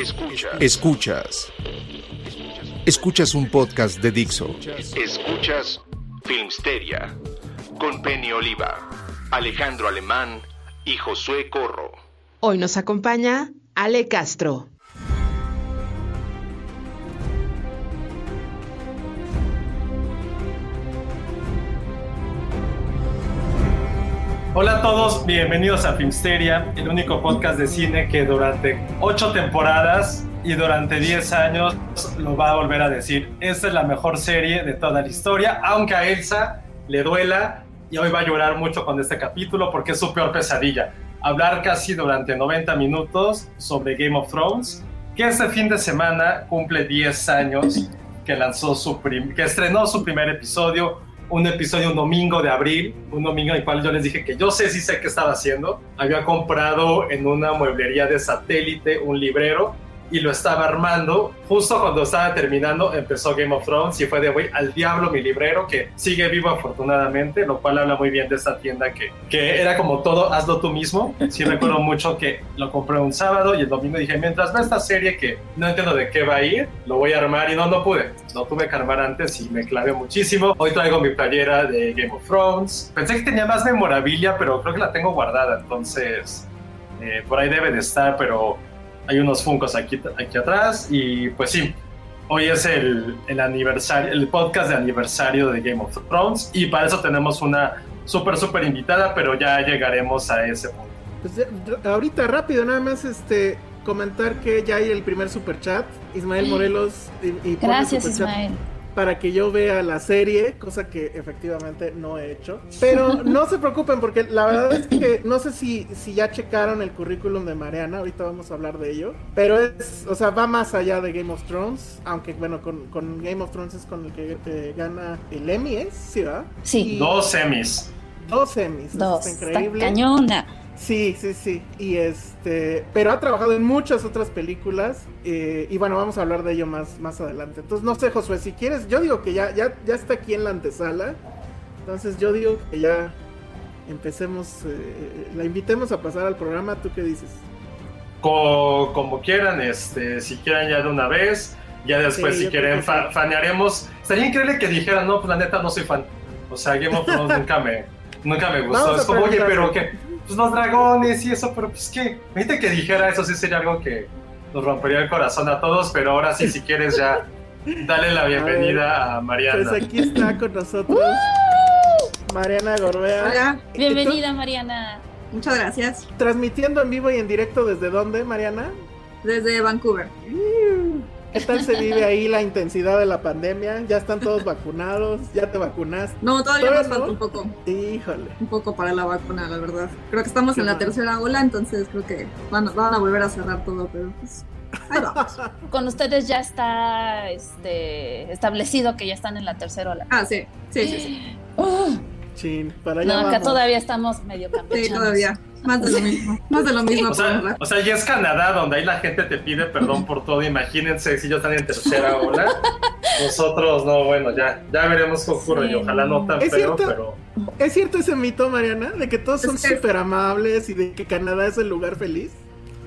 Escuchas. Escuchas. Escuchas un podcast de Dixo. Escuchas Filmsteria con Penny Oliva, Alejandro Alemán y Josué Corro. Hoy nos acompaña Ale Castro. Hola a todos, bienvenidos a Filmsteria, el único podcast de cine que durante ocho temporadas y durante 10 años lo va a volver a decir. Esta es la mejor serie de toda la historia, aunque a Elsa le duela y hoy va a llorar mucho con este capítulo porque es su peor pesadilla. Hablar casi durante 90 minutos sobre Game of Thrones, que este fin de semana cumple 10 años que lanzó su que estrenó su primer episodio un episodio un domingo de abril, un domingo en el cual yo les dije que yo sé si sé qué estaba haciendo. Había comprado en una mueblería de satélite un librero y lo estaba armando. Justo cuando estaba terminando empezó Game of Thrones y fue de, güey, al diablo mi librero, que sigue vivo afortunadamente, lo cual habla muy bien de esta tienda que, que era como todo, hazlo tú mismo. Sí recuerdo mucho que lo compré un sábado y el domingo dije, mientras ve esta serie que no entiendo de qué va a ir, lo voy a armar y no, no pude. Lo tuve que armar antes y me clavé muchísimo. Hoy traigo mi playera de Game of Thrones. Pensé que tenía más memorabilia, pero creo que la tengo guardada, entonces... Eh, por ahí debe de estar, pero hay unos funcos aquí, aquí atrás y pues sí, hoy es el, el, aniversario, el podcast de aniversario de Game of Thrones y para eso tenemos una súper, súper invitada, pero ya llegaremos a ese punto. Pues ahorita rápido, nada más este comentar que ya hay el primer super chat, Ismael Morelos y, y Gracias Ismael para que yo vea la serie, cosa que efectivamente no he hecho. Pero no se preocupen porque la verdad es que no sé si, si ya checaron el currículum de Mariana, ahorita vamos a hablar de ello, pero es, o sea, va más allá de Game of Thrones, aunque bueno, con, con Game of Thrones es con el que eh, gana el Emmy, ¿es? ¿Sí, verdad? Sí. Y dos Emmys. Dos Emmys. Dos. Está increíble. Está cañona. Sí, sí, sí. Y este, pero ha trabajado en muchas otras películas eh, y bueno, vamos a hablar de ello más, más adelante. Entonces, no sé, Josué, si quieres, yo digo que ya, ya, ya está aquí en la antesala. Entonces, yo digo que ya empecemos, eh, la invitemos a pasar al programa. ¿Tú qué dices? Como, como quieran, este, si quieran ya de una vez, ya después Sí, si quieren fa- sí. fanearemos. Estaría increíble que dijeran, no, pues la neta no soy fan. O sea, Game of Thrones nunca me, nunca me gustó. Es como, oye, pero que, pues los dragones y eso, pero pues qué. Viste que dijera eso, sí sería algo que nos rompería el corazón a todos, pero ahora sí, si quieres ya, dale la bienvenida a, Mariana. Pues aquí está con nosotros Mariana Gorbea. Hola, Bienvenida Mariana. muchas gracias. Transmitiendo en vivo y en directo desde dónde, Mariana? Desde Vancouver. ¿Qué tal se vive ahí la intensidad de la pandemia? ¿Ya están todos vacunados? ¿Ya te vacunaste? No, todavía ¿Todavía nos falta no? un poco, Híjole. un poco para la vacuna, la verdad. Creo que estamos Qué en la mal. tercera ola, entonces creo que van, van a volver a cerrar todo, pero pues ahí vamos. Con ustedes ya está este, establecido que ya están en la tercera ola. Ah, sí, sí, sí, sí. Uh, Chin, para allá no, acá vamos. todavía estamos medio Sí, campechanos. todavía. Más de lo mismo. Más de lo mismo. O sea, o sea, ya es Canadá, donde ahí la gente te pide perdón por todo. Imagínense si ya están en tercera ola. Nosotros, no, bueno, ya, ya veremos qué ocurre. Sí. Y ojalá no tan Es feo, cierto. pero. ¿Es cierto ese mito, Mariana? De que todos son súper amables y de que Canadá es el lugar feliz.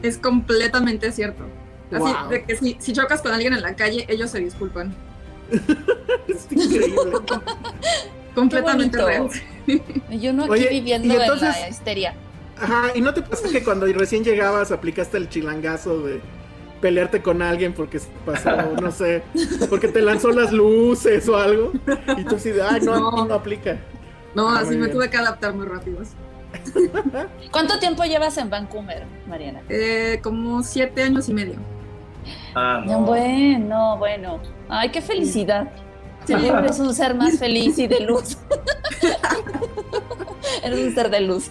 es completamente cierto. Así Wow. de que si, si chocas con alguien en la calle, ellos se disculpan. Es increíble. Completamente real. Yo no aquí Oye, viviendo entonces- en la histeria. Ajá, ¿y no te pasa que cuando recién llegabas aplicaste el chilangazo de pelearte con alguien porque pasó, no sé, porque te lanzó las luces o algo? Y tú así de, ay, no, No. aplica. No, Ah, así me bien. tuve que adaptar muy rápido. ¿Cuánto tiempo llevas en Vancouver, Mariana? Eh, como siete años y medio. Ah, No, no. bueno, bueno. Ay, qué felicidad. Sí. Eres un ser más feliz y de luz. Eres un ser de luz.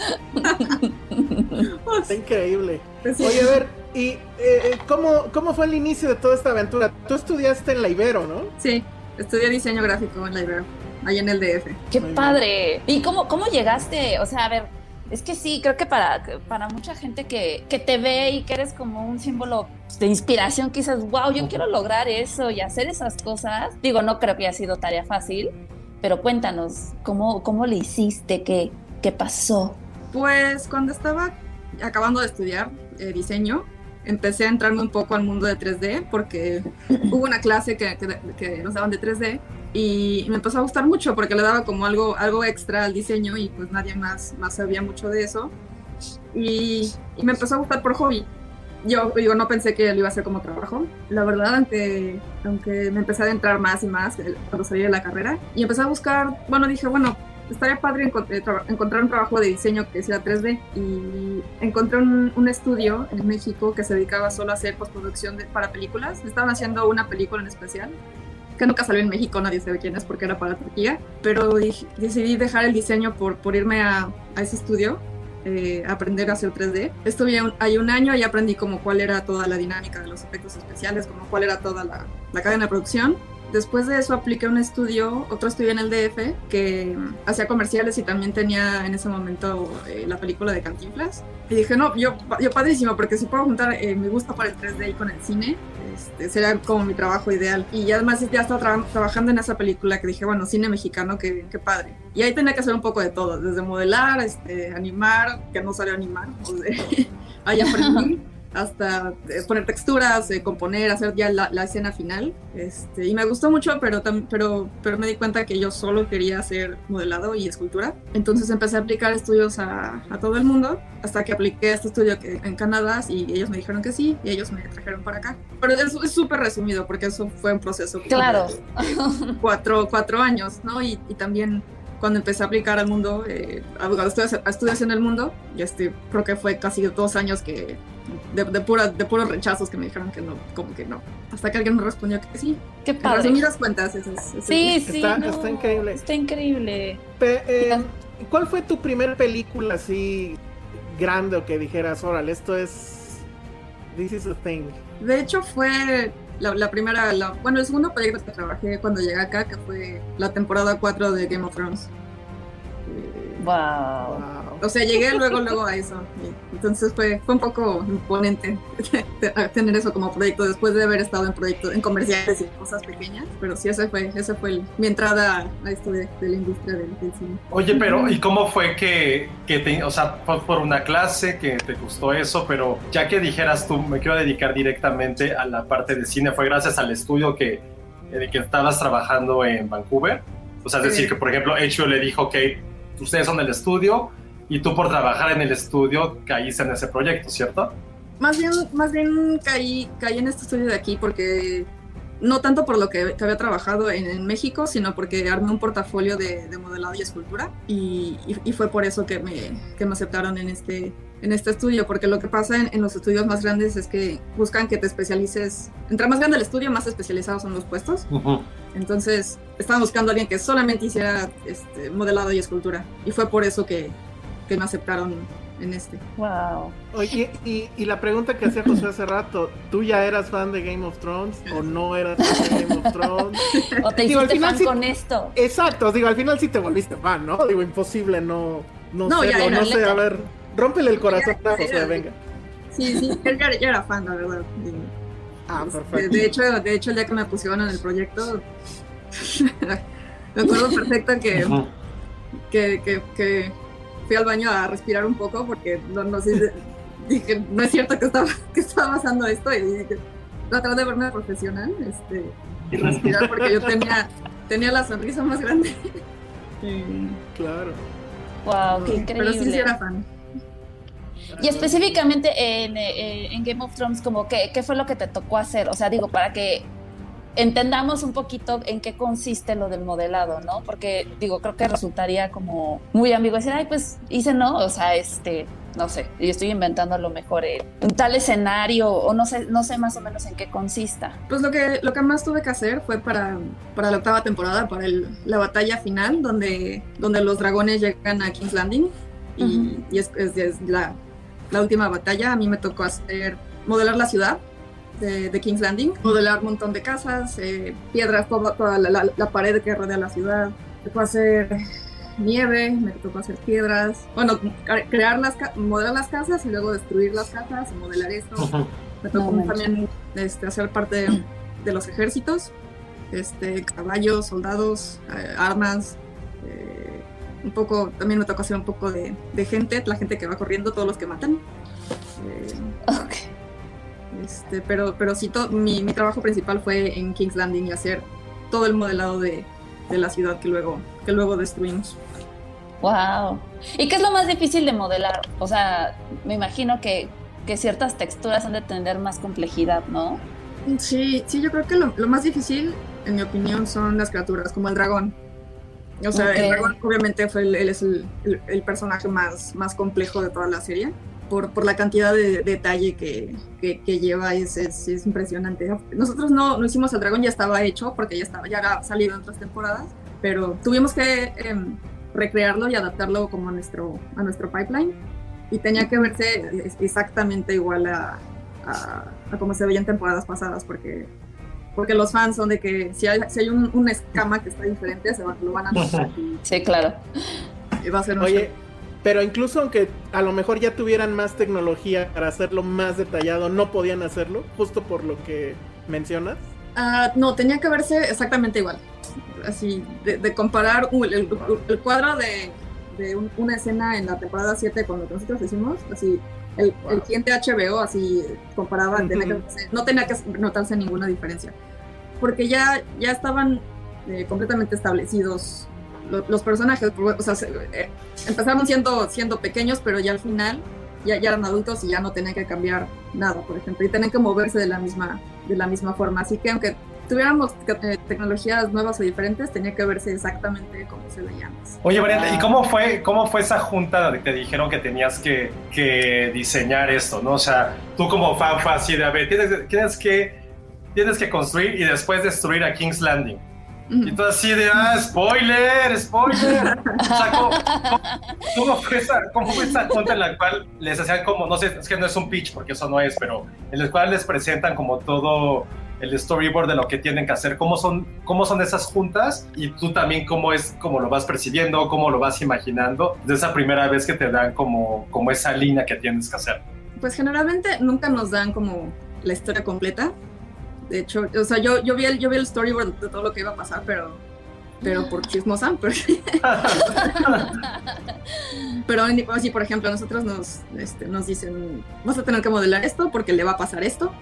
Está increíble. Oye, a ver, ¿y eh, eh, ¿cómo, cómo fue el inicio de toda esta aventura? Tú estudiaste en la Ibero, ¿no? Sí, estudié diseño gráfico en la Ibero, ahí en el DF. Qué Muy bien. padre. ¿Y cómo, cómo llegaste? O sea, a ver, es que sí, creo que para, para mucha gente que, que te ve y que eres como un símbolo de inspiración, quizás, wow, yo quiero lograr eso y hacer esas cosas. Digo, no creo que haya sido tarea fácil, pero cuéntanos, ¿cómo, cómo le hiciste? ¿Qué, qué pasó? Pues cuando estaba acabando de estudiar eh, diseño, empecé a entrarme un poco al mundo de 3D porque hubo una clase que, que- que nos daban de 3D y me empezó a gustar mucho porque le daba como algo, algo extra al diseño y pues nadie más, más sabía mucho de eso. Y, y me empezó a gustar por hobby. Yo digo, no pensé que lo iba a hacer como trabajo. La verdad, aunque, aunque me empecé a adentrar más y más cuando salí de la carrera y empecé a buscar, bueno, dije, bueno, estaría padre eh, tra- encontrar un trabajo de diseño que sea 3D y encontré un, un estudio en México que se dedicaba solo a hacer postproducción de- para películas. Estaban haciendo una película en especial que nunca salió en México, nadie sabe quién es porque era para Turquía, pero decidí dejar el diseño por, por irme a, a ese estudio. eh, aprender a hacer 3D. Estuve ahí un año y aprendí como cuál era toda la dinámica de los efectos especiales, como cuál era toda la, la cadena de producción. Después de eso apliqué un estudio, otro estudio en el DF, que hacía comerciales y también tenía en ese momento eh, la película de Cantinflas. Y dije, no, yo, yo padrísimo, porque si puedo juntar eh, mi gusto por el 3D y con el cine, este, sería como mi trabajo ideal. Y además ya estaba tra- trabajando en esa película que dije, bueno, cine mexicano, qué, qué padre. Y ahí tenía que hacer un poco de todo, desde modelar, este, animar, que no sabía animar, de- ahí aprendí hasta eh, poner texturas, eh, componer, hacer ya la, la escena final. Este, y me gustó mucho, pero, tam- pero, pero me di cuenta que yo solo quería hacer modelado y escultura. Entonces empecé a aplicar estudios a, a todo el mundo, hasta que apliqué a este estudio que, en Canadá y ellos me dijeron que sí, y ellos me trajeron para acá. Pero es súper resumido, porque eso fue un proceso Claro. cuatro, cuatro años, ¿no? Y, y también cuando empecé a aplicar al mundo, eh, a a estudios, a estudios en el mundo, y este, creo que fue casi dos años que de, de, pura- de puros rechazos que me dijeron que no, como que no. Hasta que alguien me respondió que sí. Qué En padre. resumidas cuentas, eso es. eso Sí, es. sí. Está- no, está increíble. Está increíble. Pe- eh, ¿Cuál fue tu primer película así grande o que dijeras, órale, esto es... This is a thing? De hecho, fue la, la primera, la- bueno, el segundo proyecto que trabajé cuando llegué acá, que fue la temporada 4 de Game of Thrones. Eh, Wow. Wow. O sea, llegué luego, luego a eso. Entonces fue, fue un poco imponente tener eso como proyecto después de haber estado en proyectos, en comerciales y cosas pequeñas. Pero sí, ese fue, ese fue el- mi entrada a esto de, de la industria del, del cine. Oye, pero ¿y cómo fue que, que te, o sea, fue por una clase que te gustó eso, pero ya que dijeras tú, me quiero dedicar directamente a la parte de cine, fue gracias al estudio que, en el que estabas trabajando en Vancouver? O sea, es Sí. decir, que por ejemplo, HBO le dijo, ok, ustedes son el estudio y tú por trabajar en el estudio caíste en ese proyecto, ¿cierto? Más bien, más bien caí, caí en este estudio de aquí porque no tanto por lo que, había trabajado en, México, sino porque armé un portafolio de, de modelado y escultura y, y- y fue por eso que me, que me aceptaron en este, en este estudio, porque lo que pasa en, en los estudios más grandes es que buscan que te especialices, entre más grande el estudio, más especializados son los puestos, entonces estaban buscando a alguien que solamente hiciera este, modelado y escultura y fue por eso que, que me aceptaron en este. Wow. Oye, y, y la pregunta que hacía José hace rato, ¿tú ya eras fan de Game of Thrones o no eras fan de Game of Thrones? O te Digo, al hiciste final fan sí- con esto. Exacto, digo, al final sí te volviste fan, ¿no? Digo, imposible no, no, No, ya era, no sé, a ver, rómpele el corazón a venga. Sí, sí, él ya, ya era fan, la verdad. Ah, De, perfecto. de hecho, de hecho, el día que me pusieron en el proyecto, me acuerdo perfecto que, que, que- que fui al baño a respirar un poco porque no, no sé, dije, no es cierto que estaba, que estaba pasando esto y dije, tratar de verme profesional este, y respirar porque yo tenía, tenía la sonrisa más grande. Y- Claro. Wow, qué Pero sí, sí increíble. era fan. Y específicamente en, eh, en Game of Thrones, como que, ¿qué fue lo que te tocó hacer? O sea, digo, para que entendamos un poquito en qué consiste lo del modelado, ¿no? Porque, digo, creo que resultaría como muy ambiguo decir, ay, pues hice no, o sea, este, no sé, yo estoy inventando a lo mejor eh, un tal escenario o no sé, no sé más o menos en qué consista. Pues lo que, lo que más tuve que hacer fue para, para la octava temporada, para el- la batalla final, donde, donde los dragones llegan a King's Landing. Y, Ujú. y es, es- es la, la última batalla. A mí me tocó hacer, modelar la ciudad de, de King's Landing, modelar un montón de casas, eh, piedras, toda, toda la, la- la pared que rodea la ciudad. Me tocó hacer nieve, me tocó hacer piedras. Bueno, cre- crear las, ca- modelar las casas y luego destruir las casas y modelar esto. Me tocó No también este, hacer parte de, de los ejércitos, este, caballos, soldados, eh, armas. Un poco, también me tocó hacer un poco de, de gente, la gente que va corriendo, todos los que matan. Eh, Ok. este, pero, pero sí, to- mi, mi trabajo principal fue en King's Landing y hacer todo el modelado de, de la ciudad que luego, que luego destruimos. Wow. ¿Y qué es lo más difícil de modelar? O sea, me imagino que, que ciertas texturas han de tener más complejidad, ¿no? Sí, sí, yo creo que lo, lo más difícil, en mi opinión, son las criaturas, como el dragón. O sea, Ok. el dragón obviamente fue el- él es el, el- el personaje más, más complejo de toda la serie. Por, por la cantidad de, detalle que, que, que lleva, es, es, es impresionante. Nosotros no, no hicimos el dragón, ya estaba hecho, porque ya estaba, ya había salido en otras temporadas, pero tuvimos que em, recrearlo y adaptarlo como a nuestro, a nuestro pipeline. Y tenía que verse exactamente igual a, a, a como se veía en temporadas pasadas, porque, porque los fans son de que si hay, si hay un, una escama que está diferente, se va- lo van a notar Sí, claro. y va a ser un Oye, pero incluso aunque a lo mejor ya tuvieran más tecnología para hacerlo más detallado, no podían hacerlo, justo por lo que mencionas. Ah, no, tenía que verse exactamente igual. Así, de, de comparar un- el, el cuadro de, de un- una escena en la temporada 7 con lo que nosotros hicimos, así, el, el cliente HBO así comparaba, tenía que Ujú. verse- no tenía que notarse ninguna diferencia. Porque ya, ya estaban eh, completamente establecidos lo- los personajes. O sea, se- eh, empezaron siendo, siendo pequeños, pero ya al final ya, ya eran adultos y ya no tenían que cambiar nada, por ejemplo, y tenían que moverse de la misma, de la misma forma. Así que aunque tuviéramos eh, tecnologías nuevas o diferentes, tenía que verse exactamente como se veía antes. Oye, Brenda, ¿y cómo fue, cómo fue esa junta de que te dijeron que tenías que, que diseñar esto, no? O sea, tú como fan fue así de, a ver, tienes, tienes, que, tienes que construir y después destruir a King's Landing. Y tú así de, ah, spoiler, spoiler. O sea, ¿cómo, cómo fue esa, ¿cómo fue esa junta en la cual les hacían como, no sé, es que no es un pitch porque eso no es, pero en el cual les presentan como todo el storyboard de lo que tienen que hacer, cómo son, cómo son esas juntas y tú también cómo es, cómo lo vas percibiendo, cómo lo vas imaginando de esa primera vez que te dan como, como esa línea que tienes que hacer. Pues generalmente nunca nos dan como la historia completa. De hecho, o sea, yo, yo, vi, el, yo vi el storyboard de todo lo que iba a pasar, pero, pero por chismosa. Pero, pero así, por ejemplo, nosotros nos, este, nos dicen, vas a tener que modelar esto porque le va a pasar esto,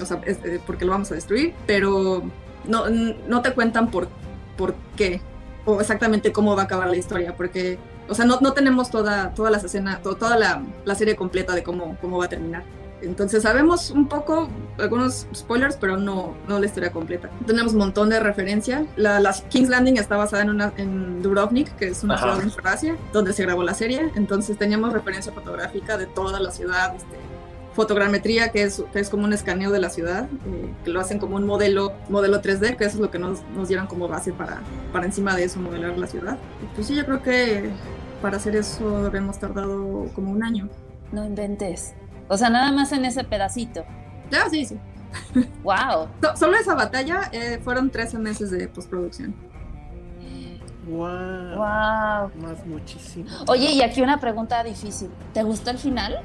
o sea, es- eh, porque lo vamos a destruir, pero no, no te cuentan por, por qué o exactamente cómo va a acabar la historia, porque, o sea, no, no tenemos toda, todas las escenas, to- toda la, la serie completa de cómo, cómo va a terminar. Entonces sabemos un poco, algunos spoilers, pero no, no la historia completa. Tenemos un montón de referencia. La, la King's Landing está basada en, una, en Dubrovnik, que es una Ajá. ciudad en Croacia, donde se grabó la serie. Entonces teníamos referencia fotográfica de toda la ciudad, este, fotogrametría, que es, que es como un escaneo de la ciudad, eh, que lo hacen como un modelo, modelo 3D, que eso es lo que nos, nos dieron como base para, para encima de eso modelar la ciudad. Y pues sí, yo creo que para hacer eso habíamos tardado como un año. No inventes. O sea, nada más en ese pedacito. Ya, sí, sí. Wow. So- solo esa batalla eh, fueron 13 meses de postproducción. Wow. Wow. Más muchísimo. Oye, y aquí una pregunta difícil. ¿Te gustó el final?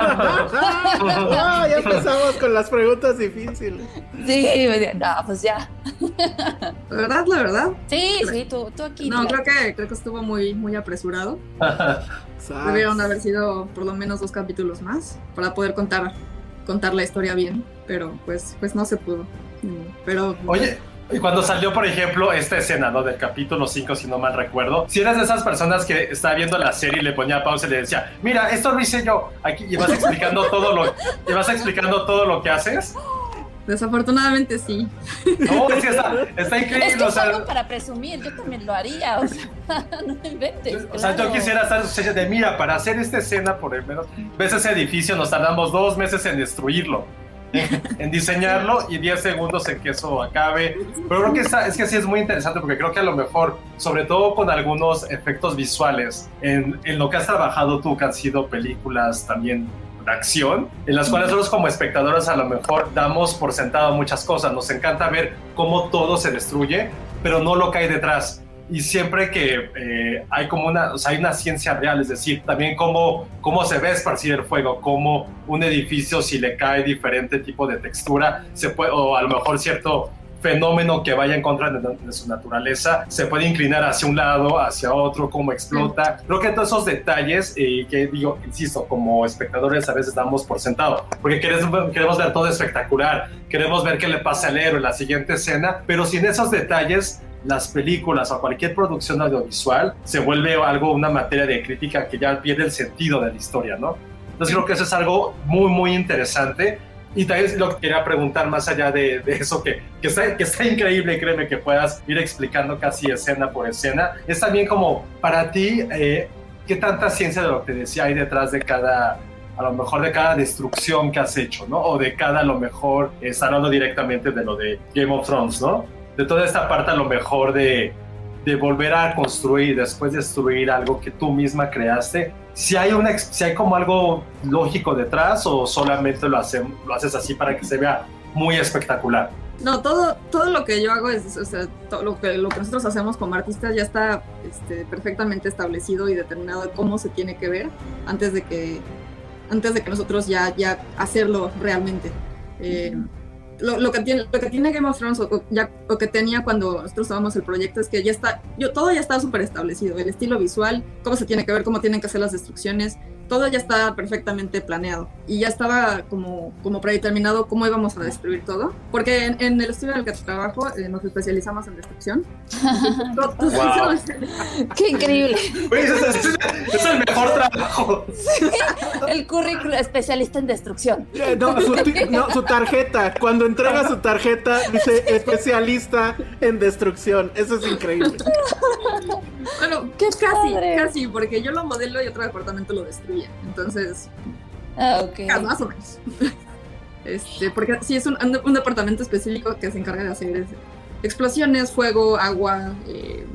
Ah, ya empezamos con las preguntas difíciles. Sí, no, pues ya. La verdad, la verdad. Sí, sí, tú, tú aquí. No, tú- creo que, creo que estuvo muy, muy apresurado. Debieron haber sido por lo menos dos capítulos más para poder contar, contar la historia bien, pero pues, pues no se pudo. Pero Oye, cuando salió, por ejemplo, esta escena, ¿no? Del capítulo 5, si no mal recuerdo, si eres de esas personas que estaba viendo la serie y le ponía pausa y le decía, mira, esto lo hice yo, aquí, y vas explicando todo lo, y vas explicando todo lo que haces. Desafortunadamente sí. No, es que está, está increíble. Es que o es sea, algo para presumir, yo también lo haría, o sea, no inventes. O sea, yo quisiera estar en de mira, para hacer esta escena, por el menos, ves ese edificio, nos tardamos dos meses en destruirlo, en, diseñarlo y 10 segundos en que eso acabe. Pero creo que es que sí es muy interesante porque creo que a lo mejor, sobre todo con algunos efectos visuales, en, en lo que has trabajado tú, que han sido películas también de acción, en las cuales nosotros como espectadores a lo mejor damos por sentado muchas cosas. Nos encanta ver cómo todo se destruye, pero no lo que hay detrás y siempre que eh, hay como una, o sea, hay una ciencia real, es decir, también cómo, cómo se ve esparcir el fuego, cómo un edificio si le cae diferente tipo de textura, se puede, o a lo mejor cierto fenómeno que vaya en contra de, de su naturaleza, se puede inclinar hacia un lado, hacia otro, cómo explota. Creo que todos esos detalles eh, que digo, insisto, como espectadores a veces damos por sentado, porque queremos, queremos ver todo espectacular, queremos ver qué le pasa al héroe en la siguiente escena, pero sin esos detalles las películas o cualquier producción audiovisual se vuelve algo, una materia de crítica que ya pierde el sentido de la historia, ¿no? Entonces creo que eso es algo muy, muy interesante. Y también lo que quería preguntar más allá de, eso, que, que, está, que está increíble, créeme, que puedas ir explicando casi escena por escena, es también como para ti, eh, ¿qué tanta ciencia de lo que decía hay detrás de cada, a lo mejor de cada destrucción que has hecho, ¿no? O de cada, a lo mejor, eh, hablando directamente de lo de Game of Thrones, ¿no? De toda esta parte, a lo mejor, de, de volver a construir, después de destruir algo que tú misma creaste, si hay, una, ex- si hay como algo lógico detrás o solamente lo, hace- lo haces así para que se vea muy espectacular. No, todo, todo lo que yo hago es, o sea, todo lo que, lo que nosotros hacemos como artistas ya está este, perfectamente establecido y determinado de cómo se tiene que ver antes de que, antes de que nosotros ya, ya hacerlo realmente. Eh, lo, lo que tiene, lo que tiene Game of Thrones o, ya, o que tenía cuando nosotros estábamos el proyecto es que ya está, yo, todo ya está súper establecido, el estilo visual, cómo se tiene que ver, cómo tienen que hacer las destrucciones, todo ya está perfectamente planeado y ya estaba como, como predeterminado cómo íbamos a destruir todo, porque en, en el estudio en el que trabajo eh, nos especializamos en destrucción. Wow. Qué increíble. Es, el mejor trabajo. El currículo especialista en destrucción. Eh, No su, ti- no, su tarjeta. Cuando entrega su tarjeta, dice especialista en destrucción. Eso es increíble. Bueno, Qué casi, padre. casi, porque yo lo modelo y otro departamento lo destruye. Entonces, Ah, ok. Más o menos. Este, porque sí es un, un- departamento específico que se encarga de hacer es- explosiones, fuego, agua, eh,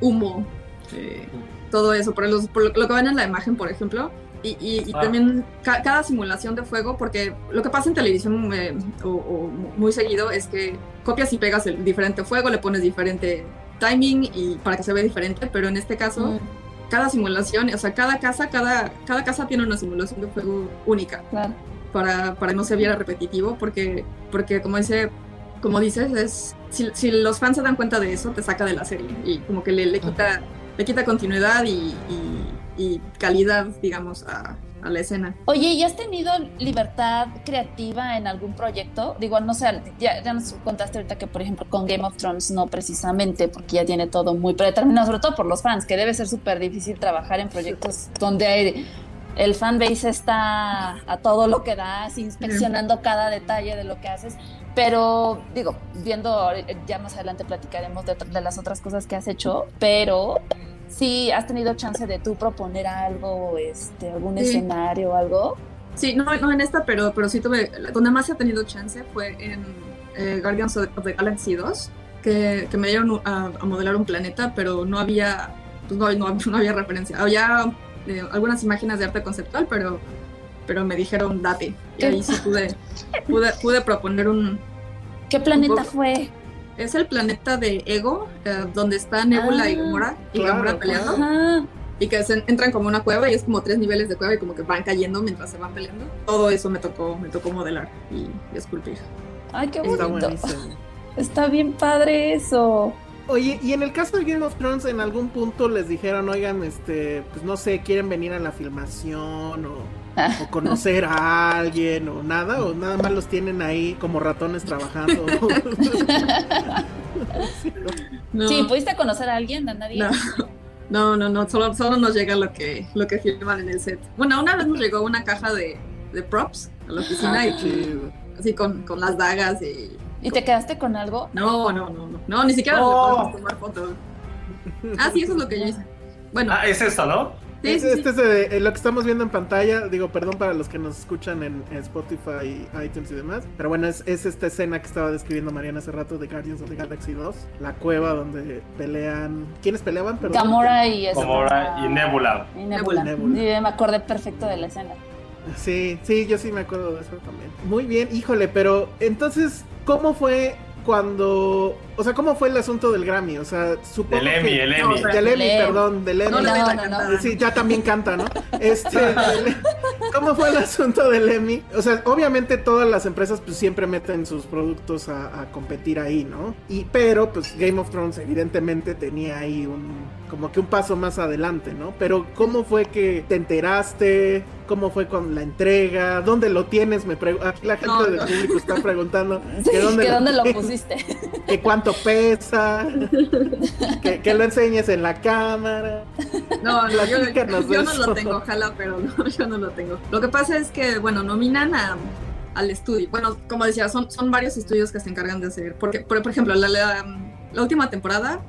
humo, eh, todo eso. Por, los- por lo, lo que ven en la imagen, por ejemplo. Y, y- y Ah. también ca- cada simulación de fuego, porque lo que pasa en televisión eh, o, o muy seguido es que copias y pegas el diferente fuego, le pones diferente timing y para que se vea diferente, pero en este caso Mm, cada simulación, o sea, cada casa, cada, cada casa tiene una simulación de juego única claro. para, para que no se viera repetitivo, porque, porque como dice, como dices, es si, si los fans se dan cuenta de eso, te saca de la serie y como que le, le quita, le quita continuidad y, y- y calidad, digamos, a, a la escena. Oye, ¿y has tenido libertad creativa en algún proyecto? Digo, no sé, ya, ya nos contaste ahorita que, por ejemplo, con Game of Thrones no precisamente, porque ya tiene todo muy predeterminado, sobre todo por los fans, que debe ser súper difícil trabajar en proyectos donde hay- el fanbase está a todo lo que da, así, inspeccionando cada detalle de lo que haces. Pero, digo, viendo, ya más adelante platicaremos de, de las otras cosas que has hecho, pero sí has tenido chance de tú proponer algo, este, algún Sí. escenario o algo. Sí, no, no en esta, pero, pero sí tuve, donde más he tenido chance fue en eh, Guardians of the Galaxy 2, que, que me dieron a, a modelar un planeta, pero no había, pues no, no, no había referencia. Había eh, algunas imágenes de arte conceptual, pero, pero me dijeron date. Y ahí sí pude, pude, pude proponer un... ¿Qué planeta fue? Es el planeta de Ego, eh, donde está Nebula y Ah, Gamora, y claro. Gamora peleando, Ajá. y que se entran como una cueva y es como tres niveles de cueva y como que van cayendo mientras se van peleando. Todo eso me tocó, me tocó modelar y esculpir. Ay, qué Está bonito. Está buenísimo. Está bien padre eso. Oye, y en el caso de Game of Thrones, en algún punto les dijeron, oigan, este, pues no sé, quieren venir a la filmación o, o conocer a alguien o nada, o nada más los tienen ahí como ratones trabajando. No, Sí, ¿pudiste conocer a alguien? ¿A nadie? no, no, no, no, solo, solo nos llega lo que, lo que filman en el set. Bueno, una vez nos llegó una caja de, de props a la oficina Ah, y Chido. así con, con las dagas y... ¿Y te quedaste con algo? No, no, no, no, no, ni siquiera Oh. le podemos tomar fotos. Ah, sí, eso es lo que yo hice. Bueno, Ah, es esto, ¿no? Sí, Es- sí, sí. este es de- eh, lo que estamos viendo en pantalla. Digo, perdón para los que nos escuchan en, en Spotify, iTunes y demás. Pero bueno, es, es esta escena que estaba describiendo Mariana hace rato de Guardians of the Galaxy 2. La cueva donde pelean. ¿Quiénes peleaban? Perdón. Gamora y eso. Gamora y Nebula. Y Nebula. Nebula. Sí, me acordé perfecto de la escena. Sí, sí, yo sí me acuerdo de eso también. Muy bien, híjole, pero entonces, ¿cómo fue cuando... O sea, ¿cómo fue el asunto del Grammy? O sea, supongo El Emmy, que... el No, Emmy. o sea, Del Emmy, Del Emmy. perdón, del Emmy. No No, no. Sí, ya también canta, ¿no? Este, del- ¿cómo fue el asunto del Emmy? O sea, obviamente todas las empresas pues siempre meten sus productos a, a competir ahí, ¿no? Y pero pues Game of Thrones evidentemente tenía ahí un como que un paso más adelante, ¿no? Pero ¿cómo fue que te enteraste? ¿Cómo fue con la entrega? ¿Dónde lo tienes? Me pregu- Aquí la gente No, del público está preguntando Sí, que dónde, ¿que dónde lo pusiste? que cuánto pesa, que, que lo enseñes en la cámara. No, no, yo, no eso. lo tengo, ojalá, pero no, yo no lo tengo. Lo que pasa es que, bueno, nominan a, al estudio. Bueno, como decía, son, son varios estudios que se encargan de hacer. Porque, por, por ejemplo, la, la, la última temporada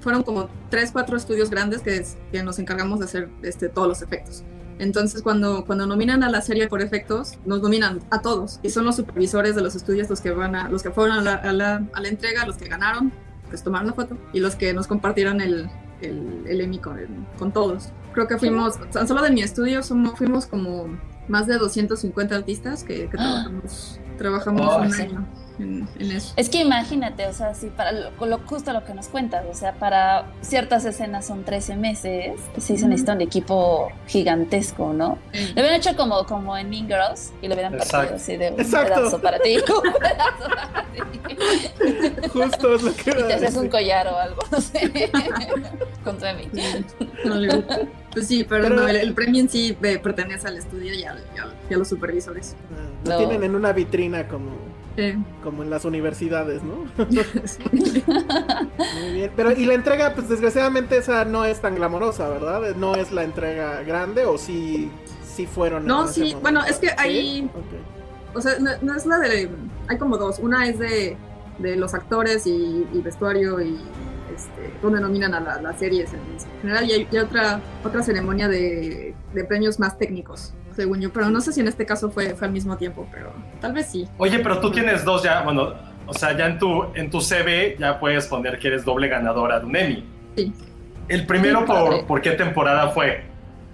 fueron como tres, cuatro estudios grandes que, es- que nos encargamos de hacer este, todos los efectos. Entonces, cuando, cuando nominan a la serie por efectos, nos nominan a todos. Y son los supervisores de los estudios los que van a, los que fueron a la, a la, a la entrega, los que ganaron, pues tomaron la foto, y los que nos compartieron el, el, el Emmy con, con todos. Creo que fuimos, tan solo de mi estudio, somos, fuimos como más de 250 artistas que, que trabajamos, trabajamos Oh, un sí. año en, en eso. Es que imagínate, o sea, si para lo, lo- justo lo que nos cuentas, o sea, para ciertas escenas son 13 meses, sí se necesita un equipo gigantesco, ¿no? Lo hubieran hecho como, como en Mean Girls y lo hubieran partido Exacto. así de un Exacto. pedazo para ti, un pedazo para ti. Justo es lo que Y a te haces un collar o algo, no sé, con tu Emmy. No le- Pues sí, pero, Pero- no, el, el premio en sí pertenece al estudio y, al- y al- y a los supervisores. Lo No. tienen en una vitrina como, Sí. como en las universidades, ¿no? Muy bien. Pero, y la entrega, pues desgraciadamente esa no es tan glamorosa, ¿verdad? No es la entrega grande o sí, sí fueron. No, sí, momento? bueno, es que Ok. O sea, no, no es la de. Hay como dos. Una es de, de los actores y, y vestuario y este, donde nominan a la- las series en general. Y hay, y otra, otra ceremonia de, de premios más técnicos, según yo. Pero no sé si en este caso fue, fue al mismo tiempo, pero tal vez sí. Oye, pero tú tienes dos ya, bueno, o sea, ya en tu, en tu CV ya puedes poner que eres doble ganadora de un Emmy. Sí. El primero, Sí, por, ¿por qué temporada fue?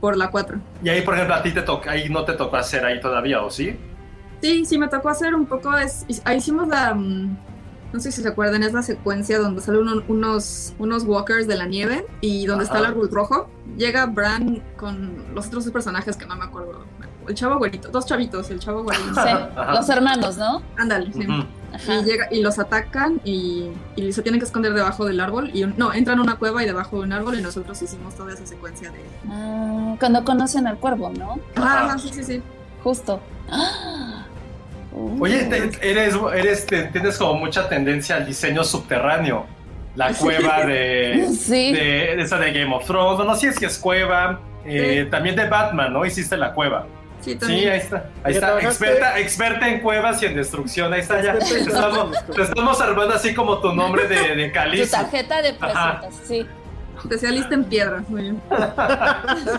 Por la 4. Y ahí, por ejemplo, a ti te toca, ahí no te tocó hacer ahí todavía, ¿o sí? Sí, sí, me tocó hacer un poco. Es, hicimos la. No sé si se acuerdan, es la secuencia donde salen uno- unos, unos walkers de la nieve y donde está el árbol rojo. Llega Bran con los otros dos personajes que no me acuerdo. El chavo güerito, dos chavitos, el chavo güerito. Sí, Ajá. los hermanos, ¿no? Ándale, sí. Ajá. Y, llega, y los atacan y, y se tienen que esconder debajo del árbol. Y un- no, entran a una cueva y debajo de un árbol y nosotros hicimos toda esa secuencia de. Ah, cuando conocen al cuervo, ¿no? Ah, sí, sí, sí. Justo. ¡Ah! Oye, te- eres, eres, te- tienes como mucha tendencia al diseño subterráneo. La cueva de, Sí. de, de esa de Game of Thrones. No, sé si es cueva. eh, También de Batman, ¿no? Hiciste la cueva. Sí, ahí está. Ahí está. Experta, experta en cuevas y en destrucción. Ahí está ya. Te estamos, te estamos armando así como tu nombre de, de Tu tarjeta de presentación, sí. Especialista en piedra. Muy bien.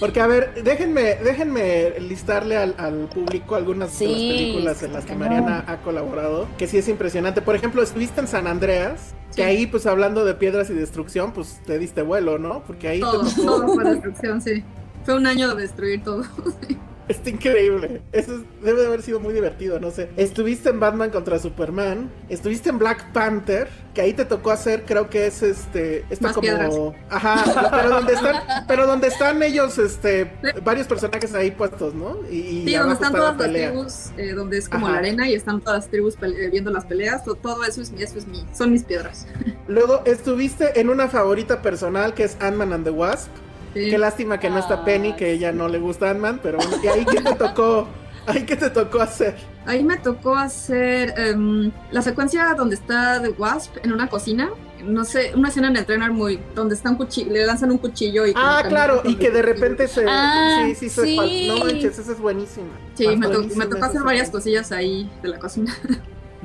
Porque, a ver, déjenme, déjenme listarle al, al público algunas de las Sí, películas en las que. Mariana ha colaborado, que sí es impresionante. Por ejemplo, estuviste en San Andreas, Sí. que ahí, pues hablando de piedras y destrucción, pues te diste vuelo, ¿no? Porque ahí te Todo, tocó- todo fue destrucción, sí. Fue un año de destruir todo. Está increíble. Eso es- debe de haber sido muy divertido, no sé. Estuviste en Batman contra Superman. Estuviste en Black Panther. Que ahí te tocó hacer, creo que es este. Esto Más como. piedras. Ajá. Pero donde están. Pero donde están ellos, este. Varios personajes ahí puestos, ¿no? Y, Sí, donde están está todas la las tribus, eh, donde es como Ajá. la arena y están todas las tribus eh, viendo las peleas, to- todo eso es mi, eso es mi, son mis piedras. Luego estuviste en una favorita personal que es Ant-Man and the Wasp. Sí. Qué lástima que no está. Penny, que ella no le gusta Ant-Man, pero bueno, ¿y ahí qué te tocó? ¿Ahí qué te tocó hacer? Ahí me tocó hacer em, la secuencia donde está The Wasp en una cocina. No sé, una escena en el trailer muy. donde está un cuchillo, le lanzan un cuchillo y. Ah, claro, y que de repente se... Ah, sí, sí, se sí. No manches, esa es buenísima. Sí, me, to- me tocó hacer varias cosillas ahí de la cocina.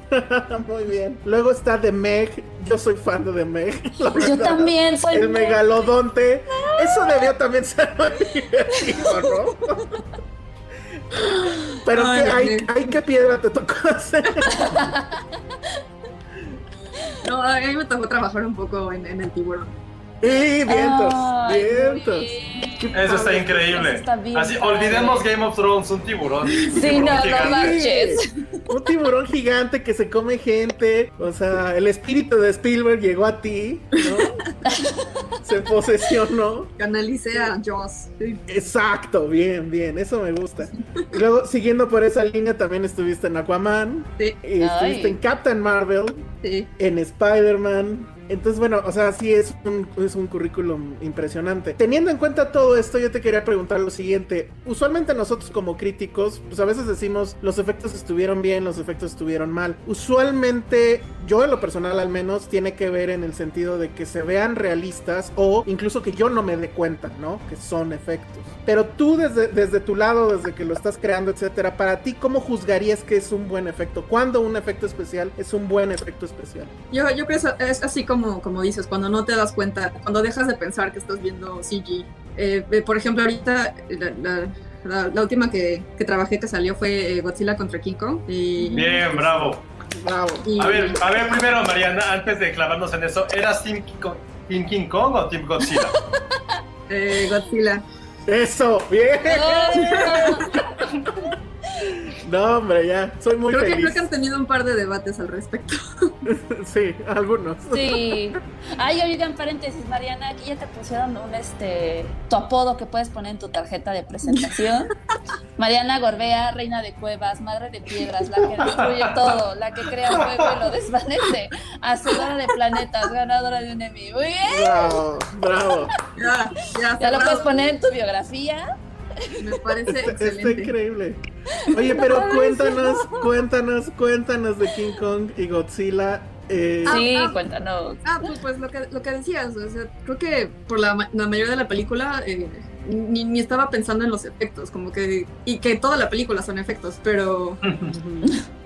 Muy bien. Luego está The Meg. Yo soy fan de The Meg. la Yo verdad. también soy. El megalodonte. Eso debió también ser muy divertido, ¿no? Pero Ay, ¿qué, Meg. ahí qué piedra te tocó hacer. No, a mí me tocó trabajar un poco en, en el tiburón. Y vientos, Ay, vientos. Eso está increíble. Eso está bien Así, olvidemos Game of Thrones, un tiburón. un Sí, tiburón no, no gigante. manches. Un tiburón gigante que se come gente. O sea, el espíritu de Spielberg llegó a ti, ¿no? se posesionó. Canalicé a Joss. Exacto, bien, bien, eso me gusta. Y luego, siguiendo por esa línea, también estuviste en Aquaman, Sí, y estuviste Ay. en Captain Marvel, sí. en Spider-Man. Entonces, bueno, o sea, sí es un, es un currículum impresionante. Teniendo en cuenta todo esto, yo te quería preguntar lo siguiente. Usualmente nosotros como críticos, pues a veces decimos los efectos estuvieron bien, los efectos estuvieron mal. Usualmente, yo en lo personal al menos, tiene que ver en el sentido de que se vean realistas o incluso que yo no me dé cuenta, ¿no? Que son efectos. Pero tú desde, desde tu lado, desde que lo estás creando, etcétera, para ti, ¿cómo juzgarías que es un buen efecto? ¿Cuándo un efecto especial es un buen efecto especial? Yo, yo que es así como, como dices, cuando no te das cuenta, cuando dejas de pensar que estás viendo CG. Eh, eh, por ejemplo, ahorita la, la- la- la última que, que trabajé que salió fue eh, Godzilla contra King Kong. Y, Bien, bravo. Bravo. y- A ver, a ver, primero, Mariana, antes de clavarnos en eso, ¿eras Team King Kong, Team King Kong o Team Godzilla? eh, Godzilla. Eso, bien. No, hombre, ya, soy muy Creo que, feliz. creo que han tenido un par de debates al respecto. Sí, algunos. Sí. Ay, oigan, paréntesis, Mariana, aquí ya te pusieron un este tu apodo que puedes poner en tu tarjeta de presentación. Mariana Gorbea, reina de cuevas, madre de piedras, la que destruye todo, la que crea fuego y lo desvanece, hacedora de planetas, ganadora de un Emmy. Muy bien. Bravo, bravo. Ya, ya, Ya lo puedes poner en tu biografía. Me parece Está, está excelente. increíble. Oye, pero cuéntanos, cuéntanos, cuéntanos de King Kong y Godzilla. Eh, Ah, Sí, ah. cuéntanos. Ah, pues, pues lo, que, lo que decías, o sea, creo que por la mayoría de la película eh, ni, ni estaba pensando en los efectos, como que, y que toda la película son efectos, pero,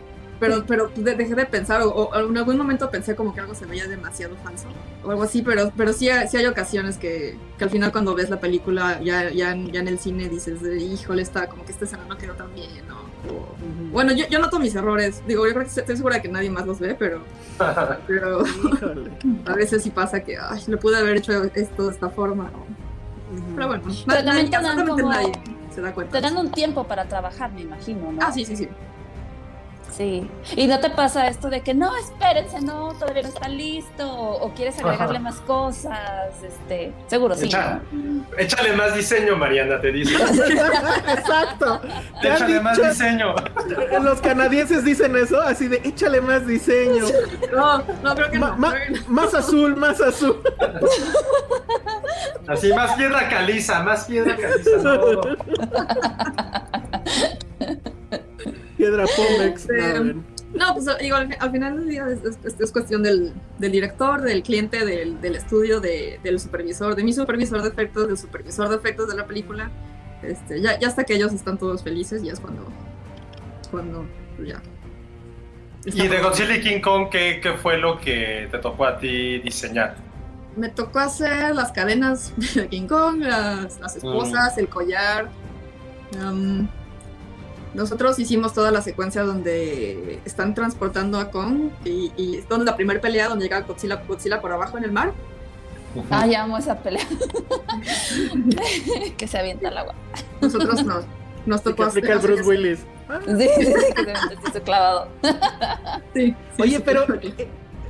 pero, pero de- dejé de pensar, o, o en algún momento pensé como que algo se veía demasiado falso, o algo así, pero, pero sí, hay- sí hay ocasiones que, que al final cuando ves la película ya, ya, en- ya en el cine dices, de, híjole, está, como que esta escena no quedó tan bien, ¿no? O- bueno, yo, yo noto mis errores, digo, yo creo que estoy segura que nadie más los ve, pero, pero a veces sí pasa que, ay, lo pude haber hecho esto de esta forma, ¿no? Pero bueno, Pero también nadie se da cuenta. Te dan un tiempo para trabajar, me imagino, ¿no? Ah, sí, sí, sí. Sí. Y no te pasa esto de que no, espérense, no, todavía no está listo, o, o quieres agregarle Ajá. más cosas, este, seguro sí. Echa- ¿no? Échale más diseño, Mariana, te dice. Exacto. ¿Te han Échale más diseño. Los canadienses dicen eso, así de échale más diseño. No, no, creo que Ma- no. ma- más azul, más azul. Así, más piedra caliza, más piedra caliza. No. Piedra Pómex. Este, No, pues digo, al, al final del día es, es- es cuestión del, del director, del cliente, del, del estudio, de- del supervisor, de mi supervisor de efectos, del supervisor de efectos de la película. Este, ya, ya hasta que ellos están todos felices, ya es cuando, cuando pues ya. Y de Godzilla y King Kong, ¿qué, qué fue lo que te tocó a ti diseñar? Me tocó hacer las cadenas de King Kong, las, las esposas, el collar. Am, nosotros hicimos toda la secuencia donde están transportando a Kong y, y es donde la primera pelea donde llega Godzilla, Godzilla por abajo en el mar. Ay, amo esa pelea. que se avienta al agua. Nosotros nos, nos Que tocó el hacer- Bruce Willis. Ah, Sí, sí, sí, que se metió ese clavado. Sí, sí, Oye, sí, pero, sí. eh,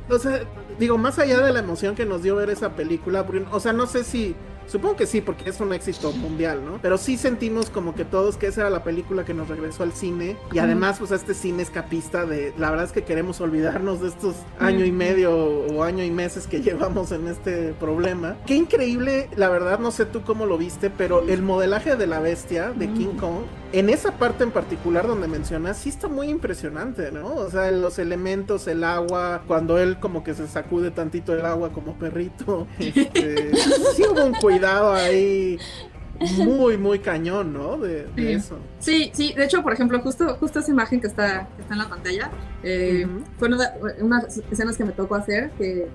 o sea, digo, más allá de la emoción que nos dio ver esa película, Bruno, o sea, no sé si, supongo que sí, porque es un éxito mundial, ¿no? Pero sí sentimos como que todos que esa era la película que nos regresó al cine y además, pues, a este cine escapista de, la verdad es que queremos olvidarnos de estos año y medio o año y meses que llevamos en este problema. Qué increíble, la verdad, no sé tú cómo lo viste, pero el modelaje de la bestia de King Kong, en esa parte en particular donde mencionas, sí está muy impresionante, ¿no? O sea, los elementos, el agua, cuando él como que se sacude tantito el agua como perrito, este, sí hubo un cuidado ahí muy, muy cañón, ¿no? De, de Sí. eso. Sí, sí, de hecho, por ejemplo, justo, justo esa imagen que está, que está en la pantalla, eh, Ujú. fue una de unas escenas que me tocó hacer, que,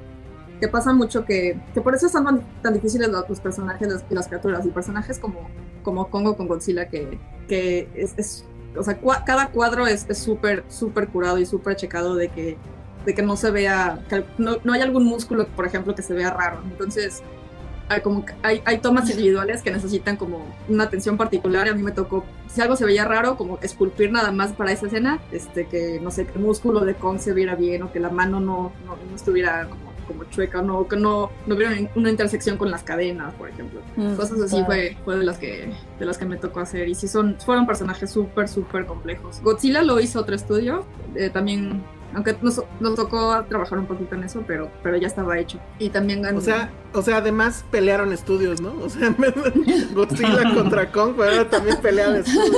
que pasa mucho que, que por eso son tan, tan difíciles los, los personajes y las criaturas, y personajes como, como Kongo con Godzilla, que, que es, es- o sea, cua- cada cuadro es súper, súper curado y súper checado de que, de que no se vea, no, no hay algún músculo, por ejemplo, que se vea raro, entonces hay, como, hay, hay tomas individuales que necesitan como una atención particular a mí me tocó, si algo se veía raro, como esculpir nada más para esa escena, este, que no sé, que el músculo de Kong se viera bien o que la mano no, no, no estuviera como, como chueca, no, que no, no hubiera una intersección con las cadenas, por ejemplo. Mm, Cosas así claro. fue, fue de las que de las que me tocó hacer y sí son fueron personajes súper súper complejos. Godzilla lo hizo otro estudio, eh, también aunque nos, nos tocó trabajar un poquito en eso, pero pero ya estaba hecho. Y también O sea, o sea, además pelearon estudios, ¿no? O sea, Godzilla contra Kong, pero ahora también pelean estudios.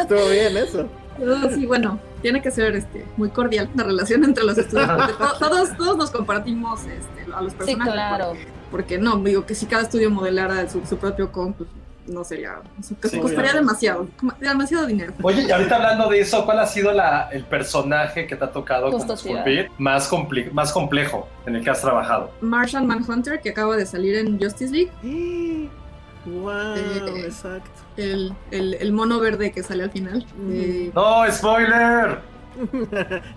Estuvo bien eso. Oh, sí, bueno, tiene que ser este, muy cordial la relación entre los estudios. to- todos, todos nos compartimos este, a los Sí, personajes. claro. Porque, porque no, digo que si cada estudio modelara su, su propio Kong, pues no sería. eso Sí, costaría demasiado. Demasiado dinero. Oye, y ahorita hablando de eso, ¿cuál ha sido la, el personaje que te ha tocado como esculpir más, compli- más complejo en el que has trabajado? Martian Manhunter, que acaba de salir en Justice League. Wow, Eh, exacto. El, el, el mono verde que sale al final. Eh, ¡No, spoiler!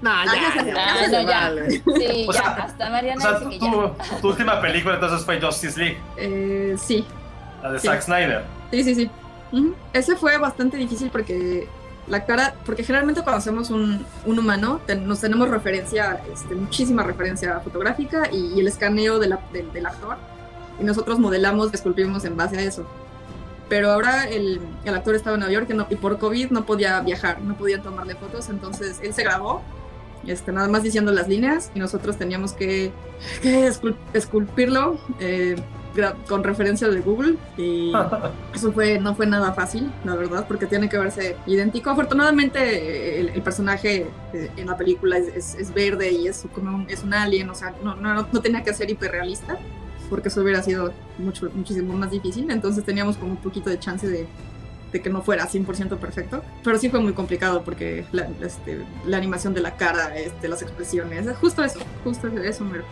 no, ya, ya, ya, ya, ya, ya, se ya. vale. Sí, O ya, sea, hasta O Mariana sea, dice que tu, ya. tu última película entonces fue Justice League, eh, sí, la de Sí. Zack Snyder. Sí, sí, sí. Ujú. Ese fue bastante difícil porque la cara, porque generalmente cuando hacemos un, un humano ten- nos tenemos referencia, este, muchísima referencia fotográfica y, y el escaneo de la- del- del actor y nosotros modelamos, esculpimos en base a eso. Pero ahora el, el actor estaba en Nueva York y, no- y por COVID no podía viajar, no podían tomarle fotos, entonces él se grabó, este, nada más diciendo las líneas y nosotros teníamos que, que escul- esculpirlo eh, con referencia de Google y eso fue, no fue nada fácil, la verdad, porque tiene que verse idéntico. Afortunadamente, el, el personaje eh, en la película es, es- es verde y es como un, es un alien, o sea, no, no, no tenía que ser hiperrealista, porque eso hubiera sido mucho, muchísimo más difícil. Entonces teníamos como un poquito de chance de, de que no fuera 100% perfecto. Pero sí fue muy complicado porque la, este, la animación de la cara, este, las expresiones, justo eso, justo eso, mero.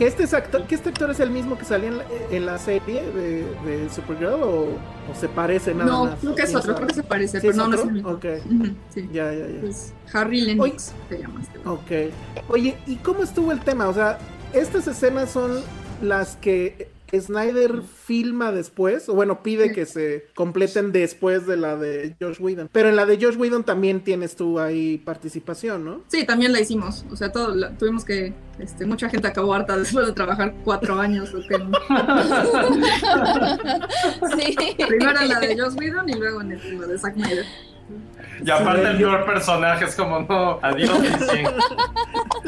¿Que este, es actor, que este actor es el mismo que salía en la, en la serie de, de Supergirl o, o se parece nada No, más? creo que es ¿Quién otro, creo que se parece, ¿Sí pero no, no es el mismo. Ok, Ujú, sí. ya, ya, ya. Harry Lennox se llama este. Ok. Oye, ¿y cómo estuvo el tema? O sea, estas escenas son las que Snyder filma después, o bueno, pide que se completen después de la de Josh Whedon. Pero en la de Josh Whedon también tienes tú ahí participación, ¿no? Sí, también la hicimos. O sea, todo, la- tuvimos que. Este, mucha gente acabó harta después de trabajar cuatro años. Sí. primero en la de Joss Whedon y luego en, el- en la de Zack Snyder. Y aparte Sí, el peor personaje es como, no, adiós. sí.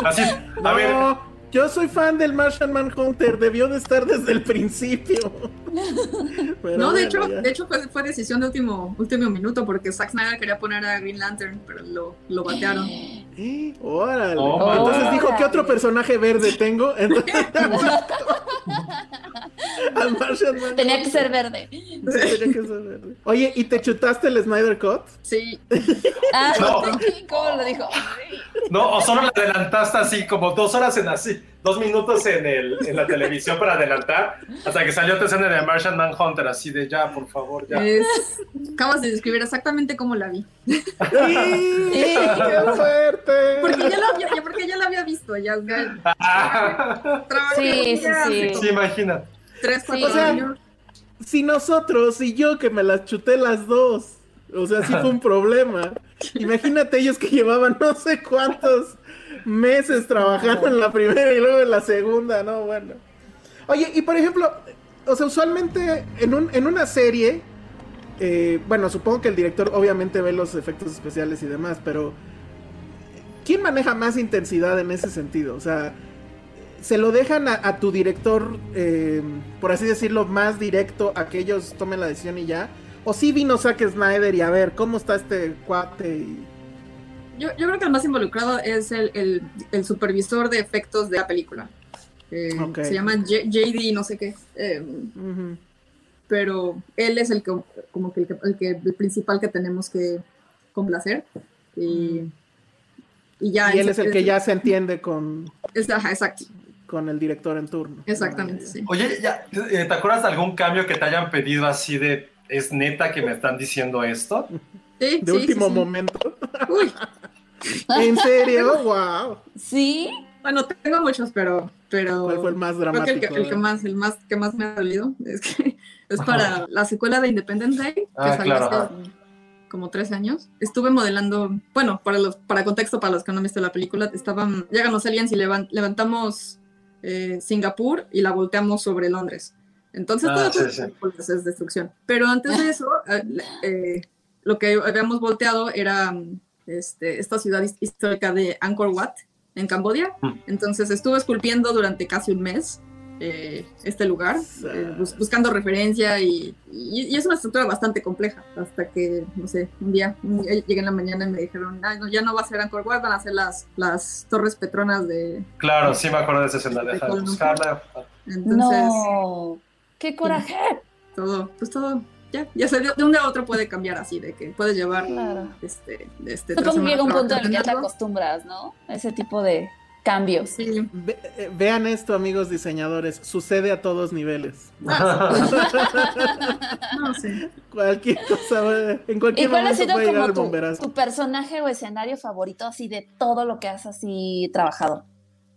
Así, a ver, yo soy fan del Martian Manhunter, debió de estar desde el principio. Pero no, de hecho, ya. de hecho fue, fue decisión de último, último minuto porque Zack Snyder quería poner a Green Lantern, pero lo, lo batearon. Eh, Órale. Oh, Entonces órale. dijo, ¿qué otro personaje verde tengo? Entonces, al Martian Manhunter. Tenía que ser verde. Sí, tenía que ser verde. Oye, ¿y te chutaste el Snyder Cut? Sí, Ah, No. ¿cómo lo dijo? no, o solo le adelantaste así, como dos horas en así, dos minutos en, el, en la televisión para adelantar, hasta que salió tu escena de Martian Manhunter, así de ya, por favor, ya. es, acabas de describir exactamente cómo la vi. ¡Sí! ¡Qué fuerte! Porque ya la había, ya- porque ya la había visto, ya, ya Ah, Sí, sí, sí. sí, imagina. Tres, cuatro O sea, años. Si nosotros y yo que me las chuté las dos O sea, sí fue un problema. Imagínate ellos que llevaban no sé cuántos meses trabajando en la primera y luego en la segunda, ¿no? Bueno. Oye, y por ejemplo, o sea, usualmente en, un, en una serie, eh, bueno, supongo que el director obviamente ve los efectos especiales y demás, pero ¿quién maneja más intensidad en ese sentido? O sea, ¿se lo dejan a, tu director, eh, por así decirlo, más directo a que ellos tomen la decisión y ya? ¿O sí vino Zack Snyder y a ver, ¿cómo está este cuate? Yo, yo, creo que el más involucrado es el, el, supervisor de efectos de la película. Eh, se llama JD, no sé qué. Eh, pero él es el que, como que el, que, el, principal que tenemos que complacer. Y, y ya. Y él es, el que ya se entiende con. exacto. Con el director en turno. Exactamente, sí. Oye, ya, eh, ¿te acuerdas de algún cambio que te hayan pedido así de ¿Es neta que me están diciendo esto? Sí, de último momento. Uy. ¿En serio? ¡Wow! Sí. Bueno, tengo muchos, pero. pero ¿Cuál fue el más dramático? Creo que el, que, más, el más, que más me ha dolido es que es para la secuela de Independence Day, que ah, salió hace como tres años. Estuve modelando, bueno, para los, para contexto, para los que no han visto la película, estaban, llegan los aliens y levantamos eh, Singapur y la volteamos sobre Londres. Entonces ah, todo, es destrucción. Pero antes de eso, eh, eh, lo que habíamos volteado era este, esta ciudad histórica de Angkor Wat, en Cambodia. Mm. Entonces estuve esculpiendo durante casi un mes eh, este lugar, buscando referencia y, es una estructura bastante compleja. Hasta que, no sé, un día, llegué en la mañana y me dijeron, ya no va a ser Angkor Wat, van a ser las, las torres petronas de... Claro, sí me acuerdo de esa escena, de buscarla. Entonces... No ¡Qué coraje! Todo, pues todo, ya, ya sé, de, un día a otro puede cambiar así, de que puedes llevar este, este. Supongo que llega un punto en el que te acostumbras, ¿no? ese tipo de cambios. Sí. Eh, vean esto, amigos diseñadores, sucede a todos niveles. no sé. Cualquier cosa, en cualquier ¿Y cuál ha sido como tu, tu, personaje o escenario favorito así de todo lo que has así trabajado?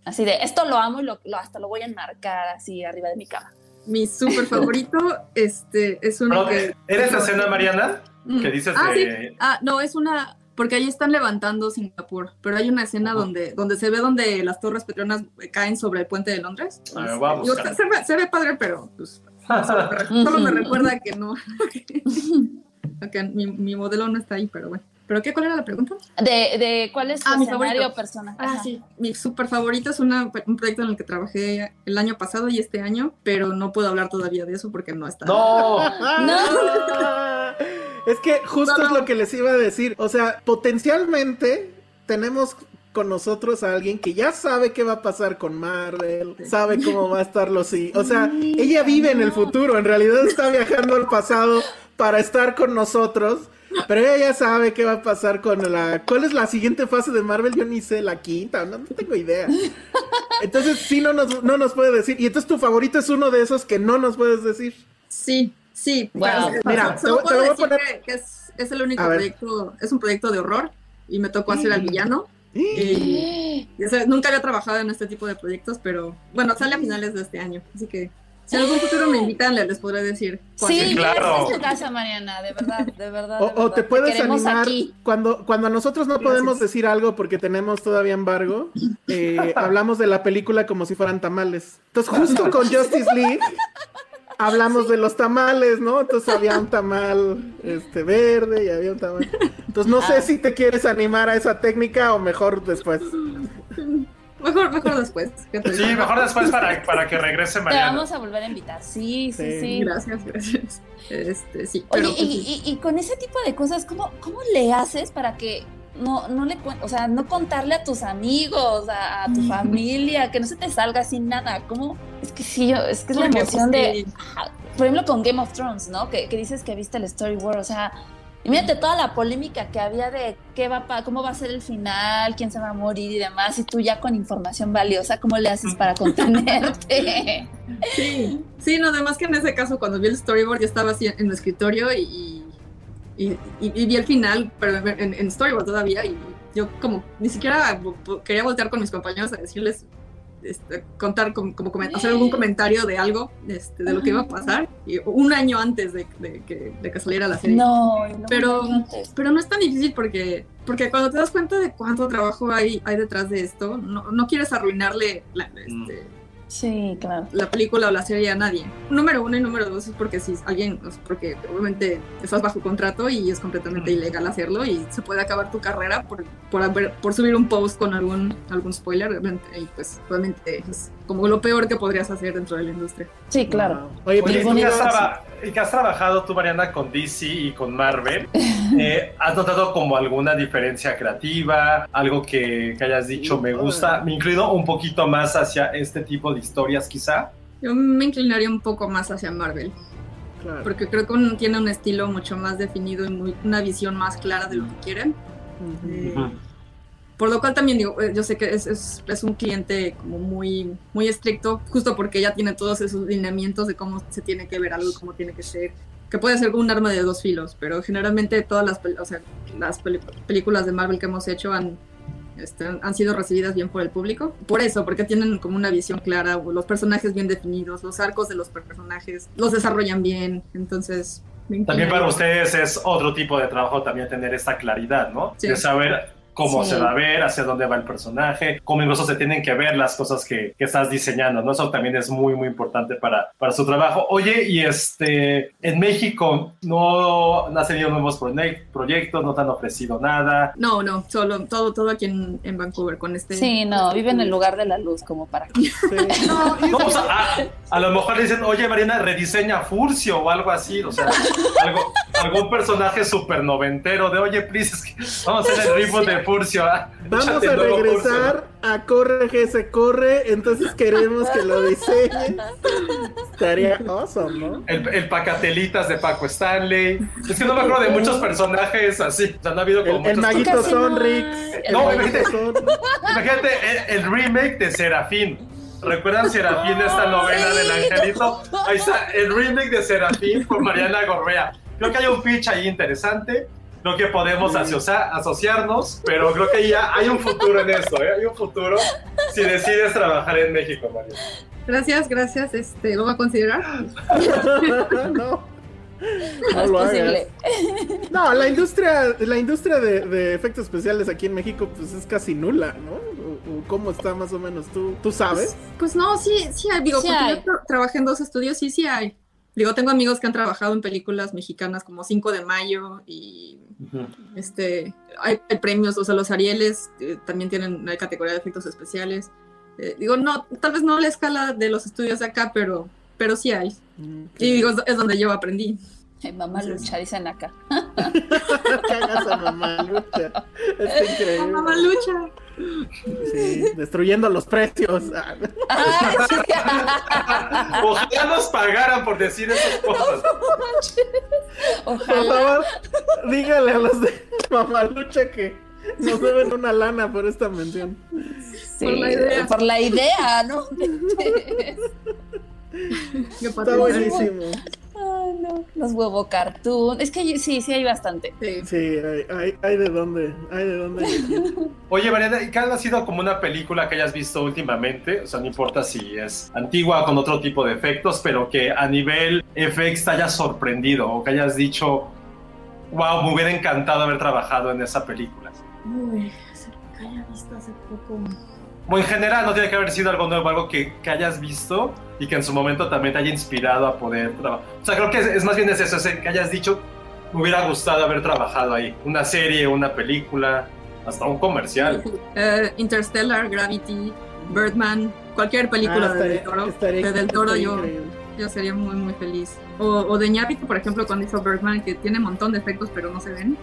Así de, esto lo amo y lo, hasta lo voy a enmarcar así arriba de mi cama mi súper favorito este, es uno que... ¿Eres la escena, Mariana? Que dices ah, de... Ah, no, es una... Porque ahí están levantando Singapur, pero hay una escena donde, donde se ve donde las torres petronas caen sobre el puente de Londres. vamos, se, ve, padre, pero pues, solo, me recuerda que no. que mi, mi modelo no está ahí, pero bueno. ¿Pero qué? ¿Cuál era la pregunta? De, de cuál es tu ah, escenario. Ah, sí. Mi súper favorito es un proyecto en el que trabajé el año pasado y este año, pero no puedo hablar todavía de eso porque no está. ¡No! ¡No! es que justo es lo que les iba a decir. O sea, potencialmente tenemos con nosotros a alguien que ya sabe qué va a pasar con Marvel, sabe cómo va a estar los... O sea, ella vive en el futuro, en realidad está viajando al pasado para estar con nosotros pero ella ya sabe qué va a pasar con la. ¿Cuál es la siguiente fase de Marvel? Yo ni sé, la quinta, no, tengo idea. Entonces, sí, no nos, no nos puede decir. Y entonces tu favorito es uno de esos que no nos puedes decir. Sí, sí. Wow. Mira, te, voy a poner. Que, es, es, el único proyecto, es un proyecto de horror y me tocó hacer al villano. Y, nunca había trabajado en este tipo de proyectos, pero bueno, sale a finales de este año, así que si en algún futuro me invitan, les podré decir. Sí, claro. Es tu casa, Mariana, de verdad, de verdad. o, te puedes animar cuando cuando nosotros no podemos decir algo porque tenemos todavía embargo. Eh, hablamos de la película como si fueran tamales. Entonces, justo con Justice League hablamos de los tamales, ¿no? Entonces había un tamal este verde y había un tamal. Entonces no sé ah. si te quieres animar a esa técnica o mejor después. Mejor, mejor después. Sí, mejor después para, para que regrese Mariana. Te vamos a volver a invitar. Sí, sí, sí. Gracias, gracias. Este, sí, Oye, pues y, y, con ese tipo de cosas, ¿cómo, cómo le haces para que no, no le o sea, no contarle a tus amigos, a, tu familia, que no se te salga sin nada? ¿Cómo? Es que sí, yo, es que es la emoción de. por ejemplo, con Game of Thrones, ¿no? Que, que dices que viste el storyboard, o sea y mírate toda la polémica que había de qué va cómo va a ser el final, quién se va a morir y demás, y tú ya con información valiosa, ¿cómo le haces para contenerte? Sí, sí, no, además que en ese caso cuando vi el storyboard yo estaba así en el escritorio y, y, vi el final, pero en, en, storyboard todavía, y yo como ni siquiera quería voltear con mis compañeros a decirles este, contar, como, como hacer algún comentario de algo, este, de lo que iba a pasar, y un año antes de, de que, de que saliera la serie. No, no Pero-. Pero no es tan difícil porque, porque cuando te das cuenta de cuánto trabajo hay, hay detrás de esto, no, no quieres arruinarle la, este, Sí, claro. la película o la serie a nadie. Número uno y número dos es porque si alguien, es porque obviamente estás bajo contrato y es completamente ilegal hacerlo y se puede acabar tu carrera por, por, haber- por subir un post con algún, algún spoiler, y pues obviamente es como lo peor que podrías hacer dentro de la industria. Sí, claro. Oye, Oye, pues, ¿y tú que has, traba- y que has trabajado tú, Mariana, con DC y con Marvel, eh, ¿has notado como alguna diferencia creativa? Algo que, que hayas dicho me gusta, me inclino un poquito más hacia este tipo de historias quizá. Yo me inclinaría un poco más hacia Marvel, claro. porque creo que un- tiene un estilo mucho más definido y muy- una visión más clara de lo que quieren. Eh, Ujú. Por lo cual también digo, eh, yo sé que es, es, es un cliente como muy, muy estricto, justo porque ya tiene todos esos lineamientos de cómo se tiene que ver algo, cómo tiene que ser, que puede ser como un arma de dos filos, pero generalmente todas las, o sea, las películas de Marvel que hemos hecho han, este, han sido recibidas bien por el público. Por eso, porque tienen como una visión clara, los personajes bien definidos, los arcos de los personajes los desarrollan bien, entonces... me También para ustedes es otro tipo de trabajo también tener esta claridad, ¿no? Sí. De saber cómo Sí. se va a ver, hacia dónde va el personaje, cómo incluso se tienen que ver las cosas que, que estás diseñando, ¿no? Eso también es muy, muy importante para, para su trabajo. Oye, y este, en México no, no has tenido nuevos proye- proyectos, no te han ofrecido nada. No, no, solo todo, todo aquí en, en Vancouver con este... Sí, no, vive en el lugar de la luz, como para. Sí. No, No, o sea, a, a lo mejor le dicen, oye, Mariana, rediseña Furcio o algo así, o sea, algo, algún personaje súper noventero de, oye, please, es que vamos a hacer el reboot de Furcio. ah, Vamos échate a el regresar a Corre GS Corre, entonces queremos que lo diseñen. Estaría awesome, ¿no? El, el Pacatelitas de Paco Stanley. Es que no me acuerdo de muchos personajes así. O sea, no ha habido como El, el maguito no Sonrix. el No, maguito imagínate. Sonrix. Imagínate el, el remake de Serafín. ¿Recuerdan Serafín, esta novela del angelito? Ahí está, el remake de Serafín por Mariana Gorbea. Creo que hay un pitch ahí interesante. Creo que podemos asocia- asociarnos, pero creo que ya hay un futuro en esto, ¿eh? Hay un futuro si decides trabajar en México, Mariana. Gracias, gracias, este, lo voy a considerar. no, No no lo hagas. No, la industria, la industria de, de efectos especiales aquí en México, pues es casi nula, ¿no? ¿Cómo está más o menos? ¿Tú, tú sabes? Pues no, sí, sí hay, digo, Sí porque hay. yo tra- trabajé en dos estudios, sí, sí hay. Digo, tengo amigos que han trabajado en películas mexicanas como 5 de mayo y este, hay, hay premios, o sea, los Arieles eh, también tienen una categoría de efectos especiales. Eh, digo, no, tal vez no a la escala de los estudios de acá, pero, pero sí hay. Mm, Y digo, es, es donde yo aprendí. Ay, Mamá lucha, dicen acá. Cagas a mamá lucha. Está increíble. Mamá lucha. Sí, destruyendo los precios. Ay. Ojalá nos pagaran por decir esas cosas. Por Ojalá. favor, dígale a los de mamá lucha que nos deben una lana por esta mención. Sí, Por la idea. por la idea, ¿no? Está buenísimo. Ay, no. Los huevo cartoon. Es que sí, sí hay bastante. Sí. Sí, hay, hay, hay de dónde, hay de dónde. Oye, Mariana, ¿y cuál ha sido como una película que hayas visto últimamente? O sea, no importa si es antigua o con otro tipo de efectos, pero que a nivel FX te haya sorprendido o que hayas dicho, wow, me hubiera encantado haber trabajado en esa película. Uy, que haya visto hace poco. En general, no tiene que haber sido algo nuevo, algo que, que hayas visto y que en su momento también te haya inspirado a poder trabajar. O sea, creo que es, es más bien es eso, es que hayas dicho, me hubiera gustado haber trabajado ahí. Una serie, una película, hasta un comercial. Eh, Interstellar, Gravity, Birdman, cualquier película Ah, de Del Toro. estaría- de Del Toro yo, increíble. Yo sería muy, muy feliz. O, o de por ejemplo, cuando hizo Birdman, que tiene un montón de efectos, pero no se ven.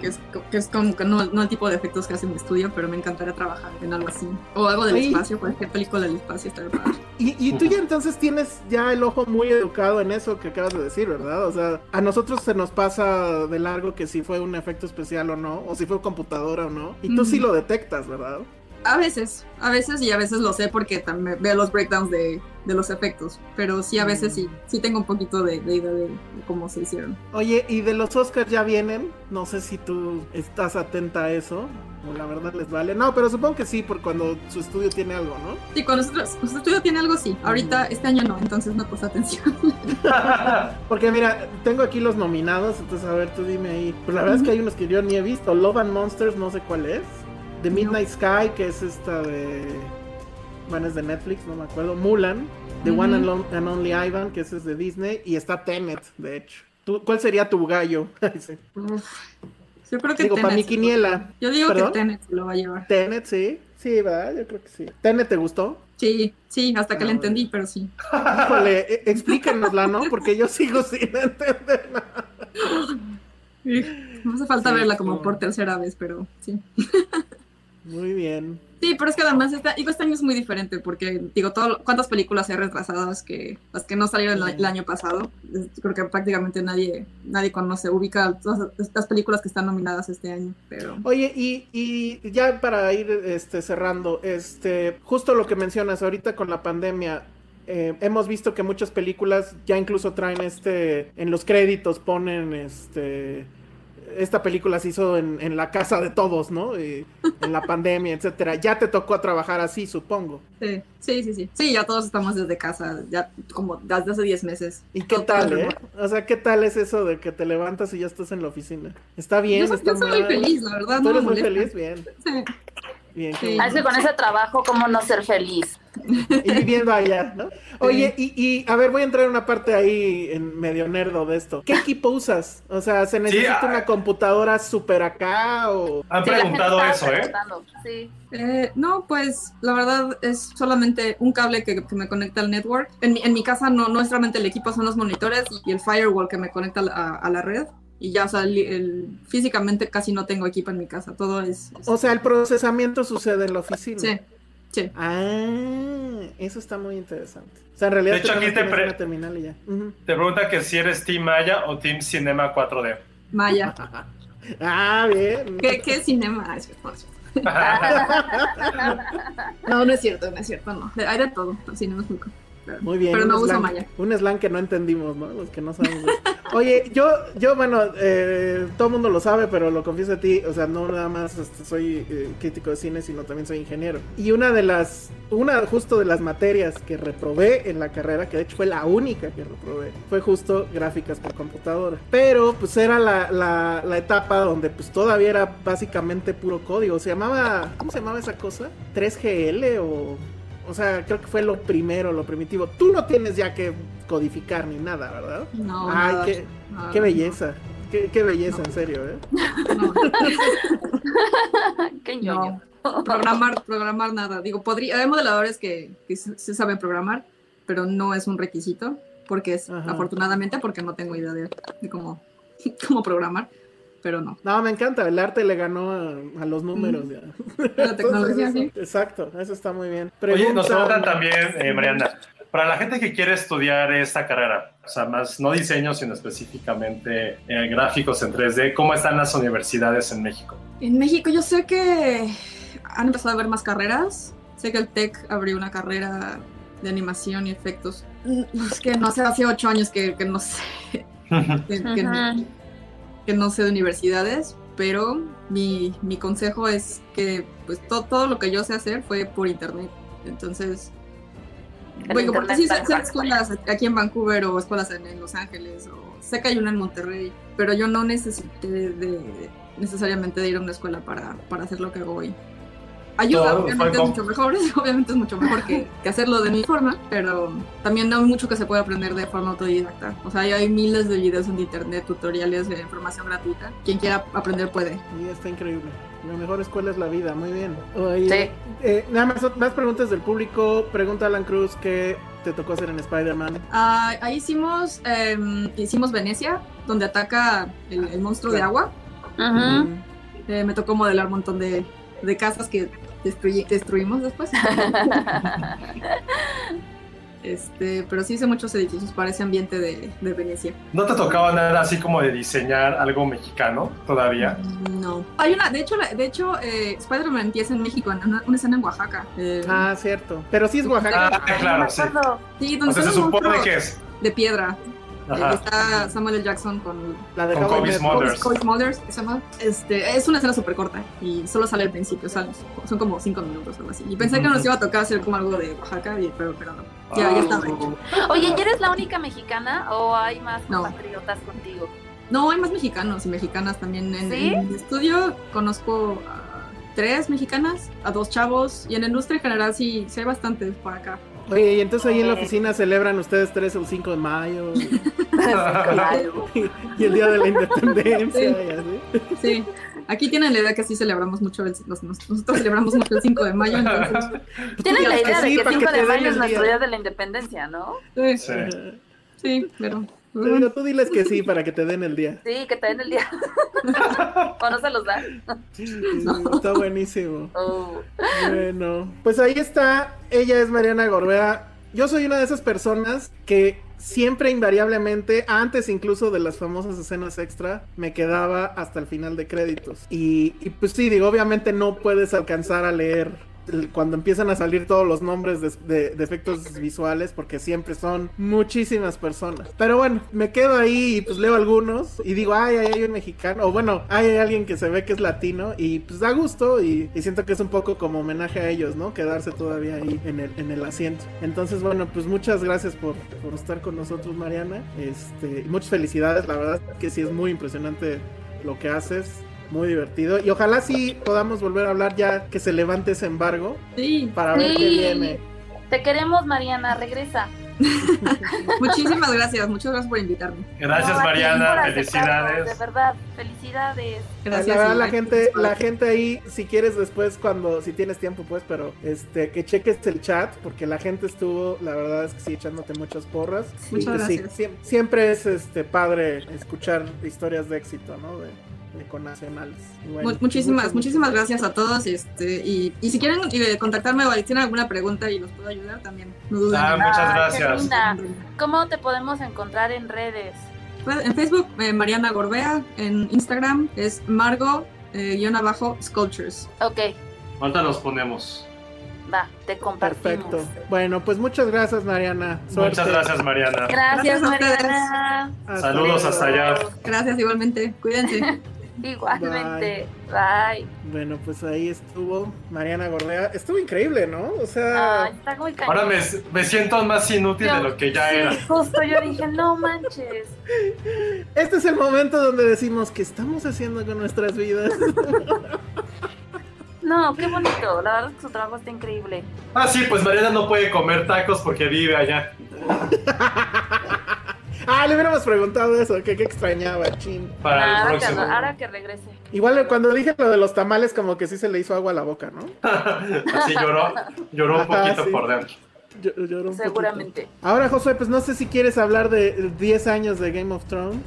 Que es, que es como que no, no el tipo de efectos que hace mi estudio, pero me encantaría trabajar en algo así. O algo del espacio, cualquier película del espacio padre. Y, y tú ya entonces tienes ya el ojo muy educado en eso que acabas de decir, ¿verdad? O sea, a nosotros se nos pasa de largo que si fue un efecto especial o no, o si fue computadora o no. Y tú sí lo detectas, ¿verdad? A veces, a veces y a veces lo sé porque también veo los breakdowns de, de los efectos, pero sí a veces sí, sí tengo un poquito de, de idea de cómo se hicieron. Oye, ¿y de los Oscars ya vienen? No sé si tú estás atenta a eso, o la verdad les vale. No, pero supongo que sí, por cuando su estudio tiene algo, ¿no? Sí, cuando su, su estudio tiene algo, sí. Ahorita, este año no, entonces no puse atención. Porque mira, tengo aquí los nominados, entonces a ver, tú dime ahí. Pues la verdad es que hay unos que yo ni he visto. Love and Monsters, no sé cuál es. The Midnight Sky, que es esta de... Bueno, es de Netflix, no me acuerdo. Mulan, The One and, Only Ivan, que ese es de Disney. Y está Tenet, de hecho. ¿Tú- ¿Cuál sería tu gallo? Sí. Yo creo que Digo, para mi quiniela. Yo digo ¿Perdón? que Tenet se lo va a llevar. Tenet, sí. Sí, ¿verdad? Yo creo que sí. ¿Tenet te gustó? Sí, sí, hasta que Ah, la entendí, pero sí. Híjole, e- explícanosla, ¿no? Porque yo sigo sin entender nada. No hace falta Sí, verla como- por tercera vez, pero sí. Muy bien. Sí, pero es que además esta, digo, este año es muy diferente porque, digo, todo, cuántas películas hay retrasadas que las que no salieron el, el año pasado. Creo que prácticamente nadie, nadie conoce, ubica todas estas películas que están nominadas este año, pero... Oye, y, y ya para ir este, cerrando, este, justo lo que mencionas ahorita con la pandemia, eh, hemos visto que muchas películas ya incluso traen este, en los créditos ponen este, esta película se hizo en, en la casa de todos, ¿no? Y en la pandemia, etcétera. Ya te tocó trabajar así, supongo. Sí, sí, sí, sí. Sí, ya todos estamos desde casa, ya como desde hace 10 meses. ¿Y qué tal, eh? O sea, ¿qué tal es eso de que te levantas y ya estás en la oficina? ¿Está bien? Yo ¿Está yo soy muy feliz, la verdad. ¿Tú no eres muy feliz? Bien. Sí. Bien, Sí. con ese trabajo, ¿cómo no ser feliz? y viviendo allá, ¿no? Oye, y, y a ver, voy a entrar en una parte ahí en medio nerdo de esto. ¿Qué equipo usas? O sea, ¿se necesita ah. una computadora super acá o...? Han Sí, preguntado eso, ¿eh? Eh, no, pues la verdad es solamente un cable que, que me conecta al network. En mi, en mi casa no, no es realmente el equipo, son los monitores y el firewall que me conecta a la red. Y ya, o sea, el- el- físicamente casi no tengo equipo en mi casa, todo es... es- O sea, el procesamiento sucede en la oficina. sí, sí. Ah, eso está muy interesante. O sea, en realidad De hecho, aquí te pre- terminal y ya. Te pregunta que si eres Team Maya o Team Cinema 4D. Maya. Ah, bien. ¿Qué, qué cinema? Ah, es. No, no es cierto, no es cierto, no. Hay de todo, el cinema es muy cool. Muy bien. Pero no uso slang- Maya. Un slang que no entendimos, ¿no? Los que no sabemos. Oye, yo, yo bueno, eh, todo el mundo lo sabe, pero lo confieso a ti, o sea, no nada más este, soy eh, crítico de cine, sino también soy ingeniero. Y una de las, una justo de las materias que reprobé en la carrera, que de hecho fue la única que reprobé, fue justo gráficas por computadora. Pero pues era la, la, la etapa donde pues todavía era básicamente puro código. Se llamaba, ¿cómo se llamaba esa cosa? ¿3GL o...? O sea, creo que fue lo primero, lo primitivo. Tú no tienes ya que codificar ni nada, ¿verdad? No, Ay, nada. qué, Nada. qué belleza. Qué, qué belleza, No. en serio, ¿eh? No, Qué ñoño. no. Programar, programar nada. Digo, podría, hay modeladores que, que se se saben programar, pero no es un requisito, porque es, Ajá. afortunadamente, porque no tengo idea de, de cómo, cómo programar, pero no. No, me encanta. El arte le ganó a, a los números ya. La tecnología, Entonces, sí. Exacto, eso está muy bien. Oye, nos Pregunta- preguntan también, eh, Mariana, para la gente que quiere estudiar esta carrera, o sea, más no diseño, sino específicamente eh, gráficos en 3D, ¿cómo están las universidades en México? En México yo sé que han empezado a haber más carreras. Sé que el TEC abrió una carrera de animación y efectos. Mm, Es que no sé, hace ocho años que, que no sé. que, que. Que no sé de universidades, pero mi, mi consejo es que pues to- todo lo que yo sé hacer fue por internet. Entonces, bueno, porque sí sé, todas escuelas aquí en Vancouver o escuelas en, en Los Ángeles o sé que hay una en Monterrey, pero yo no necesité de, necesariamente de ir a una escuela para, para hacer lo que hago hoy. Ayuda, obviamente es mucho mejor, obviamente es mucho mejor que, que hacerlo de mi forma, pero también hay mucho que se puede aprender de forma autodidacta. O sea, hay, hay miles de videos en internet, tutoriales de información gratuita. Quien quiera aprender puede. Sí, está increíble. La mejor escuela es la vida, muy bien. Oye, Sí. eh, nada más, más preguntas del público. Pregunta Alan Cruz qué te tocó hacer en Spider-Man. Ah, ahí himos, em, hicimos Venecia, donde ataca el, el monstruo de agua. Eh, me tocó modelar un montón de, de casas que destruyi- destruimos después. Este, pero sí hice muchos edificios para ese ambiente de, de Venecia. ¿No te tocaba nada así como de diseñar algo mexicano todavía? No. Hay una, de hecho, la- de hecho eh, Spider-Man empieza en México, en una, una escena en Oaxaca. eh, Ah, cierto. Pero sí es Oaxaca. Ah, claro, sí. sí, O donde sea, se supone monstruos que es. de piedra. Está Samuel L. Jackson con La de Con How I Kobe Met- Smulders. Kobe Smulders, se llama. Este, es una escena súper corta y solo sale al principio, o sea, son como cinco minutos o algo así. Y pensé que nos iba a tocar hacer como algo de Oaxaca, y- pero, pero no. Ya, ya estaba hecho. Oye, ¿y eres la única mexicana o hay más No. compatriotas contigo? No, hay más mexicanos y mexicanas también. En, ¿Sí? en mi estudio conozco a tres mexicanas, a dos chavos, y en la industria en general sí, sí hay bastantes por acá. Oye, y entonces ahí en la oficina celebran ustedes tres el 5 de mayo y, y el Día de la Independencia y así. Sí, aquí tienen la idea que sí celebramos mucho, el, los- nosotros celebramos mucho el 5 de mayo, entonces... Tienes la que idea de sí, que para 5 que te de den mayo es nuestro día. día de la independencia, ¿no? Sí, Sí. sí, pero... Te digo, tú diles que sí para que te den el día. Sí, que te den el día. o no se los dan. Está buenísimo. Oh. Bueno, pues ahí está. Ella es Mariana Gorbea. Yo soy una de esas personas que siempre invariablemente, antes incluso de las famosas escenas extra, me quedaba hasta el final de créditos. Y, y pues sí, digo, obviamente no puedes alcanzar a leer cuando empiezan a salir todos los nombres de, de- de efectos visuales porque siempre son muchísimas personas. Pero bueno, me quedo ahí y pues leo algunos y digo, ay, ay, hay un mexicano, o bueno, ay, hay alguien que se ve que es latino y pues da gusto y, y siento que es un poco como homenaje a ellos, ¿no? Quedarse todavía ahí en el, en el asiento. Entonces, bueno, pues muchas gracias por, por estar con nosotros, Mariana. Este, y muchas felicidades, la verdad que sí es muy impresionante lo que haces. Muy divertido. Y ojalá sí podamos volver a hablar ya que se levante ese embargo Sí, para ver qué Sí. viene. Te queremos, Mariana, regresa. muchísimas gracias, muchas gracias por invitarme. Gracias, No, Mariana. Felicidades. De verdad, felicidades. Gracias. la verdad, la gente, la gente ahí, si quieres después, cuando, si tienes tiempo, pues, pero este, que cheques el chat, porque la gente estuvo, la verdad es que sí, echándote muchas porras. Muchas Y, sí, gracias. siem- siempre es este padre escuchar historias de éxito, ¿no? De, Y bueno, Mu- muchísimas, muchísimas gracias a todos. Este, y, y si quieren eh, contactarme o si tienen alguna pregunta y los puedo ayudar también, no duden. Ah, muchas qué gracias. linda. ¿Cómo te podemos encontrar en redes? En Facebook, eh, Mariana Gorbea. En Instagram es Margo, eh, guion abajo, Sculptures. Ok, Ahorita los ponemos. va, te compartimos. Perfecto. Bueno, pues muchas gracias, Mariana. Suerte. Muchas gracias, Mariana. Gracias, Gracias a ustedes. Mariana. Hasta Saludos luego. hasta allá. Gracias igualmente. Cuídense. Igualmente. Bye. Bueno, pues ahí estuvo Mariana Gordea. Estuvo increíble, ¿no? O sea, Ay, está muy cañón. Ahora me, me siento más inútil de lo que ya sí, era. Justo yo dije, no manches. este es el momento donde decimos que estamos haciendo con nuestras vidas. No, qué bonito. La verdad es que su trabajo está increíble. Ah, sí, pues Mariana no puede comer tacos porque vive allá. Ah, le hubiéramos preguntado eso, que qué extrañaba, chin. Para el ahora, que, próximo. ahora que regrese. Igual cuando dije lo de los tamales, como que sí se le hizo agua a la boca, ¿no? Así lloró, lloró un poquito sí. por dentro. Lloró un Seguramente. poquito. Ahora, Josué, pues no sé si quieres hablar de 10 años de Game of Thrones.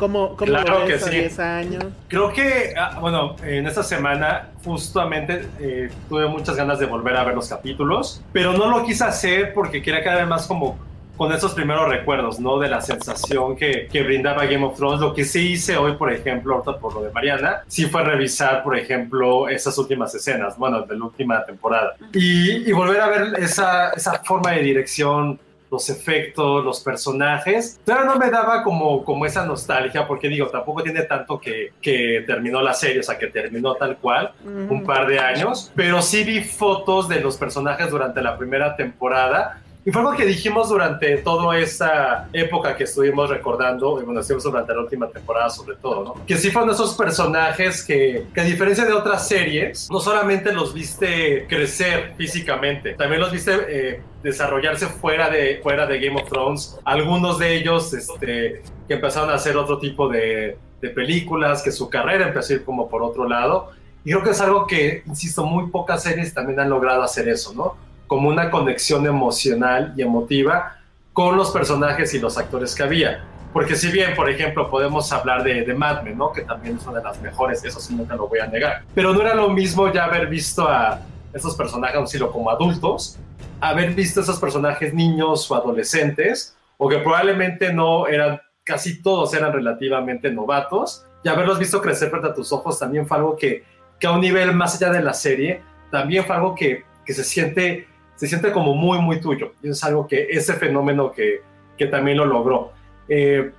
¿Cómo, cómo Claro lo que ves a sí. 10 años? Creo que, ah, bueno, en esta semana justamente eh, tuve muchas ganas de volver a ver los capítulos, pero no lo quise hacer porque quería quedar más como con esos primeros recuerdos, ¿no? De la sensación que, que brindaba Game of Thrones. Lo que sí hice hoy, por ejemplo, ahorita por lo de Mariana, sí fue revisar, por ejemplo, esas últimas escenas, bueno, de la última temporada. Y, y volver a ver esa, esa forma de dirección, los efectos, los personajes. Pero no me daba como, como esa nostalgia, porque digo, tampoco tiene tanto que, que terminó la serie, o sea, que terminó tal cual, un par de años, pero sí vi fotos de los personajes durante la primera temporada. Y fue algo que dijimos durante toda esa época que estuvimos recordando, y bueno, estuvimos durante la última temporada sobre todo, ¿no? Que sí fueron esos personajes que, que a diferencia de otras series, no solamente los viste crecer físicamente, también los viste eh, desarrollarse fuera de, fuera de Game of Thrones. Algunos de ellos este, que empezaron a hacer otro tipo de, de películas, que su carrera empezó a ir como por otro lado. Y creo que es algo que, insisto, muy pocas series también han logrado hacer eso, ¿no? Como una conexión emocional y emotiva con los personajes y los actores que había. Porque si bien, por ejemplo, podemos hablar de, de Mad Men, ¿no? Que también es una de las mejores, eso sí nunca lo voy a negar. Pero no era lo mismo ya haber visto a, esos personajes, sino como adultos, haber visto esos personajes niños o adolescentes, o que probablemente no eran, casi todos eran relativamente novatos, y haberlos visto crecer frente a tus ojos también fue algo que, que a un nivel más allá de la serie, también fue algo que, que se siente se siente como muy, muy tuyo. Y es algo que ese fenómeno que, que también lo logró. Eh,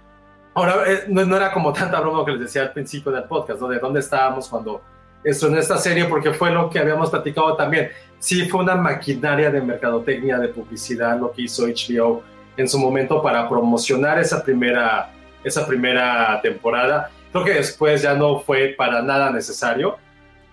ahora, eh, no, no, era como tanta broma que les decía al principio del podcast, ¿no? De dónde estábamos cuando en esta serie, porque fue lo que habíamos platicado también. Sí, fue una maquinaria de mercadotecnia, de publicidad, lo que hizo HBO en su momento para promocionar esa primera, esa primera temporada. Creo que después ya no fue para nada necesario.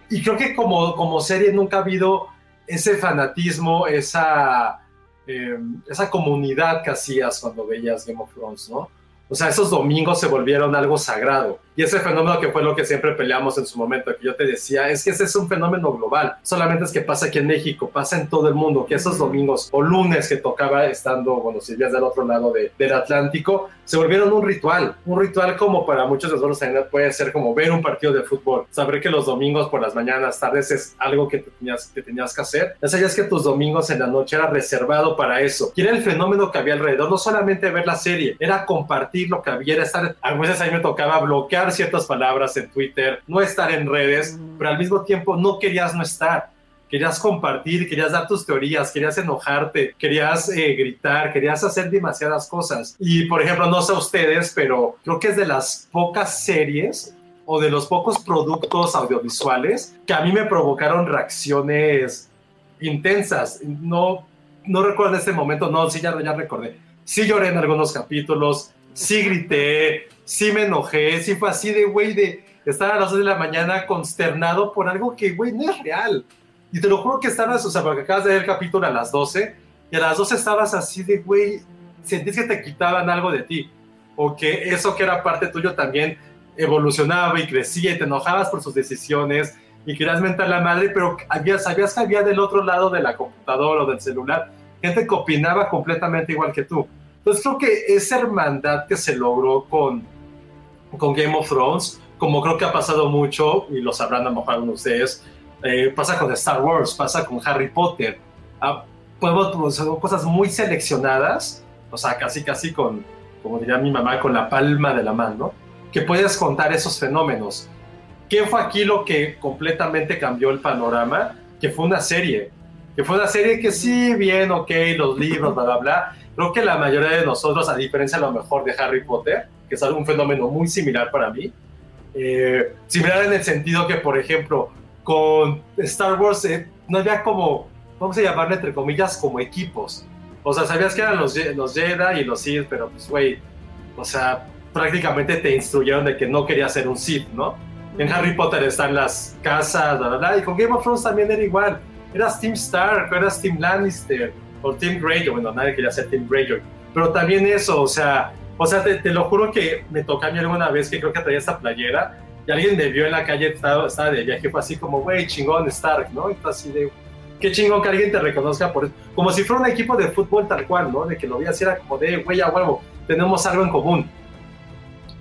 Y creo que como, como serie nunca ha habido ese fanatismo, esa, eh, esa comunidad que hacías cuando veías Game of Thrones, ¿no? O sea, esos domingos se volvieron algo sagrado. Y ese fenómeno que fue lo que siempre peleamos en su momento, que yo te decía, es que ese es un fenómeno global. Solamente es que pasa aquí en México, pasa en todo el mundo, que esos domingos o lunes que tocaba estando, bueno, si del otro lado de, del Atlántico, se volvieron un ritual. Un ritual como para muchos de nosotros también puede ser como ver un partido de fútbol. Saber que los domingos por las mañanas, tardes es algo que tenías, que tenías que hacer. Ya sabías que tus domingos en la noche era reservado para eso. Y era el fenómeno que había alrededor, no solamente ver la serie, era compartir lo que había, era estar, a veces a mí me tocaba bloquear ciertas palabras en Twitter, no estar en redes, pero al mismo tiempo no querías no estar. Querías compartir, querías dar tus teorías, querías enojarte, querías eh, gritar, querías hacer demasiadas cosas. Y por ejemplo, no sé ustedes, pero creo que es de las pocas series o de los pocos productos audiovisuales que a mí me provocaron reacciones intensas. No, no recuerdo ese momento, no, sí, ya, ya recordé. Sí lloré en algunos capítulos, sí grité, sí me enojé, sí fue así de, güey, de estar a las 2 de la mañana consternado por algo que, güey, no es real. Y te lo juro que estabas, o sea, porque acabas de ver el capítulo a las 12 y a las 12 estabas así de, güey, sentís que te quitaban algo de ti. O que eso que era parte tuyo también evolucionaba y crecía y te enojabas por sus decisiones y querías mentar la madre, pero había, sabías que había del otro lado de la computadora o del celular gente que opinaba completamente igual que tú. Entonces creo que esa hermandad que se logró con, con Game of Thrones, como creo que ha pasado mucho, y lo sabrán a lo mejor algunos de ustedes, eh, pasa con Star Wars, pasa con Harry Potter. Ah, podemos, pues, cosas muy seleccionadas, o sea, casi casi con, como diría mi mamá, con la palma de la mano, que puedes contar esos fenómenos. ¿Qué fue aquí lo que completamente cambió el panorama? Que fue una serie. Que fue una serie que sí, bien, ok, los libros, bla, bla, bla. Creo que la mayoría de nosotros, a diferencia a lo mejor de Harry Potter, que es un fenómeno muy similar para mí, eh, similar en el sentido que, por ejemplo, con Star Wars eh, no había como, vamos a llamarle entre comillas, como equipos. O sea, sabías que eran los, los Jedi y los Sith, pero pues, güey, o sea, prácticamente te instruyeron de que no querías ser un Sith, ¿no? En Harry Potter están las casas, bla, bla, bla, y con Game of Thrones también era igual. Eras Team Stark, eras Team Lannister, o Team Greyjoy, bueno, nadie quería ser Team Greyjoy, pero también eso, o sea, o sea, te, te, lo juro que me tocó a mí alguna vez que creo que traía esta playera y alguien me vio en la calle, estaba, estaba de viaje, fue así como, güey, chingón Stark, ¿no? Y fue así de, qué chingón que alguien te reconozca por eso. Como si fuera un equipo de fútbol tal cual, ¿no? De que lo vi así, era como de, güey, a huevo, tenemos algo en común.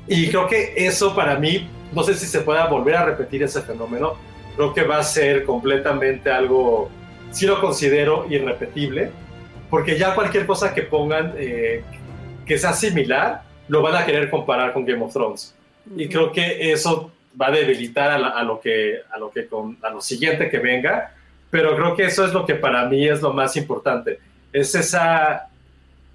Y creo que eso para mí, no sé si se pueda volver a repetir ese fenómeno, creo que va a ser completamente algo, sí lo considero irrepetible, porque ya cualquier cosa que pongan eh, que sea similar, lo van a querer comparar con Game of Thrones. Y creo que eso va a debilitar a, lo que a lo que con, a lo siguiente que venga, pero creo que eso es lo que para mí es lo más importante. Es esa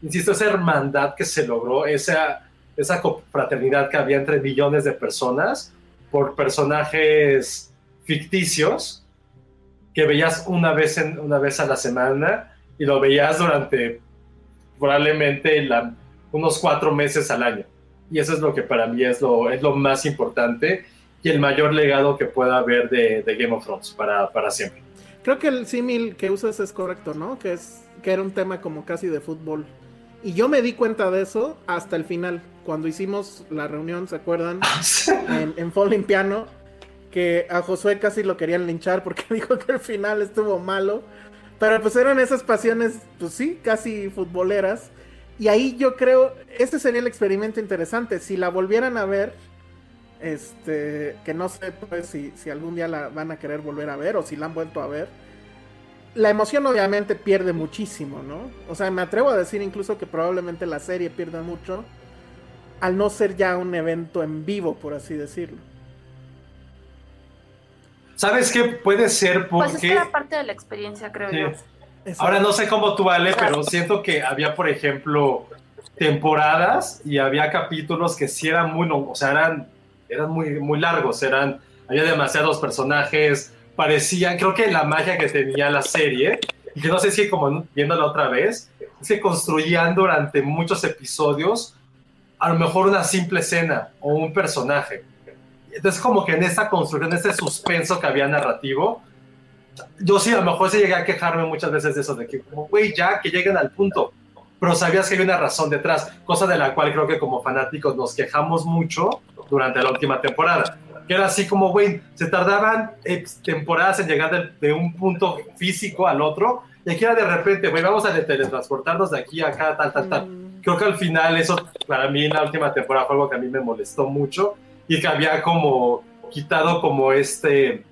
insisto, esa hermandad que se logró, esa esa fraternidad que había entre millones de personas por personajes ficticios que veías una vez en, una vez a la semana y lo veías durante probablemente la, unos cuatro meses al año. Y eso es lo que para mí es lo, es lo más importante y el mayor legado que pueda haber de, de Game of Thrones para, para, siempre. Creo que el símil que usas es correcto, ¿no? Que, es, que era un tema como casi de fútbol. Y yo me di cuenta de eso hasta el final, cuando hicimos la reunión, ¿se acuerdan? en, en Falling Piano, que a Josué casi lo querían linchar porque dijo que el final estuvo malo. Pero pues eran esas pasiones, pues sí, casi futboleras. Y ahí yo creo, este sería el experimento interesante. Si la volvieran a ver, este, que no sé pues, si, si algún día la van a querer volver a ver o si la han vuelto a ver. la emoción obviamente pierde muchísimo, ¿no? O sea, me atrevo a decir incluso que probablemente la serie pierda mucho al no ser ya un evento en vivo, por así decirlo. ¿Sabes qué? Puede ser porque... Pues es que era parte de la experiencia, creo Sí. yo. Exacto. Ahora no sé cómo tú, Ale, pero siento que había, por ejemplo, temporadas y había capítulos que sí eran muy, o sea, eran, eran muy, muy largos, eran, había demasiados personajes, parecían, creo que la magia que tenía la serie, y que no sé si como viéndola otra vez, es que construían durante muchos episodios a lo mejor una simple escena o un personaje. Entonces como que en esta construcción, en este suspenso que había narrativo, yo sí, a lo mejor sí llegué a quejarme muchas veces de eso, de que, como, güey, ya, que lleguen al punto. Pero sabías que hay una razón detrás, cosa de la cual creo que como fanáticos nos quejamos mucho durante la última temporada. Que era así como, güey, se tardaban temporadas en llegar del- de, un punto físico al otro, y aquí era de repente, güey, vamos a teletransportarnos de aquí a acá, tal, tal, tal. Creo que al final eso, para mí en la última temporada fue algo que a mí me molestó mucho, y que había como quitado como este,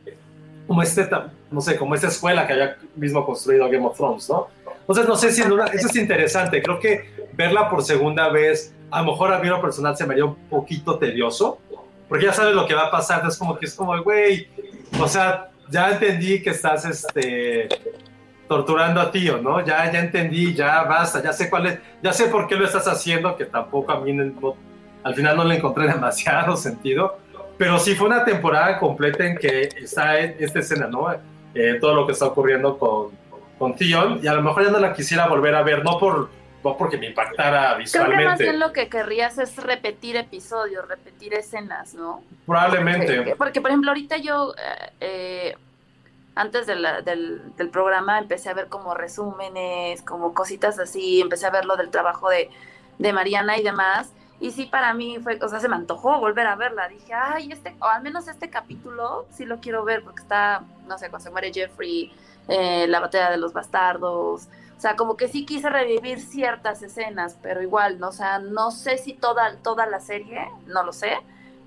como este, no sé, como esta escuela que había mismo construido Game of Thrones, ¿no? Entonces, no sé si en una- eso es interesante. Creo que verla por segunda vez, a lo mejor a mí lo personal se me haría un poquito tedioso, porque ya sabes lo que va a pasar. Es como que es como, güey, o sea, ya entendí que estás este, torturando a tío, ¿no? Ya, ya entendí, ya basta, ya sé cuál es, ya sé por qué lo estás haciendo, que tampoco a mí no- al final no le encontré demasiado sentido. Pero sí fue una temporada completa en que está en esta escena, ¿no? Eh, todo lo que está ocurriendo con, con Theon, y a lo mejor ya no la quisiera volver a ver, no, por, no porque me impactara Creo que más visualmente, bien lo que querrías es repetir episodios, repetir escenas, ¿no? probablemente. Porque, porque, por ejemplo, ahorita yo, eh, eh, antes de la- del, del programa, empecé a ver como resúmenes, como cositas así, empecé a ver lo del trabajo de, de Mariana y demás. Y sí, para mí fue, o sea, se me antojó volver a verla. Dije, ay, este, o al menos este capítulo sí lo quiero ver, porque está, no sé, cuando se muere Jeffrey, eh, la batalla de los bastardos. O sea, como que sí quise revivir ciertas escenas, pero igual, ¿no? O sea, no sé si toda, toda la serie, no lo sé,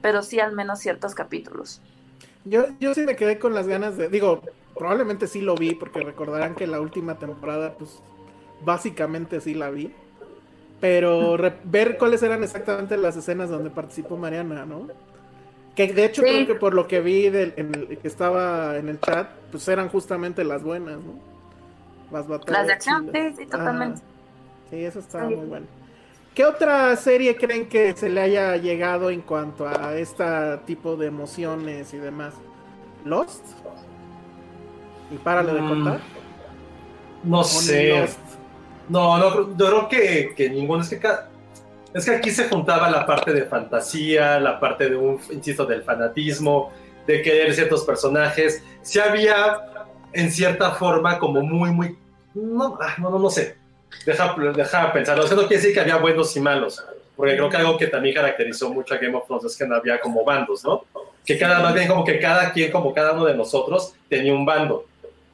pero sí al menos ciertos capítulos. Yo, yo sí me quedé con las ganas de. Digo, probablemente sí lo vi, porque recordarán que la última temporada, pues, básicamente sí la vi. Pero ver cuáles eran exactamente las escenas donde participó Mariana, ¿no? Que de hecho Sí. creo que por lo que vi del, en el- que estaba en el chat, pues eran justamente las buenas, ¿no? Las batallas. Las de acción, sí, sí, totalmente. Sí, eso estaba Sí. muy bueno. ¿Qué otra serie creen que se le haya llegado en cuanto a este tipo de emociones y demás? ¿Lost? ¿Y párale de Mm, contar? No ¿O sé. Lost? No, no, yo creo que, que ninguno. Es que, es que aquí se juntaba la parte de fantasía, la parte de un, insisto, del fanatismo, de querer ciertos personajes. Sí había, en cierta forma, como muy, muy. No, ah, no, no, sé. Deja, deja pensarlo. Eso no quiere decir que había buenos y malos. Porque creo que algo que también caracterizó mucho a Game of Thrones es que no había como bandos, ¿no? Que cada, más bien como que cada quien, como cada uno de nosotros, tenía un bando.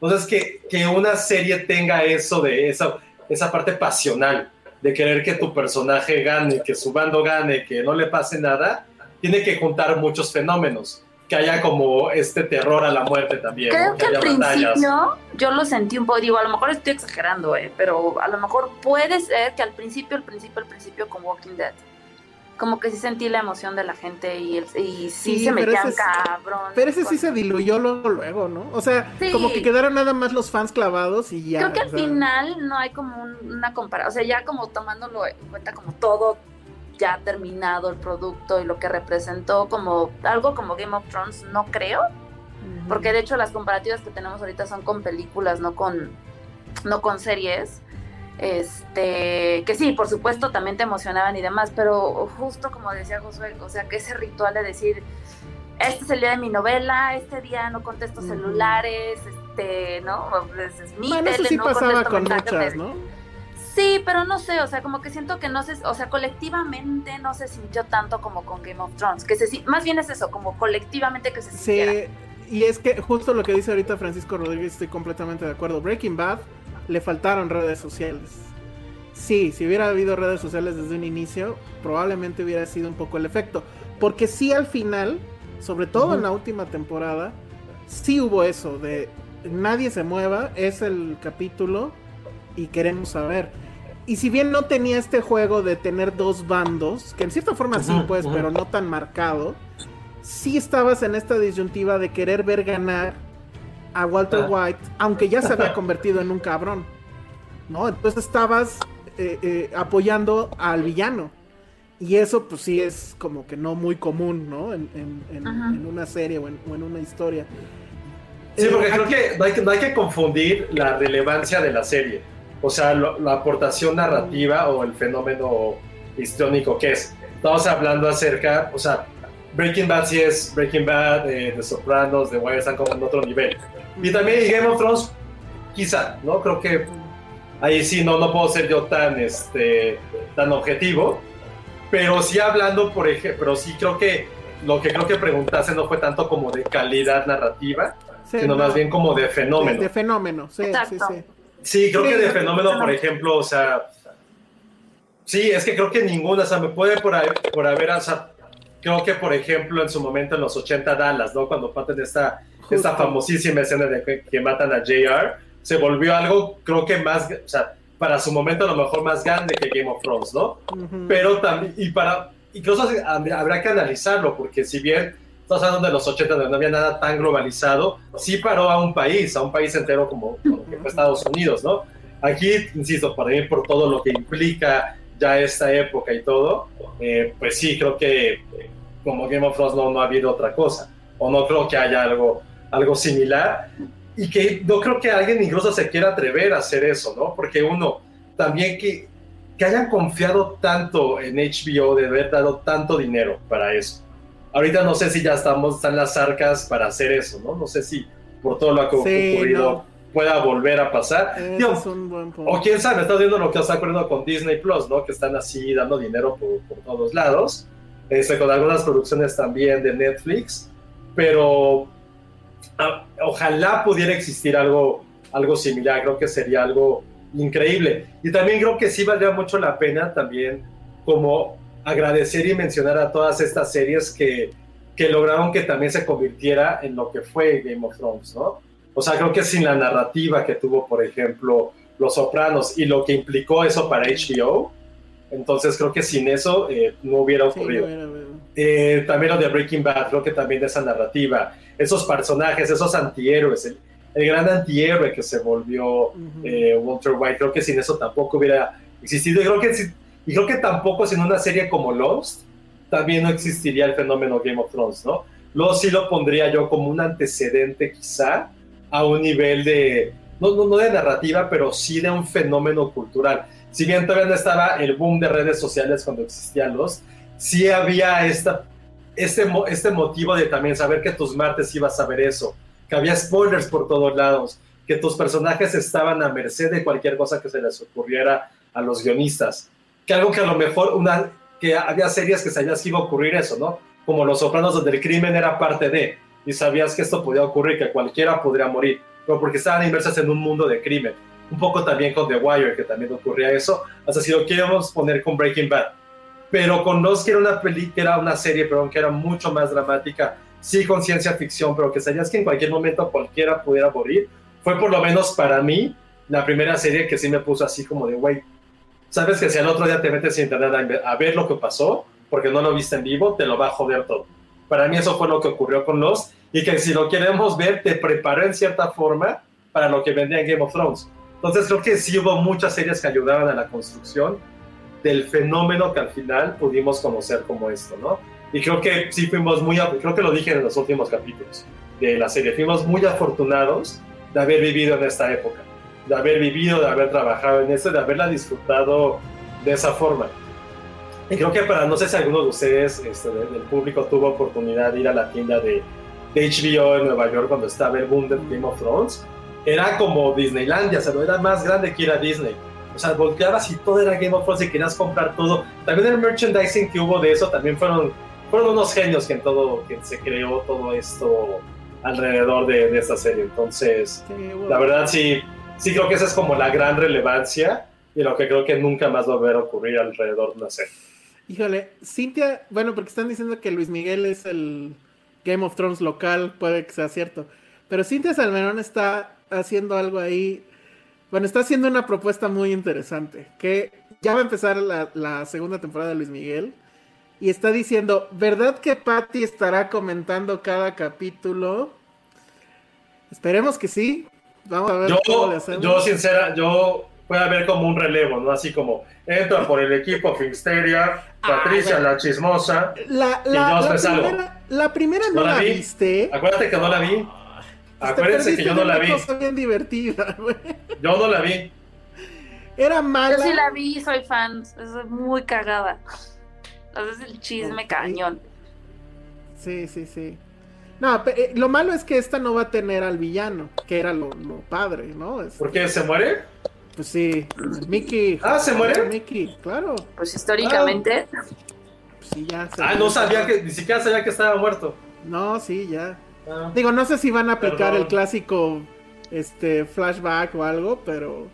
Entonces, que, que una serie tenga eso de esa, esa parte pasional, de querer que tu personaje gane, que su bando gane, que no le pase nada, tiene que juntar muchos fenómenos. Que haya como este terror a la muerte también. Creo ¿no? que al haya batallas. principio yo lo sentí un poco, digo, a lo mejor estoy exagerando, eh, pero a lo mejor puede ser que al principio, al principio, al principio con Walking Dead, como que sí sentí la emoción de la gente y, el- y sí, Sí, se metían cabrón. Pero ese sí se diluyó luego, luego, ¿no? O sea, Sí. como que quedaron nada más los fans clavados y ya. Creo que al sea, final no hay como un- una comparación, o sea, ya como tomándolo en cuenta como todo ya terminado el producto y lo que representó como algo como Game of Thrones, no creo, porque de hecho las comparativas que tenemos ahorita son con películas, no con, no con series. Este, que sí, por supuesto, también te emocionaban y demás, pero justo como decía Josué, o sea, que ese ritual de decir, este es el día de mi novela, este día no contesto celulares, este, ¿no? Es, es mi Bueno, eso sí no pasaba con muchas, ¿no? Sí, pero no sé, o sea, como que siento que no se, o sea, colectivamente no se sintió tanto como con Game of Thrones, que se más bien es eso, como colectivamente que se sintiera. Sí, y es que justo lo que dice ahorita Francisco Rodríguez, estoy completamente de acuerdo. Breaking Bad le faltaron redes sociales. Sí, si hubiera habido redes sociales desde un inicio, probablemente hubiera sido un poco el efecto. Porque sí al final, sobre todo en la última temporada, sí hubo eso de nadie se mueva, es el capítulo y queremos saber. Y si bien no tenía este juego de tener dos bandos, que en cierta forma sí, pues, pero no tan marcado, sí estabas en esta disyuntiva de querer ver ganar a Walter Ah. White, aunque ya se había convertido en un cabrón. ¿No? Entonces estabas eh, eh, apoyando al villano. Y eso, pues sí, es como que no muy común, ¿no? En, en- en- Ajá. en una serie o en, o en una historia. Sí, Eh, porque creo aquí- que no hay que, no hay que confundir la relevancia de la serie. O sea, lo- la aportación narrativa o el fenómeno histriónico que es. Estamos hablando acerca, o sea, Breaking Bad sí es Breaking Bad, eh, The Sopranos, The Wire están como en otro nivel. Y también Game of Thrones, quizá, ¿no? Creo que ahí sí no, no puedo ser yo tan, este, tan objetivo. Pero sí hablando, por ejemplo, pero sí creo que lo que creo que preguntaste no fue tanto como de calidad narrativa, Sí, sino no, más bien como de de, fenómeno. de fenómeno, sí, sí, Exacto. sí. Sí, creo Sí, que de fenómeno, por ejemplo, o sea, sí, es que creo que ninguna, o sea, me puede por, ahí- por haber, o sea, creo que, por ejemplo, en su momento en los 80 Dallas, ¿no? Cuando pasan esta, esta famosísima escena de que, que matan a JR, se volvió algo, creo que más, o sea, para su momento a lo mejor más grande que Game of Thrones, ¿no? Ujú. pero también, y para, incluso habrá que analizarlo, porque si bien estamos hablando de los 80, donde no había nada tan globalizado, sí paró a un país, a un país entero como, como que fue Estados Unidos, ¿no? Aquí, insisto, para mí, por todo lo que implica ya esta época y todo, eh, pues sí, creo que eh, como Game of Thrones no, no ha habido otra cosa, o no creo que haya algo, algo similar, y que no creo que alguien incluso se quiera atrever a hacer eso, ¿no? Porque uno, también que, que hayan confiado tanto en HBO, de haber dado tanto dinero para eso. Ahorita no sé si ya estamos, están las arcas para hacer eso, ¿no? No sé si por todo lo que ha Sí, ocurrido no. pueda volver a pasar. Punto. o quién sabe, estás viendo lo que está ocurriendo con Disney Plus, ¿no? Que están así dando dinero por, por todos lados. Este, con algunas producciones también de Netflix. Pero ojalá pudiera existir algo, algo similar. Creo que sería algo increíble. Y también creo que sí valdría mucho la pena también como agradecer y mencionar a todas estas series que, que lograron que también se convirtiera en lo que fue Game of Thrones, ¿no? O sea, creo que sin la narrativa que tuvo, por ejemplo, Los Sopranos y lo que implicó eso para HBO, entonces creo que sin eso eh, no hubiera Sí, ocurrido. bueno, bueno. Eh, también lo de Breaking Bad, creo que también de esa narrativa, esos personajes, esos antihéroes, el, el gran antihéroe que se volvió Ujú. eh, Walter White, creo que sin eso tampoco hubiera existido. Y creo que, y creo que tampoco sin una serie como Lost, también no existiría el fenómeno Game of Thrones, ¿no? Lost sí lo pondría yo como un antecedente quizá a un nivel de, no, no, no de narrativa, pero sí de un fenómeno cultural. Si bien todavía no estaba el boom de redes sociales cuando existía Lost, sí había esta, este, este motivo de también saber que tus martes ibas a ver eso, que había spoilers por todos lados, que tus personajes estaban a merced de cualquier cosa que se les ocurriera a los guionistas. Que algo que a lo mejor una, que había series que sabías que iba a ocurrir eso, ¿no? Como Los Sopranos, donde el crimen era parte de, y sabías que esto podía ocurrir, que cualquiera podría morir, pero porque estaban inmersas en un mundo de crimen. Un poco también con The Wire, que también ocurría eso, hasta si lo queremos poner con Breaking Bad. Pero con Lost, que era una peli, que era una serie, perdón, que era mucho más dramática, sí con ciencia ficción, pero que sabías que en cualquier momento cualquiera pudiera morir, fue por lo menos para mí la primera serie que sí me puso así como de, güey, sabes que si al otro día te metes a internet a ver lo que pasó, porque no lo viste en vivo, te lo va a joder todo. Para mí eso fue lo que ocurrió con Lost, y que si lo queremos ver, te preparó en cierta forma para lo que vendría en Game of Thrones. Entonces creo que sí hubo muchas series que ayudaban a la construcción del fenómeno que al final pudimos conocer como esto, ¿no? Y creo que sí fuimos muy, creo que lo dije en los últimos capítulos de la serie, fuimos muy afortunados de haber vivido en esta época, de haber vivido, de haber trabajado en esto, de haberla disfrutado de esa forma. Y creo que para, no sé si alguno de ustedes, este, de- del público, tuvo oportunidad de ir a la tienda de, de HBO en Nueva York cuando estaba el boom de Game of Thrones, era como Disneylandia, o sea, era más grande que ir a Disney. O sea, volteabas y todo era Game of Thrones y querías comprar todo. También el merchandising que hubo de eso, también fueron, fueron unos genios que en todo, que se creó todo esto alrededor de, de esta serie. Entonces, Sí, bueno. la verdad sí, sí creo que esa es como la gran relevancia y lo que creo que nunca más va a volver a ocurrir alrededor de una serie. Híjole, Cintia, bueno, porque están diciendo que Luis Miguel es el Game of Thrones local, puede que sea cierto. Pero Cintia Salmerón está haciendo algo ahí. Bueno, está haciendo una propuesta muy interesante. Que ya va a empezar la, la segunda temporada de Luis Miguel. Y está diciendo, ¿verdad que Patty estará comentando cada capítulo? Esperemos que sí. Vamos a ver cómo le Yo, hacemos. yo sincera, yo puede haber como un relevo, ¿no? Así como entra por el equipo Finsteria, Patricia Ah, bueno. la chismosa. La, y yo la primera, la primera no, ¿No la la vi? viste. Acuérdate que no la vi. Te Acuérdense que yo no la vi. cosa bien divertida, güey. Yo no la vi. Era mala. Yo sí la vi, soy fan, es muy cagada. Haces el chisme cañón. Sí, sí, sí. No, pe- eh, lo malo es que esta no va a tener al villano, que era lo, lo padre, ¿no? Es- ¿Por qué se muere? pues sí, Mickey. Ah, ¿se muere? Mickey, claro. Pues históricamente, Pues sí, ya. se Ah, no sabía que, ni siquiera sabía que estaba muerto. No, sí, ya. Ah. Digo, no sé si van a aplicar Perdón. el clásico este flashback o algo, pero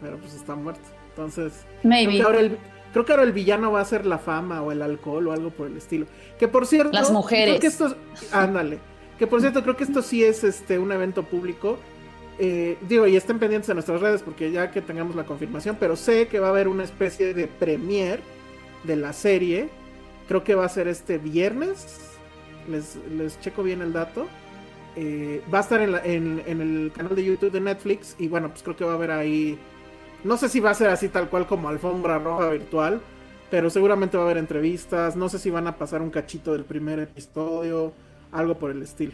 pero pues está muerto. Entonces, creo maybe. que, ahora el, creo que ahora el villano va a ser la fama o el alcohol o algo por el estilo. Que por cierto, Las mujeres. Creo que esto, ándale. Que por cierto, creo que esto sí es este un evento público. Eh, digo, y estén pendientes de nuestras redes porque ya que tengamos la confirmación, pero sé que va a haber una especie de premier de la serie. Creo que va a ser este viernes. Les, les checo bien el dato. Eh, va a estar en, la- en- en el canal de YouTube de Netflix. Y bueno, pues creo que va a haber ahí. No sé si va a ser así tal cual como alfombra roja virtual. Pero seguramente va a haber entrevistas. No sé si van a pasar un cachito del primer episodio. Algo por el estilo.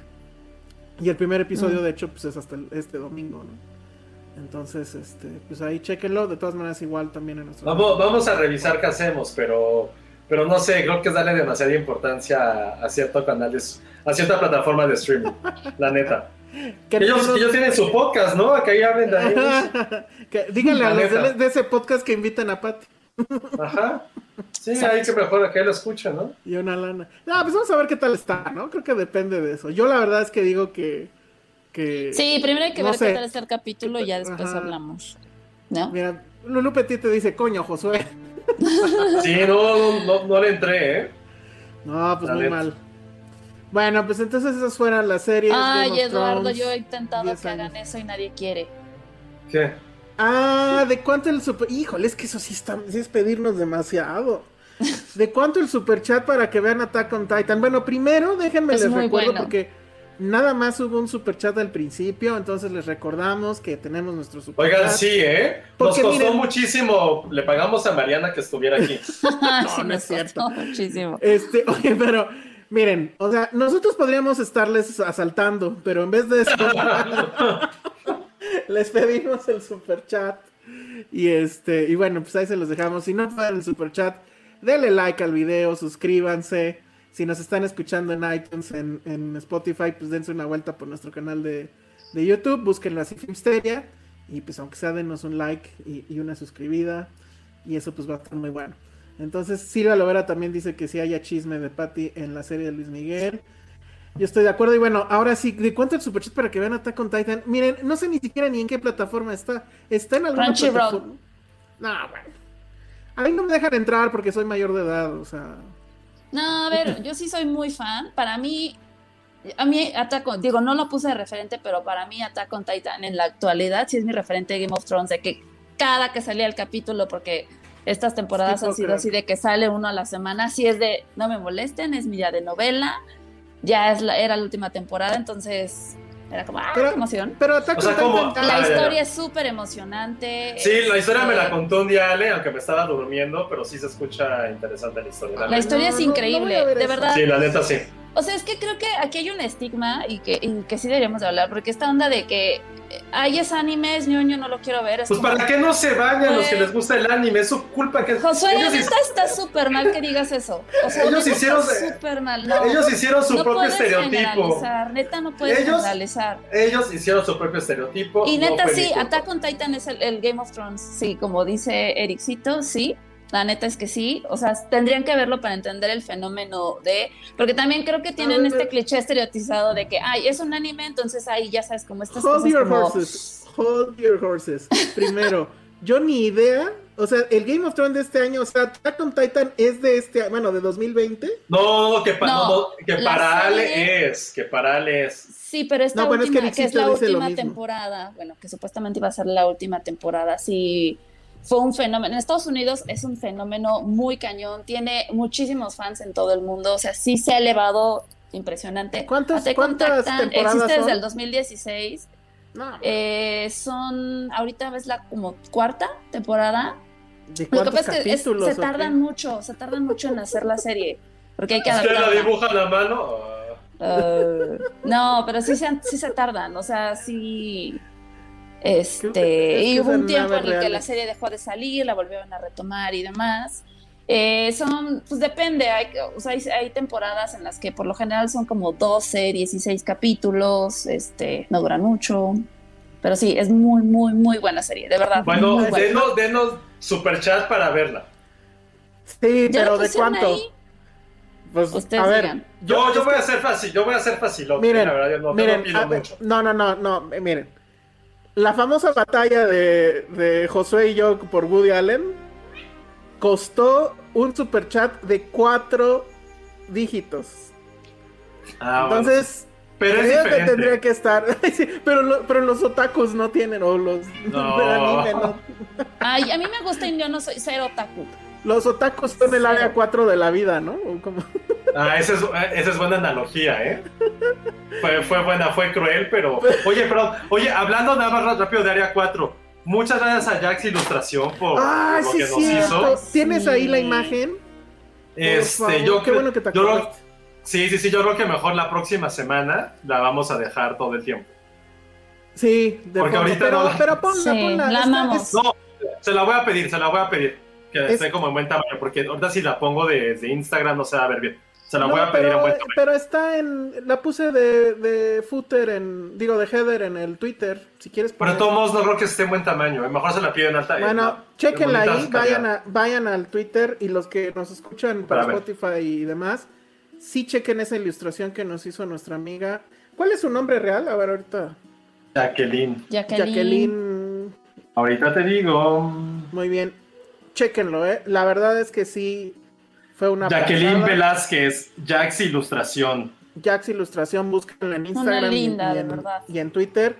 Y el primer episodio, Mm. de hecho, pues es hasta el- este domingo, ¿no? Entonces, este, pues ahí chequenlo. De todas maneras, igual también en nuestro. Vamos, vamos a revisar qué hacemos, pero, pero no sé, creo que es darle demasiada importancia a, a cierto canal, de- a cierta plataforma de streaming, la neta. Que Ellos, no- ellos tienen su podcast, ¿no? Que ahí hablen de ellos. Díganle a los de, ese podcast que inviten a Patty Ajá. Sí, ahí que mejor que lo escuchen, ¿no? y una lana. No, pues vamos a ver qué tal está, ¿no? Creo que depende de eso. Yo la verdad es que digo que. que Sí, primero hay que No ver sé. qué tal está el capítulo y ya después Ajá. hablamos. ¿No? Mira, Lulu Petit te dice, coño, Josué. Sí, no, no, no le entré, ¿eh? No, pues La muy mal. Bueno, pues entonces esas fueron las series. Game Ay, of Eduardo, Thrones, yo he intentado 10 que hagan eso y nadie quiere. ¿Qué? Ah, ¿de cuánto el super... Híjole, es que eso sí, está... sí es pedirnos demasiado. ¿De cuánto el super chat para que vean Attack on Titan? Bueno, primero déjenme Es les recuerdo bueno. porque nada más hubo un super chat al principio, entonces les recordamos que tenemos nuestro super Oigan, sí, ¿eh? Nos Porque costó miren- muchísimo. Le pagamos a Mariana que estuviera aquí. no, no es cierto. Muchísimo. Este, oye, pero miren, o sea, nosotros podríamos estarles asaltando, pero en vez de eso, les pedimos el super chat. Y este, y bueno, pues ahí se los dejamos. Si no pueden el super chat, denle like al video, suscríbanse. Si nos están escuchando en iTunes, en, en Spotify, pues dense una vuelta por nuestro canal de, de YouTube, búsquenlo así Filmsteria. Y pues aunque sea, denos un like y, y una suscribida. Y eso pues va a estar muy bueno. Entonces, Silvia Lovera también dice que si haya chisme de Patty en la serie de Luis Miguel. Yo estoy de acuerdo. Y bueno, ahora sí, ¿de cuánto el superchat para que vean Attack on Titan? Miren, no sé ni siquiera ni en qué plataforma está. ¿Está en alguna Crunchyroll. plataforma? No, bueno. A mí no me dejan entrar porque soy mayor de edad, o sea... No, a ver, yo sí soy muy fan. Para mí, a mí Attack digo, no lo puse de referente, pero para mí Attack on Titan en la actualidad sí es mi referente de Game of Thrones, de que cada que salía el capítulo, porque estas temporadas Sí, han sido así de que sale uno a la semana, sí es de no me molesten, es mi día de novela, ya es la, era la última temporada, entonces era como, ¡ah, Pero- qué emoción! Pero Attack O sea. Titan... La Ah, ya, ya. historia es súper emocionante. Sí, la historia me la este, contó un día Ale, aunque me estaba durmiendo, pero sí se escucha interesante la historia. La neta. historia No, es no, no increíble, a ver de eso. verdad. Sí, la neta sí. O sea, es que creo que aquí hay un estigma y que, y que sí deberíamos de hablar, porque esta onda de que eh, ay, es anime, es ñoño, no lo quiero ver. Es Pues como- para qué no se vayan los que Pues- les gusta el anime, es su culpa que Josué, neta está súper mal que digas eso. O sea, Ellos hicieron- súper mal. No, ellos hicieron su no propio estereotipo. neta no puedes Ellos- generalizar. Ellos hicieron su propio estereotipo. Y neta sí. Attack on Titan es el, el Game of Thrones, sí, como dice Ericito, sí. La neta es que sí, o sea, tendrían que verlo para entender el fenómeno de, porque también creo que tienen ver, este cliché estereotizado de que, ay, es un anime, entonces ahí ya sabes como estas Hold cosas your como, horses. Hold your horses. Primero, yo ni idea O sea, el Game of Thrones de este año, o sea, Attack on Titan es de este, bueno, de 2020. No, que, pa- No, no, no, que para Ale serie- es, que para Ale es. Sí, pero esta No, bueno, es que última, que, es la última temporada, bueno, que supuestamente iba a ser la última temporada, sí fue un fenómeno. En Estados Unidos es un fenómeno muy cañón, tiene muchísimos fans en todo el mundo, o sea, sí se ha elevado impresionante. ¿Cuántas- on cuántas temporadas existe desde el 2016. No, Eh, son, ahorita ves la como cuarta temporada. ¿de Lo que cuántos pasa es que es- se tardan mucho, se tardan mucho en hacer la serie, porque hay que que la dibujan a mano. ah. Uh, no, pero sí se, sí se tardan, o sea, sí. Este, Es que y hubo un tiempo en el que la serie dejó de salir, la volvieron a retomar y demás. Eh, son, pues depende, hay, o sea, hay, hay temporadas en las que por lo general son como 12, 16 capítulos, este, no duran mucho, pero sí, es muy, muy, muy buena serie, de verdad. Bueno, muy buena. denos, denos super chat para verla. Sí, ¿Ya la pero ¿de cuánto? ahí? Pues, Ustedes a ver, digan. Yo, yo voy a hacer fácil, yo voy a hacer fácil. Miren, la verdad, yo no, miren, pido a ver, mucho. no, no, no, no, miren. La famosa batalla de, de Josué y yo por Woody Allen costó un superchat de cuatro dígitos. Ah, bueno. Entonces, pero es creo que tendría que estar. Sí, pero, lo- pero los otakus no tienen, o los No. del anime, no. Ay, a mí me gusta y yo no soy cero otaku. Los otakus son el área 4 de la vida, ¿no? Como- Ah, esa es, esa es buena analogía, ¿eh? Fue, fue buena, fue cruel, pero. Oye, pero, oye, hablando nada más rápido de Área 4, muchas gracias a Jax Ilustración por, ¡Ah, por lo sí, que nos cierto! hizo. ¿Tienes ahí la imagen? Este, favor, yo qué creo- bueno que te yo. Sí, sí, sí, yo creo que mejor la próxima semana la vamos a dejar todo el tiempo. Sí, de Porque fondo, ahorita pero, no la- pero ponla, Sí, ponla. la amamos. No, se la voy a pedir, se la voy a pedir. Que Es- esté como en buen tamaño, porque ahorita si la pongo de, de Instagram no se va a ver bien. Se la no, voy a pedir pero, en buen tamaño. pero está en. La puse de, de footer en. Digo, de header en el Twitter. Si quieres Pero de todos modos no creo que esté en buen tamaño. ¿eh? Mejor se la pido en alta. Bueno, en- chequenla en ahí, vayan, a, vayan al Twitter y los que nos escuchan por Para. Spotify y demás, sí chequen esa ilustración que nos hizo nuestra amiga. ¿Cuál es su nombre real? A ver, ahorita. Jacqueline. Jacqueline. Jacqueline. Ahorita te digo. Muy bien. Chequenlo, ¿eh? La verdad es que sí fue una. Jacqueline pasada. Velázquez, Jax Ilustración. Jax Ilustración, búsquenla en Instagram y- linda, y, de en, verdad. y en Twitter.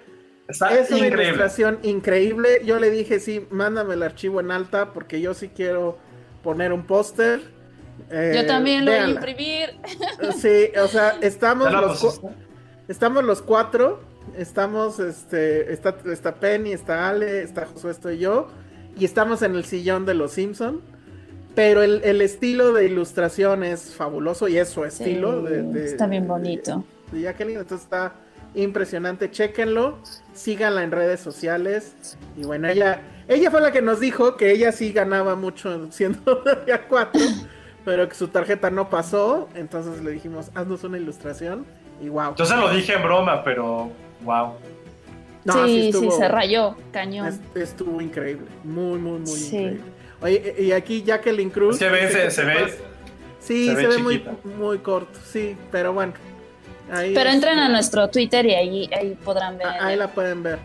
Está es una increíble. ilustración increíble. Yo le dije, sí, mándame el archivo en alta porque yo sí quiero poner un póster. Eh, Yo también lo voy a imprimir. Sí, o sea, estamos los cuatro. Estamos, este, está, está Penny, está Ale, está Josué, estoy yo. Y estamos en el sillón de los Simpson. Pero el, el estilo de ilustración es fabuloso y es su estilo. Sí, de, de- está bien bonito. de Jacqueline, entonces está impresionante. Chéquenlo, síganla en redes sociales. Y bueno, ella, ella fue la que nos dijo que ella sí ganaba mucho siendo de 4, pero que su tarjeta no pasó. Entonces le dijimos, haznos una ilustración. Y wow. Yo se lo dije en broma, pero wow. No, sí, sí, estuvo- se rayó, cañón. es- estuvo increíble. Muy, muy, muy Sí. increíble. Oye, y aquí Jacqueline Cruz. Es que ve, se, se ve. pasa- Sí, se se, ve ve muy, muy corto, sí, pero bueno. Ahí Pero entren este, a nuestro Twitter y ahí, ahí podrán ver. Ah, Ahí la pueden ver.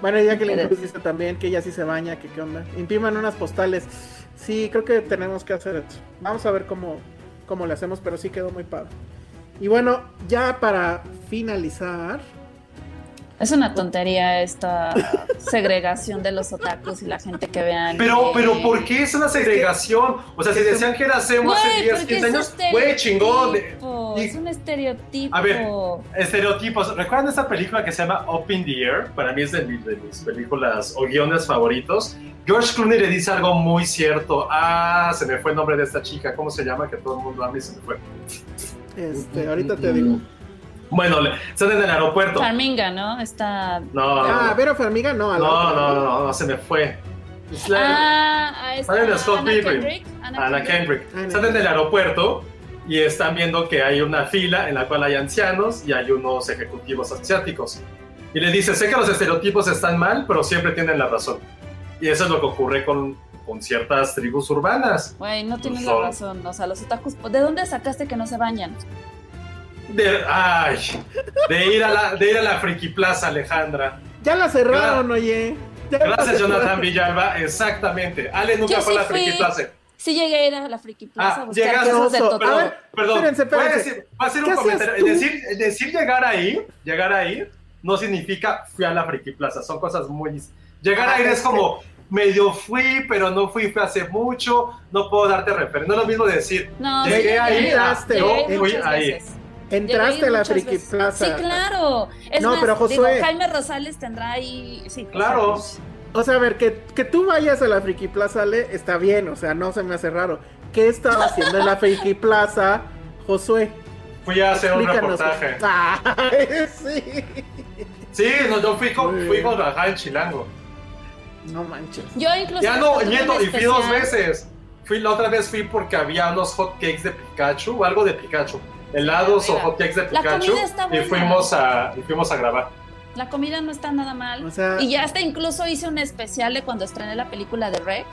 Bueno, ya que Pero- Cruz dice también que ella sí se baña, que qué onda. Impriman unas postales. Sí, creo que tenemos que hacer esto. Vamos a ver cómo, cómo le hacemos, pero sí quedó muy padre. Y bueno, ya para finalizar. Es una tontería esta segregación de los otakus y la gente que vean. Pero, pero, ¿por qué es una segregación? O sea, si decían que era hace Güey, 10, porque 15 es años, güey, chingón. y- Es un estereotipo. A ver, estereotipos. ¿Recuerdan esta película que se llama Up in the Air? Para mí es de, mi- de mis películas o guiones favoritos. George Clooney le dice algo muy cierto. Ah, se me fue el nombre de esta chica. ¿Cómo se llama? Que todo el mundo habla y se me fue. Este, ahorita te digo. Bueno, están en el aeropuerto. Farminga, ¿no? Está. No, Ah, no, Vera Farmiga, no. a la no, otra. no, no, no, se me fue. Ah, Sale de Scott Pilgrim. Ana Kendrick. Ana Están en el aeropuerto y están viendo que hay una fila en la cual hay ancianos y hay unos ejecutivos asiáticos. Y le dice, sé que los estereotipos están mal, pero siempre tienen la razón. Y eso es lo que ocurre con, con ciertas tribus urbanas. Güey, no tienes Son- la razón. O sea, los otakus. ¿De dónde sacaste que no se bañan? De, ay, de ir a la, de ir a la Friki Plaza, Alejandra. Ya la cerraron, oye. Ya Gracias, Jonathan. Villalba. Exactamente. Ale nunca Yo fue a sí la Friki fui. Plaza. Sí llegué a ir a la Friki Plaza Ah, a llegaste, cosas de. Totoro. A ver, Perdón, espérense, voy a espérense. decir, voy a hacer ¿Qué un comentario. Decir, decir llegar ahí, llegar ahí, no significa fui a la Friki Plaza. Son cosas muy. Llegar Ah, a ir es es como medio fui, pero no fui, fui hace mucho. No puedo darte referencia. No es lo mismo decir. No, Llegué sí, ahí, llegué a ir yo fui ahí. veces. Entraste a la Friki veces. Plaza. Sí, claro. Es No, más, pero Josué- digo, Jaime Rosales tendrá ahí. Sí, Claro. o sea, O sea, a ver, que, que tú vayas a la Friki Plaza, Ale, está bien, o sea, no se me hace raro. ¿Qué estaba haciendo en la Friki Plaza, Josué? Fui a hacer un reportaje. Ay, sí. Sí, no, yo fui con, fui con Raja en Chilango. No manches. Yo incluso. Ya no, nieto, y fui dos veces. Fui la otra vez fui porque había unos hot cakes de Pikachu o algo de Pikachu. Helados o Mira, hot cakes de la Pikachu. comida está Y fuimos a y fuimos a grabar. La comida no está nada mal. O sea- y ya hasta incluso hice un especial de cuando estrené la película de Rec.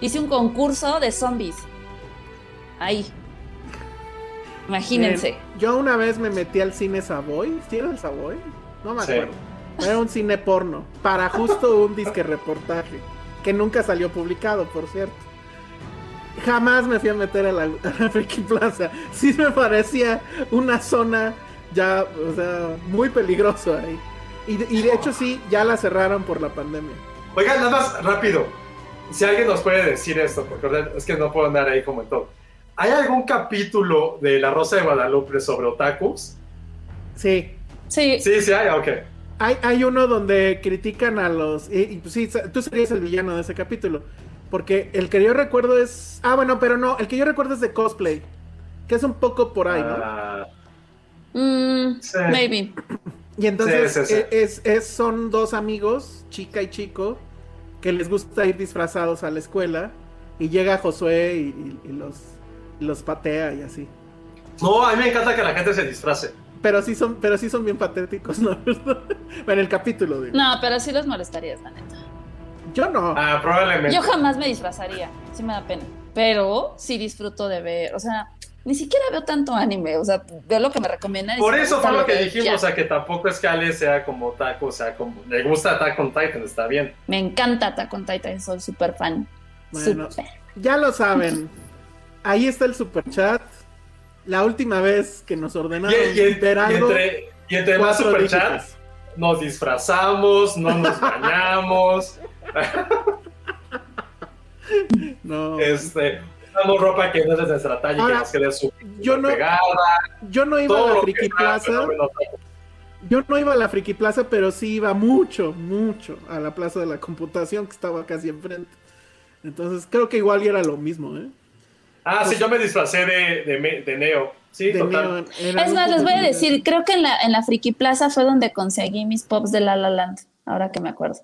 Hice un concurso de zombies. Ahí. Imagínense. Yo una vez me metí al cine Savoy. ¿Sí era el Savoy? No me Sí. acuerdo. Era un cine porno. Para justo un disque reportaje. Que nunca salió publicado, por cierto. Jamás me fui a meter a la, a la Friki Plaza. Sí me parecía una zona ya, o sea, muy peligroso ahí. Y, de- y de hecho sí, ya la cerraron por la pandemia. Oigan, nada más rápido. Si alguien nos puede decir esto, porque es que no puedo andar ahí como en todo. ¿Hay algún capítulo de La Rosa de Guadalupe sobre otakus? Sí. Sí. Sí, sí hay, ok. Hay, hay uno donde critican a los... Y, y, pues, sí, tú serías el villano de ese capítulo. Porque el que yo recuerdo es... Ah, bueno, pero no, el que yo recuerdo es de cosplay. Que es un poco por ahí, ¿no? Ah, Mm, Sí. Maybe. Y entonces Sí, sí, sí. e- Es, es- son dos amigos, chica y chico, que les gusta ir disfrazados a la escuela. Y llega Josué y, y- y los, y los patea y así. no, a mí me encanta que la gente se disfrace. Pero sí son, pero sí son bien patéticos, ¿no? en el capítulo, digo. No, pero sí los molestarías, la neta. Yo no. Ah, probablemente. Yo jamás me disfrazaría. Sí me da pena. Pero sí disfruto de ver. O sea, ni siquiera veo tanto anime. O sea, veo lo que me recomiendan. Por eso fue lo que dijimos, ya. o sea, que tampoco es que Ale sea como taco, o sea, como le gusta Attack on Titan, está bien. Me encanta Attack on Titan, soy súper fan. Bueno, Súper. ya lo saben. Ahí está el super chat. La última vez que nos ordenaron y- y ver algo. entre, y entre más superchats, dígitos. nos disfrazamos, no nos bañamos, No. este, usamos ropa que no es de nuestra talla y Ahora, que nos quede súper yo no- pegada, Yo no iba a la Friki Plaza. Yo no iba a la Friki Plaza, pero sí iba mucho, mucho a la Plaza de la Computación que estaba casi enfrente. Entonces creo que igual era lo mismo, ¿eh? Ah, sí, yo me disfracé de, de, Neo. Sí, De total. Neo Es más, les voy a decir, creo que en la, en la Friki Plaza fue donde conseguí mis pops de La La Land, ahora que me acuerdo.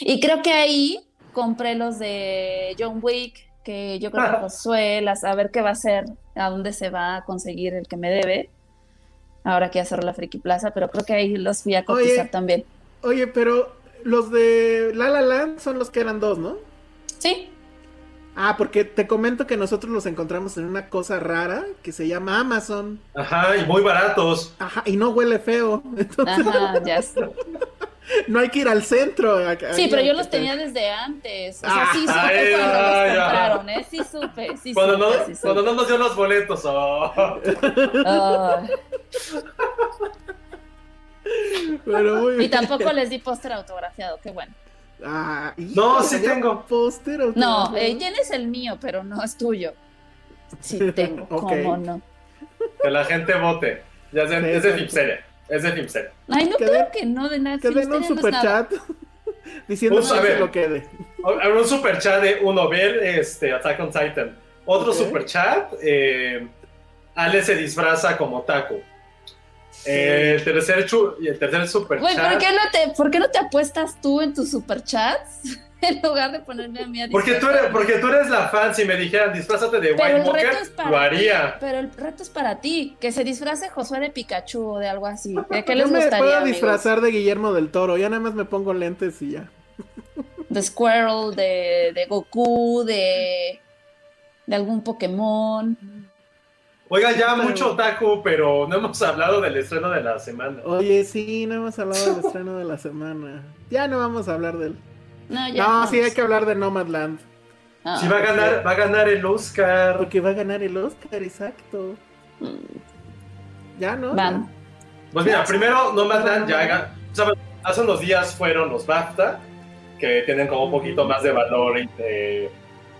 Y creo que ahí compré los de John Wick, que yo creo que Josué, las- a ver qué va a hacer, a dónde se va a conseguir el que me debe, ahora que ya cerró la Friki Plaza, pero creo que ahí los fui a cotizar Oye. también. Oye, pero los de La La Land son los que eran dos, ¿no? Sí, Ah, porque te comento que nosotros los encontramos en una cosa rara que se llama Amazon. Ajá, y muy baratos. Ajá, y no huele feo. Entonces ajá, ya sé. no hay que ir al centro. a- Sí, pero yo los te- tenía desde antes. O sea, Ah, sí supe ay, cuando ay, los ay. compraron, ¿eh? Sí supe, sí Cuando no, supe, sí supe. cuando no nos dio los boletos. oh. Ay. Pero muy Y bien. tampoco les di póster autografiado, qué bueno. Ah, No, sí tengo. Póster. No, eh, tienes el mío, pero no es tuyo. Sí tengo. ¿cómo no? Que la gente vote. Ya es de, Sí, es de sí. Es de Filmsteria. Ay, no Que creo que no de nada. Que den un Filmsteria no diciendo Pues, que lo quede. Habrá un super chat de uno, ver este, Attack on Titan. Otro Ok. super chat, eh, Ale se disfraza como taco. el tercer chu- y el tercer super Güey, chat. ¿por qué, no te, ¿por qué no te apuestas tú en tus superchats? en lugar de ponerme a mí a Porque tú, eres, porque tú eres la fan. Si me dijeran disfrázate de Pero White el reto Walker, es para lo ti, haría. Pero el reto es para ti. Que se disfrace Josué de Pikachu o de algo así. ¿De qué Yo les me gustaría, puedo amigos? disfrazar de Guillermo del Toro. Ya nada más me pongo lentes y ya. De Squirrel, de, de Goku, de, de algún Pokémon. Oiga, ya mucho otaku, pero no hemos hablado del estreno de la semana. Oye, sí, no hemos hablado del estreno de la semana. Ya no vamos a hablar del. No, ya. No, vamos. sí, hay que hablar de Nomadland. Ah, Sí va a ganar, va a ganar el Oscar. Porque va a ganar el Oscar, exacto. Ya, ¿no? Van. Pues mira, primero Nomadland ya ga- o sea, hace unos días fueron los BAFTA, que tienen como un poquito más de valor eh,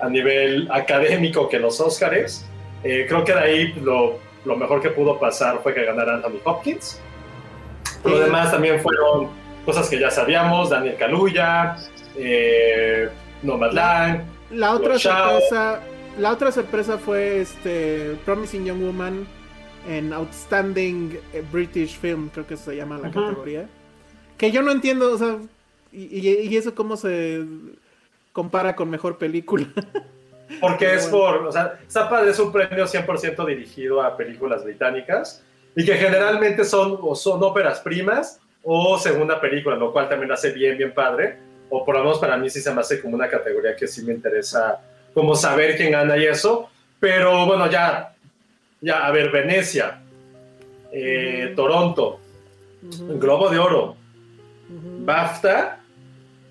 a nivel académico que los Oscars. Eh, creo que de ahí lo, lo mejor que pudo pasar fue que ganara Anthony Hopkins. Lo demás también fueron cosas que ya sabíamos, Daniel Kaluuya, eh, Nomadland. La otra Los Shao. sorpresa, la otra sorpresa fue este Promising Young Woman en Outstanding eh, British Film, creo que se llama la categoría. Que yo no entiendo, o sea, y, y- y eso cómo se compara con mejor película. Porque Pero es bueno. por, o sea, padre es un premio 100% dirigido a películas británicas y que generalmente son o son óperas primas o segunda película, lo cual también lo hace bien, bien padre. O por lo menos para mí sí se me hace como una categoría que sí me interesa como saber quién gana y eso. Pero bueno, ya, ya, a ver, Venecia, eh. Toronto, Globo de Oro. BAFTA,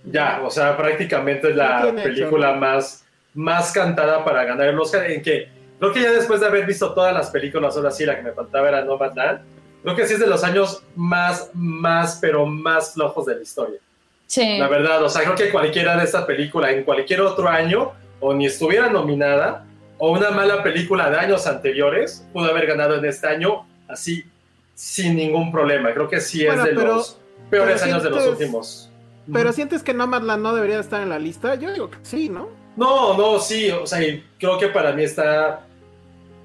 ya, o sea, prácticamente es la hecho, película ¿no? más, más cantada para ganar el Oscar, en que creo que ya después de haber visto todas las películas, ahora sí, la que me faltaba era Nomadland, creo que sí es de los años más, más, pero más flojos de la historia. Sí. La verdad, o sea, creo que cualquiera de esta película en cualquier otro año, o ni estuviera nominada, o una mala película de años anteriores, pudo haber ganado en este año así, sin ningún problema. Creo que sí es Bueno, de pero- los peores años de los últimos. Pero sientes que Nomadland no debería estar en la lista? Yo digo que sí, ¿no? No, no, sí, o sea, creo que para mí está.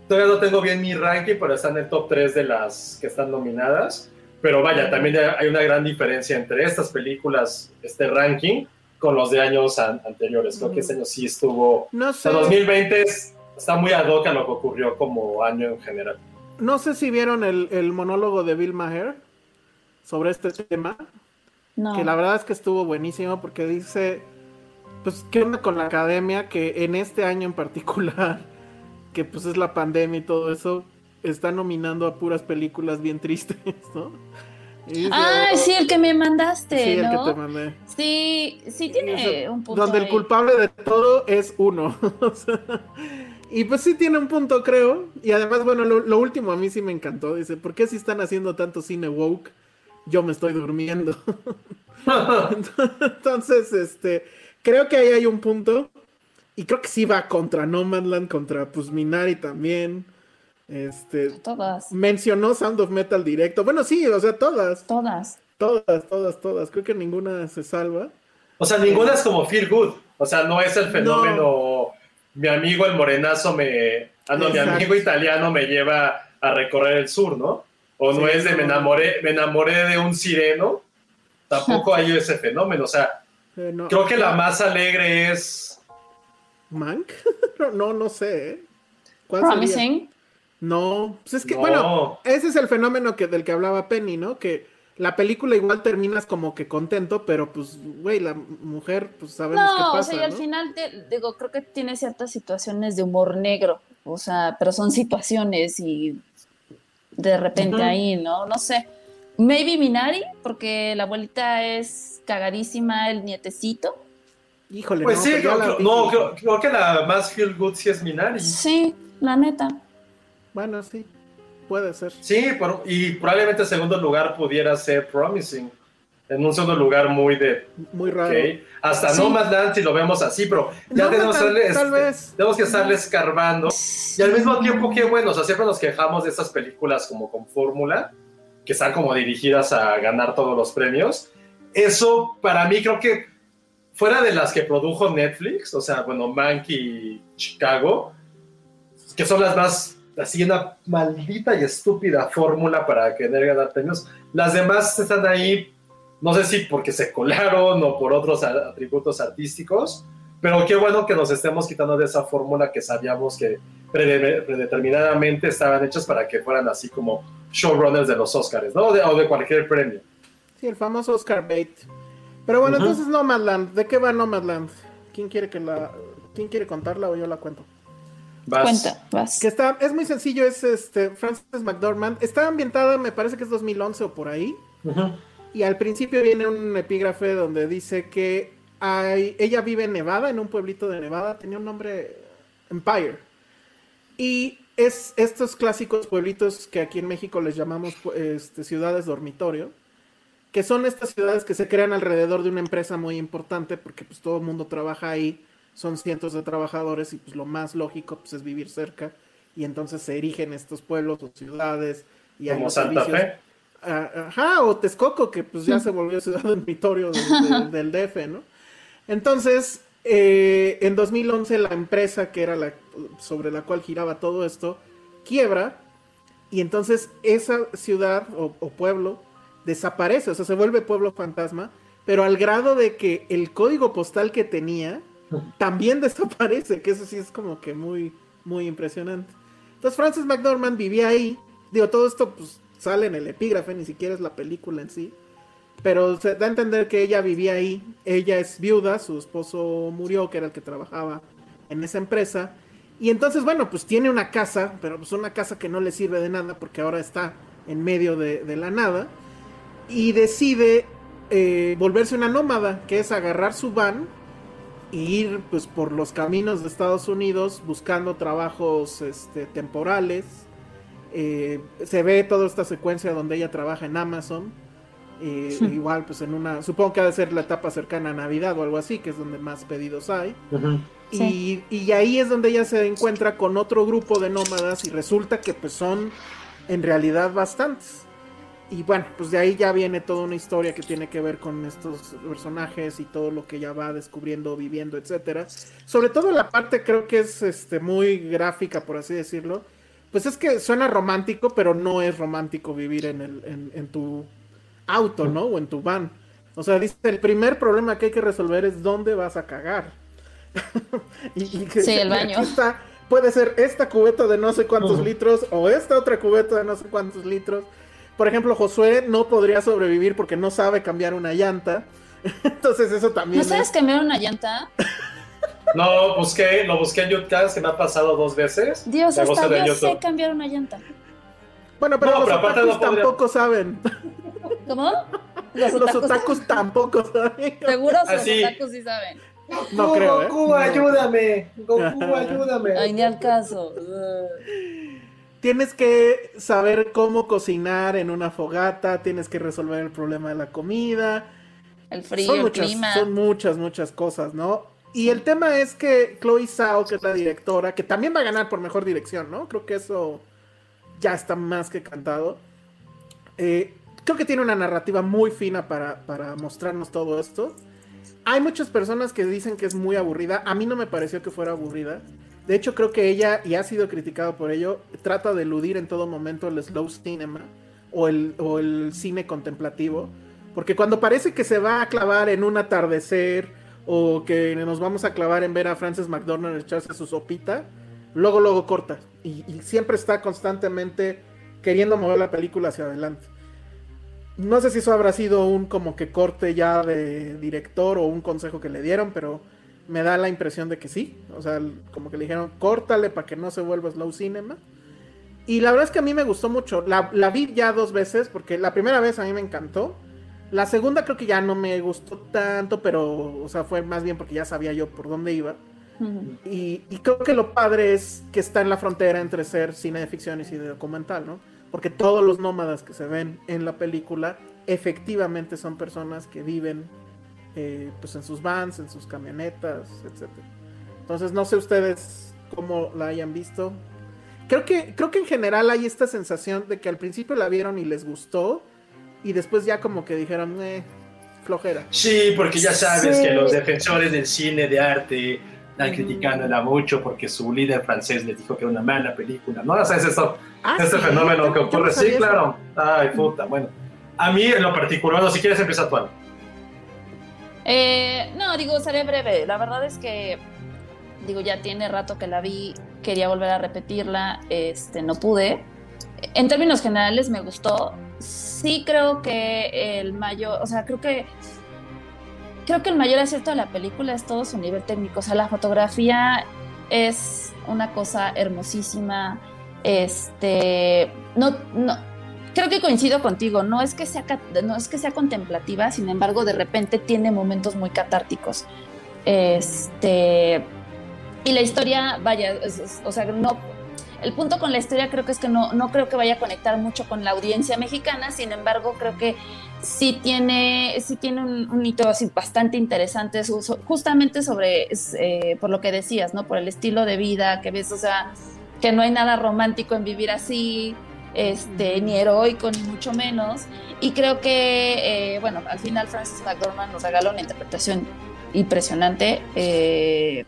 Todavía no tengo bien mi ranking, pero está en el top 3 de las que están nominadas. Pero vaya, también hay una gran diferencia entre estas películas, este ranking, con los de años an- anteriores. Creo que este año sí estuvo. No O sé. sea, 2020 es- está muy ad hoc a lo que ocurrió como año en general. No sé si vieron el, el monólogo de Bill Maher sobre este tema. No. Que la verdad es que estuvo buenísimo porque dice, pues, ¿qué onda con la academia? Que en este año en particular, que pues es la pandemia y todo eso, está nominando a puras películas bien tristes, ¿no? Ay, sí, el que me mandaste, sí, el que te mandé. Sí, sí tiene un punto. Donde el culpable de todo es uno. Y pues sí tiene un punto, creo. Y además, bueno, lo, lo último a mí sí me encantó. Dice, ¿por qué si están haciendo tanto cine woke? Yo me estoy durmiendo. Entonces, este, creo que ahí hay un punto. Y creo que sí va contra Nomadland, contra pues Minari también. Este, Todas, mencionó Sound of Metal directo. Bueno, sí, o sea, todas, todas. todas, todas, todas. Creo que ninguna se salva. O sea, ninguna es como Feel Good. O sea, no es el fenómeno. Mi amigo el morenazo me. Ah, no, mi amigo italiano me lleva a recorrer el sur, ¿no? O no Sí, es de no. me enamoré, me enamoré de un sireno. Tampoco hay ese fenómeno. O sea, Eh, no. creo que la más alegre es. ¿Mank? no, no, sé. ¿eh? ¿Cuál sería? Promising. No, pues es que, No. bueno, ese es el fenómeno que, del que hablaba Penny, ¿no? Que la película igual terminas como que contento, pero pues, güey, la mujer, pues sabemos qué No, o pasa, sea, y al ¿no? final, te- digo, creo que tiene ciertas situaciones de humor negro, o sea, pero son situaciones y de repente ahí, ¿no? No sé. Maybe Minari, porque la abuelita es cagadísima, el nietecito. Híjole, Pues no, sí, pero creo, la no, creo, creo que la más feel good sí es Minari. Sí, la neta. Bueno, sí, puede ser. Sí, por- y probablemente en segundo lugar pudiera ser Promising. En un segundo lugar muy de Muy raro. Ok, Hasta Sí. Nomadland si lo vemos así, pero ya tenemos, tal este, vez. tenemos que estarle escarbando. Y al mismo tiempo, qué bueno, o sea, siempre nos quejamos de estas películas como con fórmula, que están como dirigidas a ganar todos los premios. Eso, para mí, creo que fuera de las que produjo Netflix, o sea, bueno, Mank y Chicago, que son las más, así, una maldita y estúpida fórmula para querer ganar premios, las demás están ahí, no sé si porque se colaron o por otros atributos artísticos, pero qué bueno que nos estemos quitando de esa fórmula que sabíamos que prede- predeterminadamente estaban hechas para que fueran así como showrunners de los Oscars, ¿no? O de, o de cualquier premio. Sí, el famoso Oscar bait. Pero bueno, Ujú. entonces Nomadland, ¿de qué va Nomadland? ¿Quién quiere que la quién quiere contarla o yo la cuento? Vas. Cuenta, vas. Que está, es muy sencillo, es este Frances McDormand. Está ambientada, me parece que es 2011 o por ahí. Ujú. Y al principio viene un epígrafe donde dice que hay, ella vive en Nevada, en un pueblito de Nevada, tenía un nombre Empire. Y es estos clásicos pueblitos que aquí en México les llamamos este, ciudades dormitorio, que son estas ciudades que se crean alrededor de una empresa muy importante porque pues todo el mundo trabaja ahí, son cientos de trabajadores y pues lo más lógico pues es vivir cerca y entonces se erigen estos pueblos o ciudades y hay Como Santa servicios- Fe. Ah, Ajá, o Texcoco, que pues ya se volvió ciudad dormitorio del, del- del DF, ¿no? Entonces, eh, en 2011 la empresa que era la sobre la cual giraba todo esto quiebra y entonces esa ciudad o, o pueblo desaparece, o sea, se vuelve pueblo fantasma, pero al grado de que el código postal que tenía también desaparece, que eso sí es como que muy, muy impresionante. Entonces Frances McDormand vivía ahí, digo, todo esto pues sale en el epígrafe, ni siquiera es la película en sí, pero se da a entender que ella vivía ahí, ella es viuda, su esposo murió, que era el que trabajaba en esa empresa, y entonces, bueno, pues tiene una casa, pero pues una casa que no le sirve de nada porque ahora está en medio de, de la nada, y decide eh, volverse una nómada, que es agarrar su van e ir pues por los caminos de Estados Unidos buscando trabajos este, temporales. Eh, se ve toda esta secuencia donde ella trabaja en Amazon. eh, igual pues en una, supongo que ha de ser la etapa cercana a Navidad o algo así, que es donde más pedidos hay. Y, y ahí es donde ella se encuentra con otro grupo de nómadas y resulta que pues son en realidad bastantes. Y bueno, pues de ahí ya viene toda una historia que tiene que ver con estos personajes y todo lo que ella va descubriendo, viviendo, etcétera. Sobre todo la parte creo que es este muy gráfica, por así decirlo. Pues es que suena romántico, pero no es romántico vivir en, el, en, en tu auto, ¿no? O en tu van. O sea, dice, el primer problema que hay que resolver es dónde vas a cagar. y, y que- Sí, el y baño. aquí está, puede ser esta cubeta de no sé cuántos litros o esta otra cubeta de no sé cuántos litros. Por ejemplo, Josué no podría sobrevivir porque no sabe cambiar una llanta. Entonces eso también ¿No sabes es- cambiar una llanta? No, busqué, lo busqué en YouTube, que me ha pasado dos veces. Dios, gusta hasta yo sé cambiar una llanta. Bueno, pero No, los pero otakus no podría- tampoco saben. ¿Cómo? Los los otakus. otakus tampoco saben. Seguro los otakus sí saben. No creo, ¿eh? Goku, ayúdame. Goku, ayúdame. Ay, ni al caso. Tienes que saber cómo cocinar en una fogata, tienes que resolver el problema de la comida. El frío, son el muchas, clima. son muchas, muchas cosas, ¿no? Y el tema es que Chloe Zhao, que es la directora, que también va a ganar por mejor dirección, ¿no? Creo que eso ya está más que cantado. Eh, creo que tiene una narrativa muy fina para, para mostrarnos todo esto. Hay muchas personas que dicen que es muy aburrida. A mí no me pareció que fuera aburrida. De hecho, creo que ella, y ha sido criticado por ello, trata de eludir en todo momento el slow cinema o el, o el cine contemplativo. Porque cuando parece que se va a clavar en un atardecer o que nos vamos a clavar en ver a Frances McDormand echarse su sopita, luego, luego corta. Y, y siempre está constantemente queriendo mover la película hacia adelante. No sé si eso habrá sido un como que corte ya de director o un consejo que le dieron, pero me da la impresión de que sí. O sea, como que le dijeron, córtale para que no se vuelva slow cinema. Y la verdad es que a mí me gustó mucho. La, la vi ya dos veces, porque la primera vez a mí me encantó. La segunda creo que ya no me gustó tanto, pero, o sea, fue más bien porque ya sabía yo por dónde iba. Y, y creo que lo padre es que está en la frontera entre ser cine de ficción y cine documental, ¿no? Porque todos los nómadas que se ven en la película efectivamente son personas que viven eh, pues en sus vans, en sus camionetas, etc. Entonces no sé ustedes cómo la hayan visto. Creo que, creo que en general hay esta sensación de que al principio la vieron y les gustó y después ya como que dijeron, eh, flojera. Sí, porque ya sabes Sí. que los defensores del cine de arte están criticándola mucho porque su líder francés les dijo que era una mala película. ¿No? O sea, es esto, Ah, este ¿sí? fenómeno que no ocurre. Sí, eso. claro. Ay, puta, bueno. A mí, en lo particular, no, si quieres empieza tú. Eh, no, digo, seré breve. La verdad es que, digo, ya tiene rato que la vi, quería volver a repetirla, este, no pude. En términos generales me gustó. Sí creo que el mayor, o sea, creo que creo que el mayor acierto de la película es todo su nivel técnico. O sea, la fotografía es una cosa hermosísima. Este, no, no, creo que coincido contigo. No es que sea, no es que sea contemplativa, sin embargo, de repente tiene momentos muy catárticos. Este, y la historia, vaya, o sea, no, el punto con la historia creo que es que no, no creo que vaya a conectar mucho con la audiencia mexicana, sin embargo creo que sí tiene, sí tiene un, hito así bastante interesante, justamente sobre, eh, por lo que decías, ¿no? Por el estilo de vida que ves, o sea, que no hay nada romántico en vivir así, este, ni heroico, ni mucho menos. Y creo que, eh, bueno, al final Francis McDormand nos regaló una interpretación impresionante. Eh,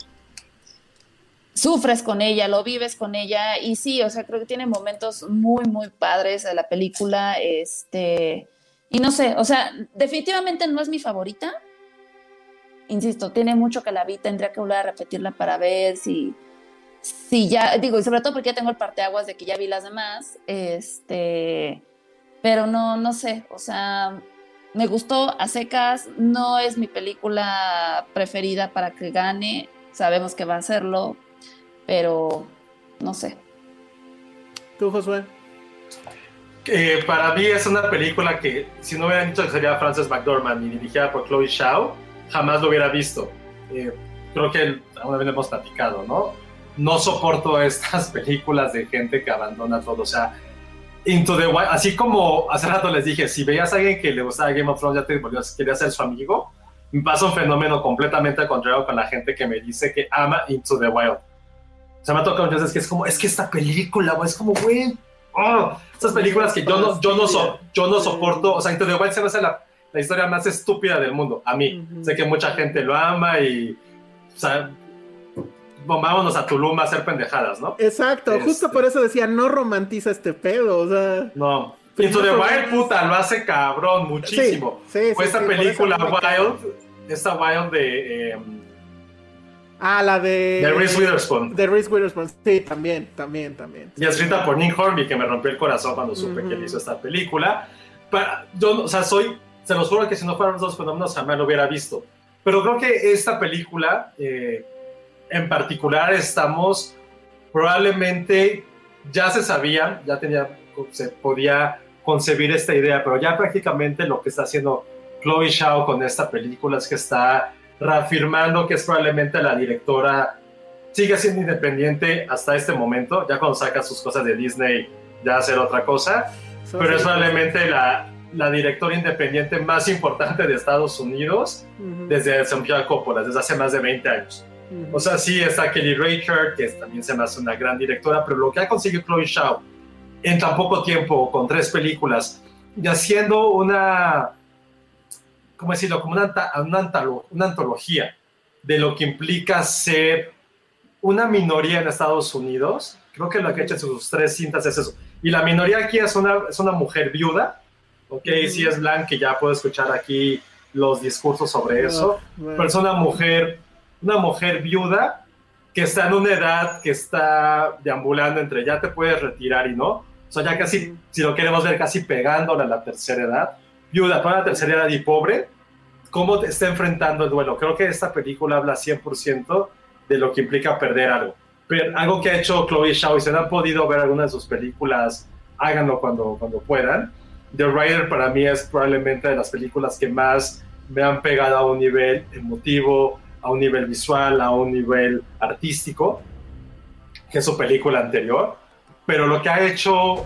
sufres con ella, lo vives con ella y sí, o sea, creo que tiene momentos muy, muy padres de la película, este, y no sé, o sea, definitivamente no es mi favorita, insisto, tiene mucho que la vi, tendría que volver a repetirla para ver si, si ya, digo, y sobre todo porque ya tengo el parteaguas de que ya vi las demás, este, pero no, no sé, o sea, me gustó a secas, no es mi película preferida para que gane, sabemos que va a serlo, pero no sé. ¿Tú, Josué? para mí es una película que si no hubieran dicho que sería Frances McDormand y dirigida por Chloe Shaw, jamás lo hubiera visto. Eh, creo que alguna vez hemos platicado, ¿no? No soporto estas películas de gente que abandona todo, o sea, Into the Wild, así como hace rato les dije, si veías a alguien que le gustaba Game of Thrones, ya te quería ser su amigo, me pasa un fenómeno completamente al contrario con la gente que me dice que ama Into the Wild o sea, me ha tocado muchas veces que es como, es que esta película, güey, es como, güey, oh, esas películas que yo no, yo no, so, yo no soporto, o sea, Into the Wild se me hace la, la historia más estúpida del mundo, a mí. Sé que mucha gente lo ama y, o sea, vámonos a Tulum a hacer pendejadas, ¿no? Exacto, justo este. por eso decía, no romantiza este pedo, o sea... No. Into the Wild, puta, lo hace cabrón, muchísimo. Sí, sí, esta película Wild, esta Wild de... Eh, Ah, la de. De Reese Witherspoon. De Reese Witherspoon, sí, también, también, también. Y escrita por Nick Hornby, que me rompió el corazón cuando supe que él hizo esta película. yo, o sea, soy. Se los juro que si no fueran los dos fenómenos, jamás lo hubiera visto. Pero creo que esta película, eh, en particular, estamos. Probablemente ya se sabía, ya tenía. Se podía concebir esta idea, pero ya prácticamente lo que está haciendo Chloe Shaw con esta película es que está reafirmando que es probablemente la directora, sigue siendo independiente hasta este momento, ya cuando saca sus cosas de Disney ya hacer otra cosa, pero es probablemente la, la directora independiente más importante de Estados Unidos desde Sofía Coppola, desde hace más de 20 años. O sea, sí está Kelly Reichardt, que también se me hace una gran directora, pero lo que ha conseguido Chloe Shaw en tan poco tiempo, con tres películas, y haciendo una ¿cómo decirlo? Como una, una, antología de lo que implica ser una minoría en Estados Unidos. Creo que lo que ha hecho en sus tres cintas es eso. Y la minoría aquí es una, es una mujer viuda, ¿ok? Si es blanca, ya puedo escuchar aquí los discursos sobre eso. Pero es una mujer, una mujer viuda que está en una edad que está deambulando entre ya te puedes retirar y no. O sea, ya casi, si lo queremos ver, casi pegándole a la tercera edad. Viuda, para la tercera edad y pobre, cómo te está enfrentando el duelo. Creo que esta película habla 100% de lo que implica perder algo. Pero algo que ha hecho Chloe Shaw, y no han podido ver alguna de sus películas, háganlo cuando, cuando puedan. The Rider para mí es probablemente de las películas que más me han pegado a un nivel emotivo, a un nivel visual, a un nivel artístico, que su película anterior. Pero lo que ha hecho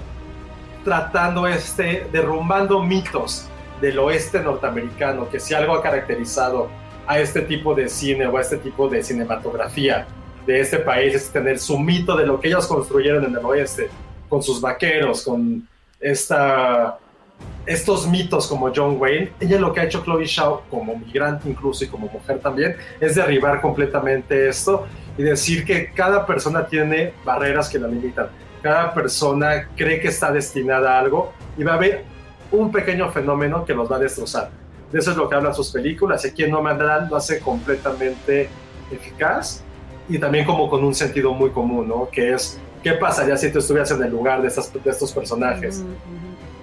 tratando este, derrumbando mitos del oeste norteamericano, que si algo ha caracterizado a este tipo de cine o a este tipo de cinematografía de este país es tener su mito de lo que ellos construyeron en el oeste, con sus vaqueros, con esta, estos mitos como John Wayne. Ella lo que ha hecho Chloe Shaw como migrante incluso y como mujer también es derribar completamente esto y decir que cada persona tiene barreras que la limitan. Cada persona cree que está destinada a algo y va a haber un pequeño fenómeno que los va a destrozar. De eso es lo que hablan sus películas. Y aquí en Nomadland lo hace completamente eficaz y también como con un sentido muy común, ¿no? Que es, ¿qué pasaría si tú estuvieras en el lugar de, estas, de estos personajes?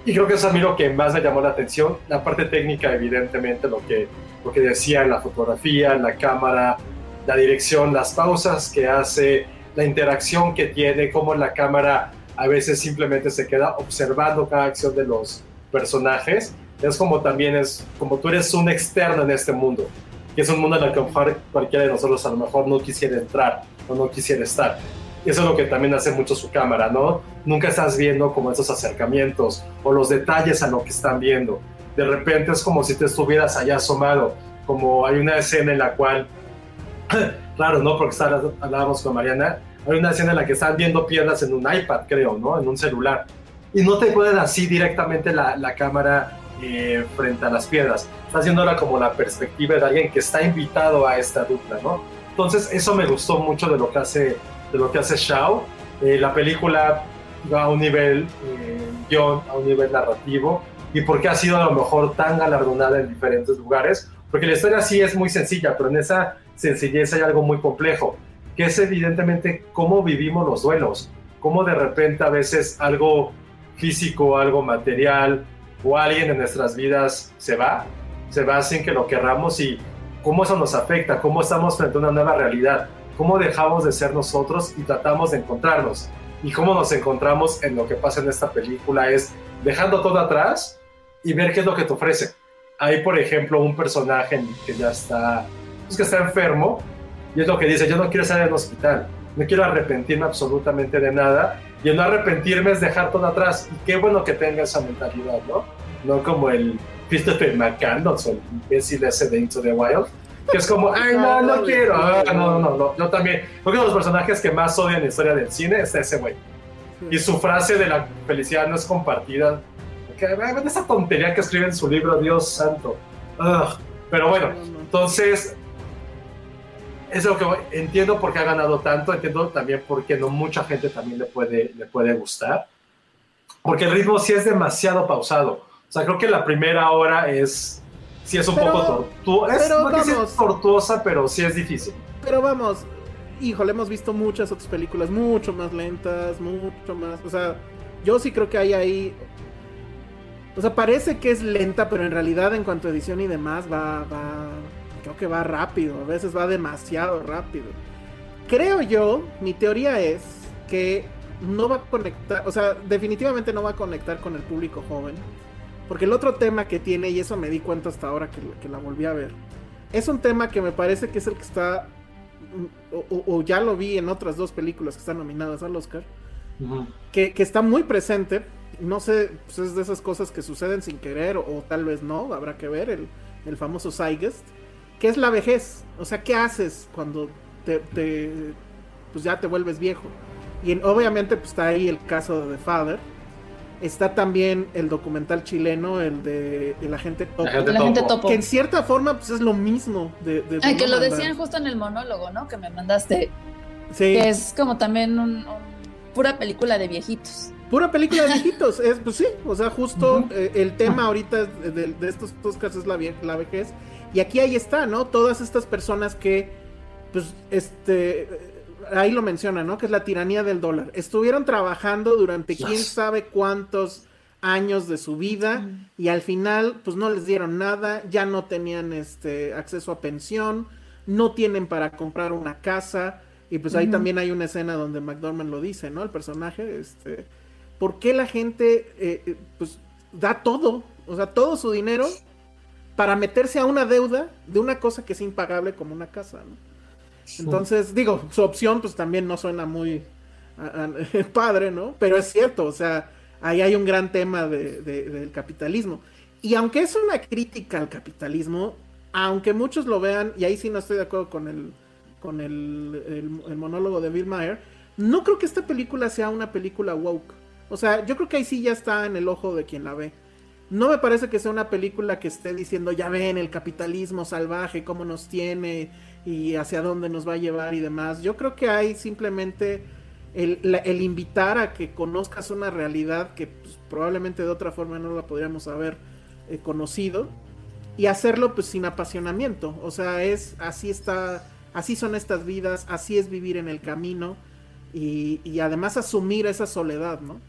Y creo que eso es a mí lo que más me llamó la atención. La parte técnica, evidentemente, lo que, lo que decía en la fotografía, en la cámara, la dirección, las pausas que hace, la interacción que tiene, cómo la cámara a veces simplemente se queda observando cada acción de los personajes. Es como también es, como tú eres un externo en este mundo, que es un mundo en el que cualquiera de nosotros a lo mejor no quisiera entrar o no quisiera estar. Eso es lo que también hace mucho su cámara, ¿no? Nunca estás viendo como esos acercamientos o los detalles a lo que están viendo. De repente es como si te estuvieras allá asomado, como hay una escena en la cual, claro, ¿no? Porque hablábamos con Mariana, hay una escena en la que están viendo piedras en un iPad, creo, ¿no? En un celular. Y no te ponen así directamente la, la cámara eh, frente a las piedras. Estás viendo ahora como la perspectiva de alguien que está invitado a esta dupla, ¿no? Entonces, eso me gustó mucho de lo que hace de lo que hace Shao. Eh, la película va a un nivel eh, guion, a un nivel narrativo, y porque ha sido a lo mejor tan galardonada en diferentes lugares, porque la historia sí es muy sencilla, pero en esa sencillez hay algo muy complejo, que es evidentemente cómo vivimos los duelos, cómo de repente a veces algo físico, algo material o alguien en nuestras vidas se va, se va sin que lo querramos y cómo eso nos afecta, cómo estamos frente a una nueva realidad cómo dejamos de ser nosotros y tratamos de encontrarnos. Y cómo nos encontramos en lo que pasa en esta película es dejando todo atrás y ver qué es lo que te ofrece. Hay, por ejemplo, un personaje que ya está, pues que está enfermo y es lo que dice, yo no quiero estar en el hospital, no quiero arrepentirme absolutamente de nada y el no arrepentirme es dejar todo atrás. Y qué bueno que tenga esa mentalidad, ¿no? No como el Christopher McCandless o el imbécil ese de Into the Wild, que es como, ay, no, no quiero. Ah, no, no, no, yo también. Creo que uno de los personajes que más odian la historia del cine es ese güey. Y su frase de la felicidad no es compartida. Que, esa tontería que escribe en su libro, Dios santo. Pero bueno, entonces, es lo que entiendo por qué ha ganado tanto, entiendo también por qué no mucha gente también le puede, le puede gustar. Porque el ritmo sí es demasiado pausado. O sea, creo que la primera hora es sí es un poco tortuosa. Es, tortuosa, pero sí es difícil. Pero vamos, híjole, hemos visto muchas otras películas mucho más lentas, mucho más. O sea, yo sí creo que hay ahí. O sea, parece que es lenta, pero en realidad en cuanto a edición y demás va, va. Creo que va rápido, a veces va demasiado rápido. Creo yo, mi teoría es que no va a conectar, o sea, definitivamente no va a conectar con el público joven porque el otro tema que tiene, y eso me di cuenta hasta ahora que, la volví a ver, es un tema que me parece que es el que está, o, ya lo vi en otras dos películas que están nominadas al Oscar, que, está muy presente. No sé, pues es de esas cosas que suceden sin querer, o, tal vez no, habrá que ver, el, el famoso Zeitgeist, que es la vejez. O sea, ¿qué haces cuando te, pues ya te vuelves viejo? Y obviamente pues está ahí el caso de The Father, Está también el documental chileno, el de El Agente Topo. Que en cierta forma pues, es lo mismo. De, que lo decían justo en el monólogo, ¿no? Que me mandaste. Sí. Que es como también un, pura película de viejitos. Pura película de viejitos, es, pues sí, o sea, justo eh, el tema ahorita de, estos dos casos es la, la vejez. Y aquí ahí está, ¿no? Todas estas personas que, pues, este, ahí lo menciona, ¿no? Que es la tiranía del dólar. Estuvieron trabajando durante quién sabe cuántos años de su vida y al final pues no les dieron nada, ya no tenían este acceso a pensión, no tienen para comprar una casa y pues ahí también hay una escena donde McDormand lo dice, ¿no? El personaje, este, ¿por qué la gente eh, eh, pues da todo, o sea, todo su dinero para meterse a una deuda de una cosa que es impagable como una casa, ¿no? Entonces, digo, su opción pues también no suena muy padre, ¿no? Pero es cierto, o sea, ahí hay un gran tema del capitalismo. Y aunque es una crítica al capitalismo, aunque muchos lo vean, y ahí sí no estoy de acuerdo con el, con el, monólogo de Bill Maher, no creo que esta película sea una película woke. O sea, yo creo que ahí sí ya está en el ojo de quien la ve. No me parece que sea una película que esté diciendo, ya ven, el capitalismo salvaje, cómo nos tiene, y hacia dónde nos va a llevar y demás. Yo creo que hay simplemente el, invitar a que conozcas una realidad que pues, probablemente de otra forma no la podríamos haber eh, conocido y hacerlo pues sin apasionamiento. O sea, es así está, así son estas vidas, así es vivir en el camino y, y además asumir esa soledad, ¿no?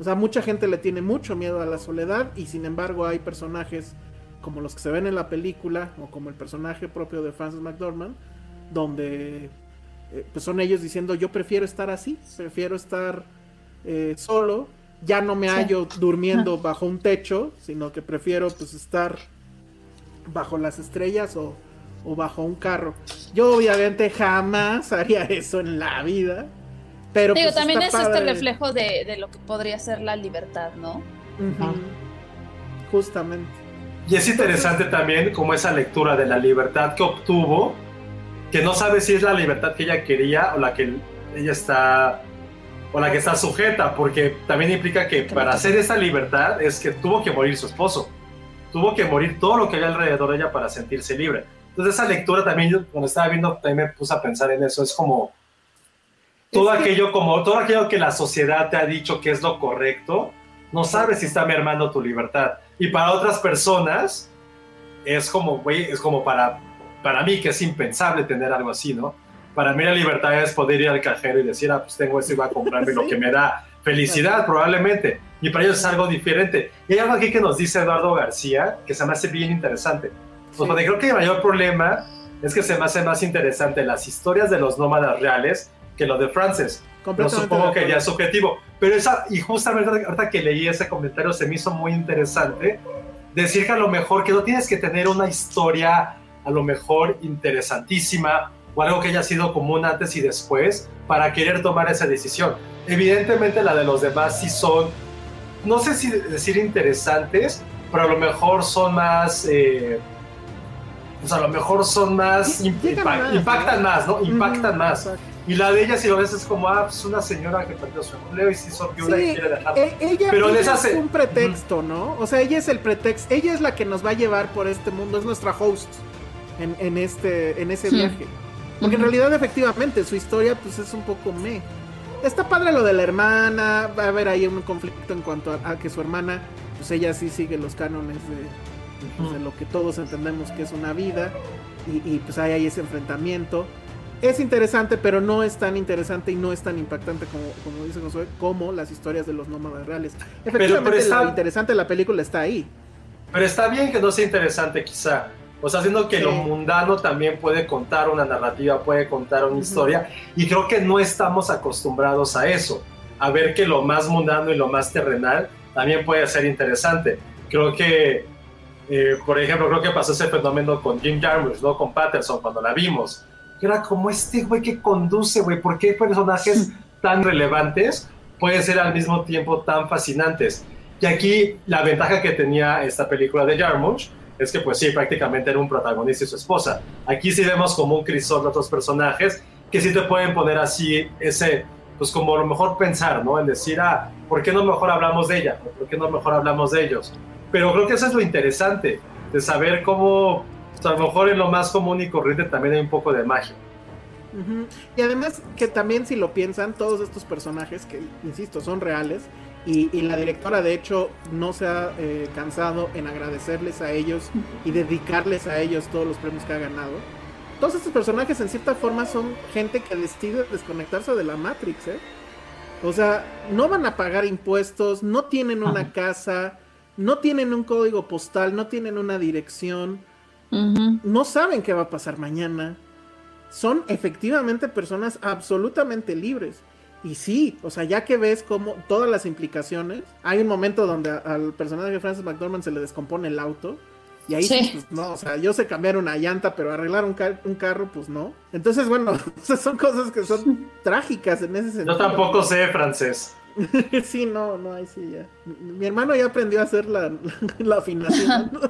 O sea, mucha gente le tiene mucho miedo a la soledad y sin embargo hay personajes como los que se ven en la película, o como el personaje propio de Francis McDormand, donde eh, pues son ellos diciendo yo prefiero estar así, prefiero estar eh, solo, ya no me hallo durmiendo bajo un techo, sino que prefiero pues estar bajo las estrellas o, o bajo un carro. Yo obviamente jamás haría eso en la vida. Pero Digo, pues, también es este reflejo de, de lo que podría ser la libertad, ¿no? Justamente. Y es interesante también como esa lectura de la libertad que obtuvo, que no sabe si es la libertad que ella quería o la que ella está o la que está sujeta, porque también implica que para hacer esa libertad es que tuvo que morir su esposo, tuvo que morir todo lo que había alrededor de ella para sentirse libre. Entonces esa lectura también, yo cuando estaba viendo, también me puse a pensar en eso, es como todo Es que- aquello como todo aquello que la sociedad te ha dicho que es lo correcto, no sabes si está mermando tu libertad. Y para otras personas es como, güey, es como para, para mí que es impensable tener algo así, ¿no? Para mí la libertad es poder ir al cajero y decir, ah, pues tengo esto y voy a comprarme lo que me da felicidad, probablemente. Y para ellos es algo diferente. Y hay algo aquí que nos dice Eduardo García que se me hace bien interesante. Pues, Sí. creo que el mayor problema es que se me hace más interesante las historias de los nómadas reales que lo de Frances. No supongo que ya es subjetivo. Pero esa, y justamente ahorita que leí ese comentario se me hizo muy interesante decir que a lo mejor que no tienes que tener una historia a lo mejor interesantísima o algo que haya sido común antes y después para querer tomar esa decisión. Evidentemente la de los demás sí son, no sé si decir interesantes, pero a lo mejor son más... eh, pues a lo mejor son más, impactan más, ¿no? Impactan más. Y la de ella, si lo ves, es como, ah, pues una señora que perdió su empleo y se hizo viuda Sí, y quiere dejar. E- ella, Pero ella les hace- es un pretexto, ¿no? O sea, ella es el pretexto, ella es la que nos va a llevar por este mundo, es nuestra host en, en este, en ese Hmm. viaje. Porque en realidad, efectivamente, su historia, pues es un poco me. Está padre lo de la hermana, va a haber ahí un conflicto en cuanto a, a que su hermana, pues ella sí sigue los cánones de, pues, de lo que todos entendemos que es una vida, y, y, pues hay ahí ese enfrentamiento. Es interesante, pero no es tan interesante y no es tan impactante como, como dice Josué, como las historias de los nómadas reales. Efectivamente, pero está- lo interesante de la película está ahí. Pero está bien que no sea interesante, quizá. O sea, haciendo que Sí. lo mundano también puede contar una narrativa, puede contar una historia. Y creo que no estamos acostumbrados a eso. A ver que lo más mundano y lo más terrenal también puede ser interesante. Creo que, eh, por ejemplo, creo que pasó ese fenómeno con Jim Jarmusch, ¿no? Con Patterson, cuando la vimos. Que era como este güey que conduce, güey. ¿Por qué personajes tan relevantes pueden ser al mismo tiempo tan fascinantes? Y aquí la ventaja que tenía esta película de Jarmusch es que pues sí, prácticamente era un protagonista y su esposa. Aquí sí vemos como un crisol de otros personajes que sí te pueden poner así ese, pues como a lo mejor pensar, ¿no? En decir, ah, ¿por qué no mejor hablamos de ella? ¿O ¿Por qué no mejor hablamos de ellos? Pero creo que eso es lo interesante, de saber cómo, pues, a lo mejor en lo más común y corriente también hay un poco de magia. Y además que también si lo piensan, todos estos personajes que, insisto, son reales, y, y la directora de hecho no se ha eh, cansado en agradecerles a ellos y dedicarles a ellos todos los premios que ha ganado. Todos estos personajes en cierta forma son gente que decide desconectarse de la Matrix, ¿eh? O sea, no van a pagar impuestos, no tienen una casa, no tienen un código postal, no tienen una dirección, No saben qué va a pasar mañana. Son efectivamente personas absolutamente libres. Y sí, o sea, ya que ves como todas las implicaciones, hay un momento donde a- al personaje de Francis McDormand se le descompone el auto. Y ahí sí, pues no, o sea, yo sé cambiar una llanta, pero arreglar un, ca- un carro, pues no. Entonces, bueno, o sea, son cosas que son trágicas en ese sentido. Yo tampoco sé francés. sí, no, no, ahí sí ya. Mi, mi hermano ya aprendió a hacer la, la afinación.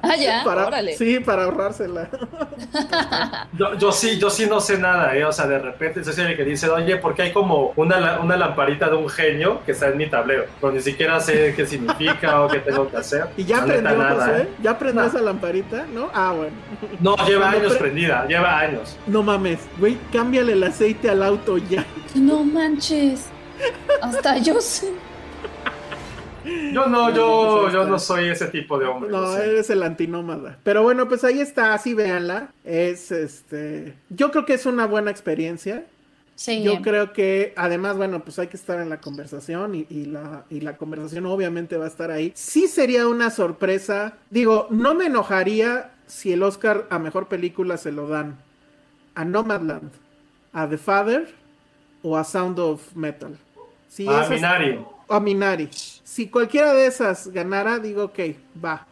Ah, ya, para, órale. Sí, para ahorrársela. Yo, yo sí, yo sí no sé nada, ¿eh? O sea, de repente es el que dice, oye, porque hay como una, una lamparita de un genio que está en mi tablero, pero ni siquiera sé qué significa o qué tengo que hacer. ¿Y ya neta, aprendió, nada, Josué? ¿eh? ¿Ya aprendió No. esa lamparita? ¿No? Ah, bueno. No, lleva años pre- prendida, lleva años. No mames, güey, cámbiale el aceite al auto ya. No manches. Hasta yo sé. Yo no, yo, yo no soy ese tipo de hombre. No, sé. eres el antinómada. Pero bueno, pues ahí está, así véanla. Es este. Yo creo que es una buena experiencia. Sí. Yo creo que además, bueno, pues hay que estar en la conversación y, y la, y la conversación obviamente va a estar ahí. Sí sería una sorpresa. Digo, no me enojaría si el Oscar a mejor película se lo dan a Nomadland, a The Father o a Sound of Metal. Si esas- Minari. o a Minari. Si cualquiera de esas ganara, digo, ok, va.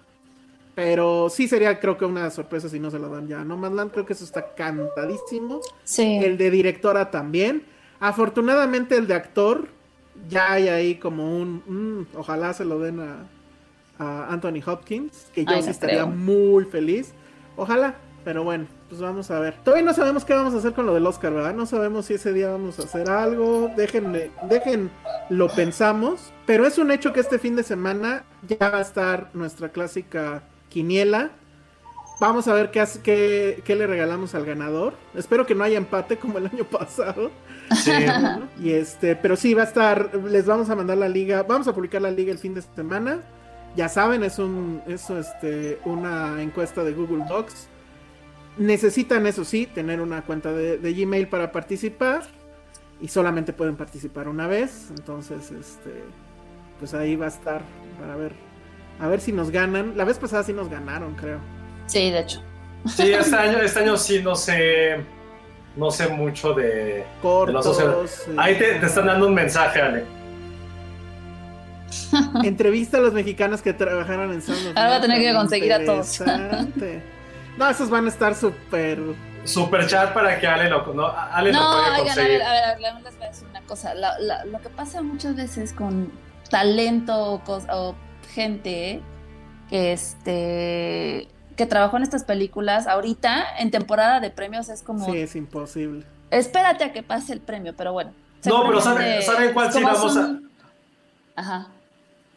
Pero sí sería, creo que una sorpresa si no se lo dan ya. a Nomadland, creo que eso está cantadísimo. Sí. El de directora también. Afortunadamente el de actor, ya hay ahí como un... mm, ojalá se lo den a, a Anthony Hopkins, que yo Ay, sí no estaría creo. muy feliz. Ojalá, pero bueno, pues vamos a ver. Todavía no sabemos qué vamos a hacer con lo del Oscar, ¿verdad? No sabemos si ese día vamos a hacer algo. Déjenme, dejen, lo pensamos. Pero es un hecho que este fin de semana ya va a estar nuestra clásica quiniela. Vamos a ver qué, hace- qué, qué le regalamos al ganador. Espero que no haya empate como el año pasado. Sí. Y este, pero sí va a estar, les vamos a mandar la liga, vamos a publicar la liga el fin de semana. Ya saben, es un, es este, una encuesta de Google Docs. Necesitan, eso sí, tener una cuenta de, de Gmail para participar. Y solamente pueden participar una vez. Entonces, este, pues ahí va a estar para ver, a ver si nos ganan. La vez pasada sí nos ganaron, creo. Sí, de hecho. Sí, este año, este año sí no sé, no sé mucho de, de los Cortos. Oscars. eh, Ahí te, te están dando un mensaje, Ale. Entrevista a los mexicanos que trabajaron en Sound of Ahora voy a tener que conseguir a todos. No, esos van a estar súper. Super chat para que Ale lo, no, Ale lo No, puede oigan, a conseguir. ver, a ver, a ver, les voy a decir una cosa. La- la- lo que pasa muchas veces con talento o, cos- o gente que este que trabajó en estas películas ahorita en temporada de premios es como Sí, es imposible. espérate a que pase el premio, pero bueno. No, pero ¿saben, ¿saben cuál sí vamos a...? son- Ajá.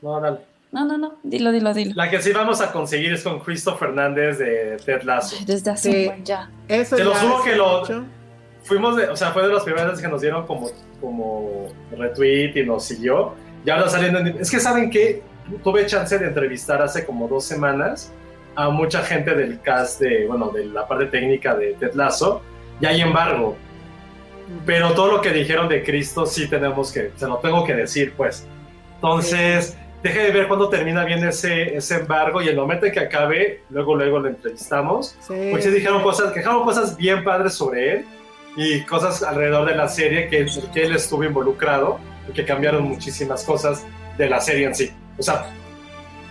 No, dale. No, no, no, dilo, dilo, dilo. La que sí vamos a conseguir es con Cristo Fernández de Ted Lasso. Ay, desde hace Sí. un buen ya. Eso Te lo ya juro es que lo- hecho. Fuimos de, o sea, fue de las primeras veces que nos dieron como, como retweet y nos siguió. Y ahora saliendo, en- es que saben que tuve chance de entrevistar hace como dos semanas a mucha gente del cast de, bueno, de la parte técnica de Ted Lasso. Y hay embargo. Pero todo lo que dijeron de Cristo sí tenemos que, se lo tengo que decir, pues. Entonces, deje de ver cuándo termina bien ese, ese embargo y el momento en que acabe, luego, luego lo entrevistamos. Sí. Pues sí dijeron cosas, que dijeron cosas bien padres sobre él y cosas alrededor de la serie que, que él estuvo involucrado y que cambiaron muchísimas cosas de la serie en sí. O sea,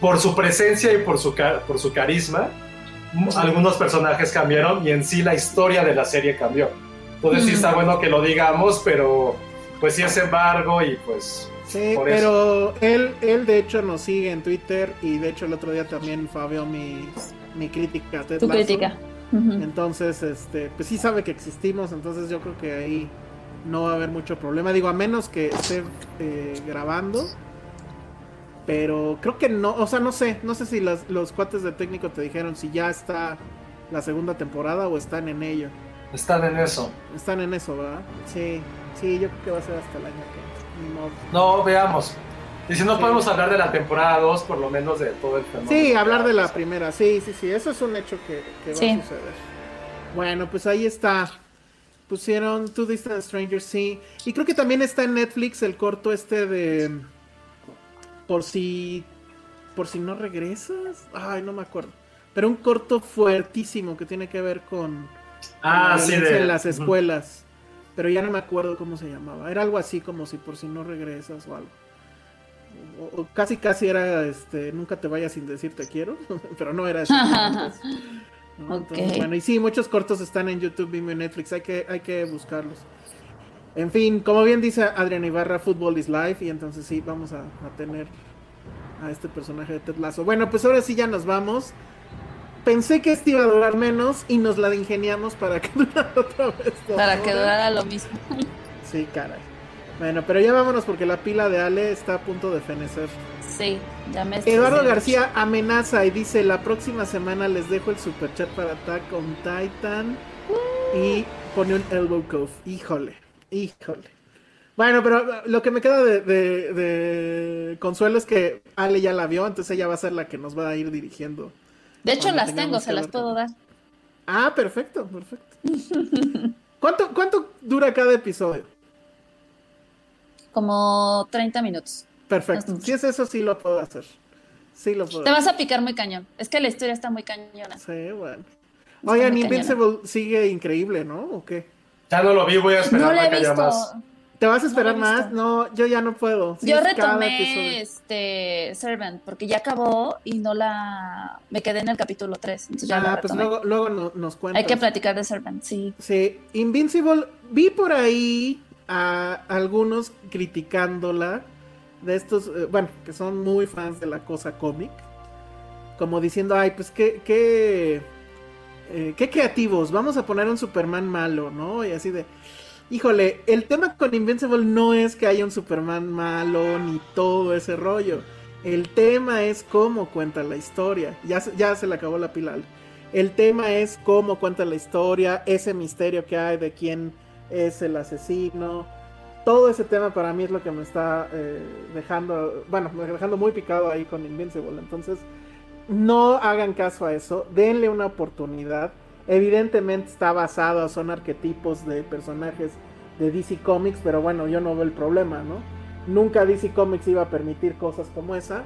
por su presencia y por su, por su carisma, algunos personajes cambiaron y en sí la historia de la serie cambió. Entonces sí está bueno que lo digamos, pero pues sí es embargo y pues... Sí, por pero él, él de hecho nos sigue en Twitter y de hecho el otro día también Fabio mi, mi crítica. Ted Tu Lasso. crítica. Entonces, este, pues sí sabe que existimos, entonces yo creo que ahí no va a haber mucho problema. Digo, a menos que esté eh, grabando. Pero creo que no, o sea, no sé, no sé si las- los cuates de técnico te dijeron si ya está la segunda temporada o están en ello. Están en eso. Están en eso, ¿verdad? Sí, sí, yo creo que va a ser hasta el año que. No, veamos. Y si no Sí. podemos hablar de la temporada 2, por lo menos de todo el fenómeno. Sí, hablar de la primera, sí, sí, sí, eso es un hecho que, que va Sí. a suceder. Bueno, pues ahí está. Pusieron Two Distant Strangers, sí. Y creo que también está en Netflix el corto este de... Por si... Por si no regresas. Ay, no me acuerdo. Pero un corto fuertísimo que tiene que ver con... Ah, con la sí, de en las escuelas. Pero ya no me acuerdo cómo se llamaba. Era algo así como si por si no regresas o algo. O, o casi casi era este nunca te vayas sin decir te quiero, pero no era eso. ¿no? Entonces, Ok. Bueno, y sí, muchos cortos están en YouTube, Vimeo y Netflix, hay que, hay que buscarlos. En fin, como bien dice Adrián Ibarra, Football is Life, y entonces sí, vamos a, a tener a este personaje de Ted Lasso. Bueno, pues ahora sí ya nos vamos. Pensé que este iba a durar menos y nos la ingeniamos para que durara otra vez. Para que durara lo mismo. Sí, caray. Bueno, pero ya vámonos porque la pila de Ale está a punto de fenecer. Sí, ya me estresé Eduardo. García amenaza y dice, la próxima semana les dejo el superchat para Attack on Titan y pone un elbow cuff. Híjole, híjole. Bueno, pero uh, lo que me queda de, de- de consuelo es que Ale ya la vio, entonces ella va a ser la que nos va a ir dirigiendo. De hecho, las tengo, se las puedo dar. Ah, perfecto, perfecto. ¿Cuánto, ¿Cuánto dura cada episodio? Como 30 minutos. Perfecto. Si es eso, sí lo puedo hacer. Sí lo puedo Te hacer. vas a picar muy cañón. Es que la historia está muy cañona. Sí, bueno. Oigan, Invincible sigue increíble, ¿no? ¿O qué? Ya no lo vi, voy a esperar no a que haya más. ¿Te vas a esperar No más? No, yo ya no puedo. Sí, Yo retomé este Servant porque ya acabó y no la me quedé en el capítulo 3, entonces ya la Ah, pues luego, luego no- nos cuentas. Hay que platicar de Servant, sí. Sí, Invincible, vi por ahí a algunos criticándola, de estos, eh, bueno, que son muy fans de la cosa cómic, como diciendo, ay, pues qué, qué, eh, qué creativos, vamos a poner un Superman malo, ¿no? Y así de, híjole, el tema con Invincible no es que haya un Superman malo ni todo ese rollo. El tema es cómo cuenta la historia. Ya, ya se le acabó la pila. El tema es cómo cuenta la historia, ese misterio que hay de quién es el asesino. Todo ese tema para mí es lo que me está eh, dejando, bueno, me dejando muy picado ahí con Invincible. Entonces, no hagan caso a eso, denle una oportunidad. Evidentemente está basado, son arquetipos de personajes de DC Comics, pero bueno, yo no veo el problema, ¿no? Nunca DC Comics iba a permitir cosas como esa,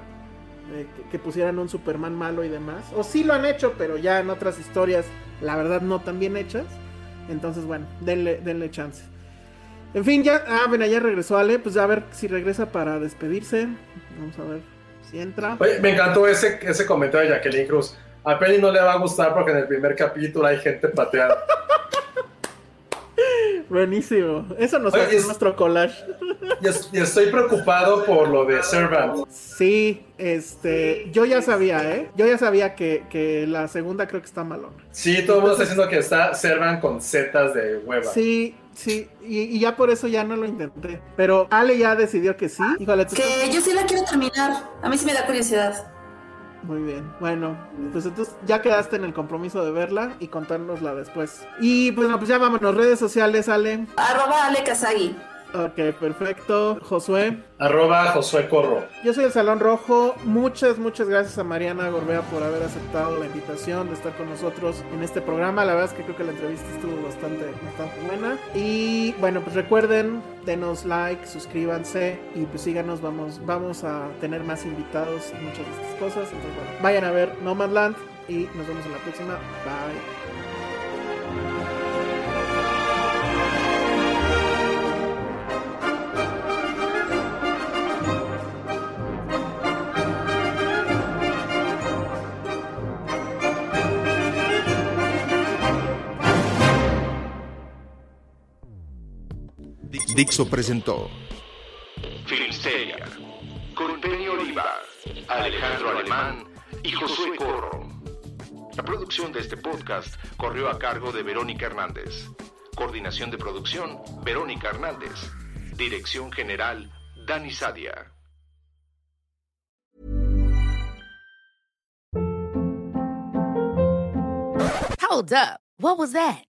que, pusieran un Superman malo y demás. O sí lo han hecho, pero ya en otras historias, la verdad, no tan bien hechas. Entonces, bueno, denle, denle chance. En fin, ya, ah, bueno, ya regresó Ale, pues a ver si regresa para despedirse. Vamos a ver si entra. Oye, me encantó ese, ese comentario de Jacqueline Cruz. A Penny no le va a gustar porque en el primer capítulo hay gente pateada. Buenísimo. Eso nos Oye, hace es- nuestro collage. Y, es- y estoy preocupado por lo de Servant. Sí, este, yo ya sabía, ¿eh? Yo ya sabía que, que la segunda creo que está malona. Sí, todo el mundo está diciendo que está Servant con setas de hueva. Sí, sí, y, y ya por eso ya no lo intenté. Pero Ale ya decidió que sí. Híjole, Que yo sí la quiero terminar. A mí sí me da curiosidad. Muy bien, bueno, pues entonces ya quedaste en el compromiso de verla y contárnosla después. Y bueno, pues ya vámonos, redes sociales, Ale. Arroba Ale Kazagi. Ok, perfecto. Josué. Arroba Josué Corro. Yo soy el Salón Rojo. Muchas, muchas gracias a Mariana Gorbea por haber aceptado la invitación de estar con nosotros en este programa. La verdad es que creo que la entrevista estuvo bastante, bastante buena. Y bueno, pues recuerden, denos like, suscríbanse y pues síganos. Vamos, vamos a tener más invitados y muchas de estas cosas. Entonces, bueno, vayan a ver Nomadland y nos vemos en la próxima. Bye. Dixo presentó Filmsteria, con Penny Oliva, Alejandro Alemán y Josué Corro. La producción de este podcast corrió a cargo de Verónica Hernández. Coordinación de producción, Verónica Hernández. Dirección general, Dani Sadia. Hold up. What was that?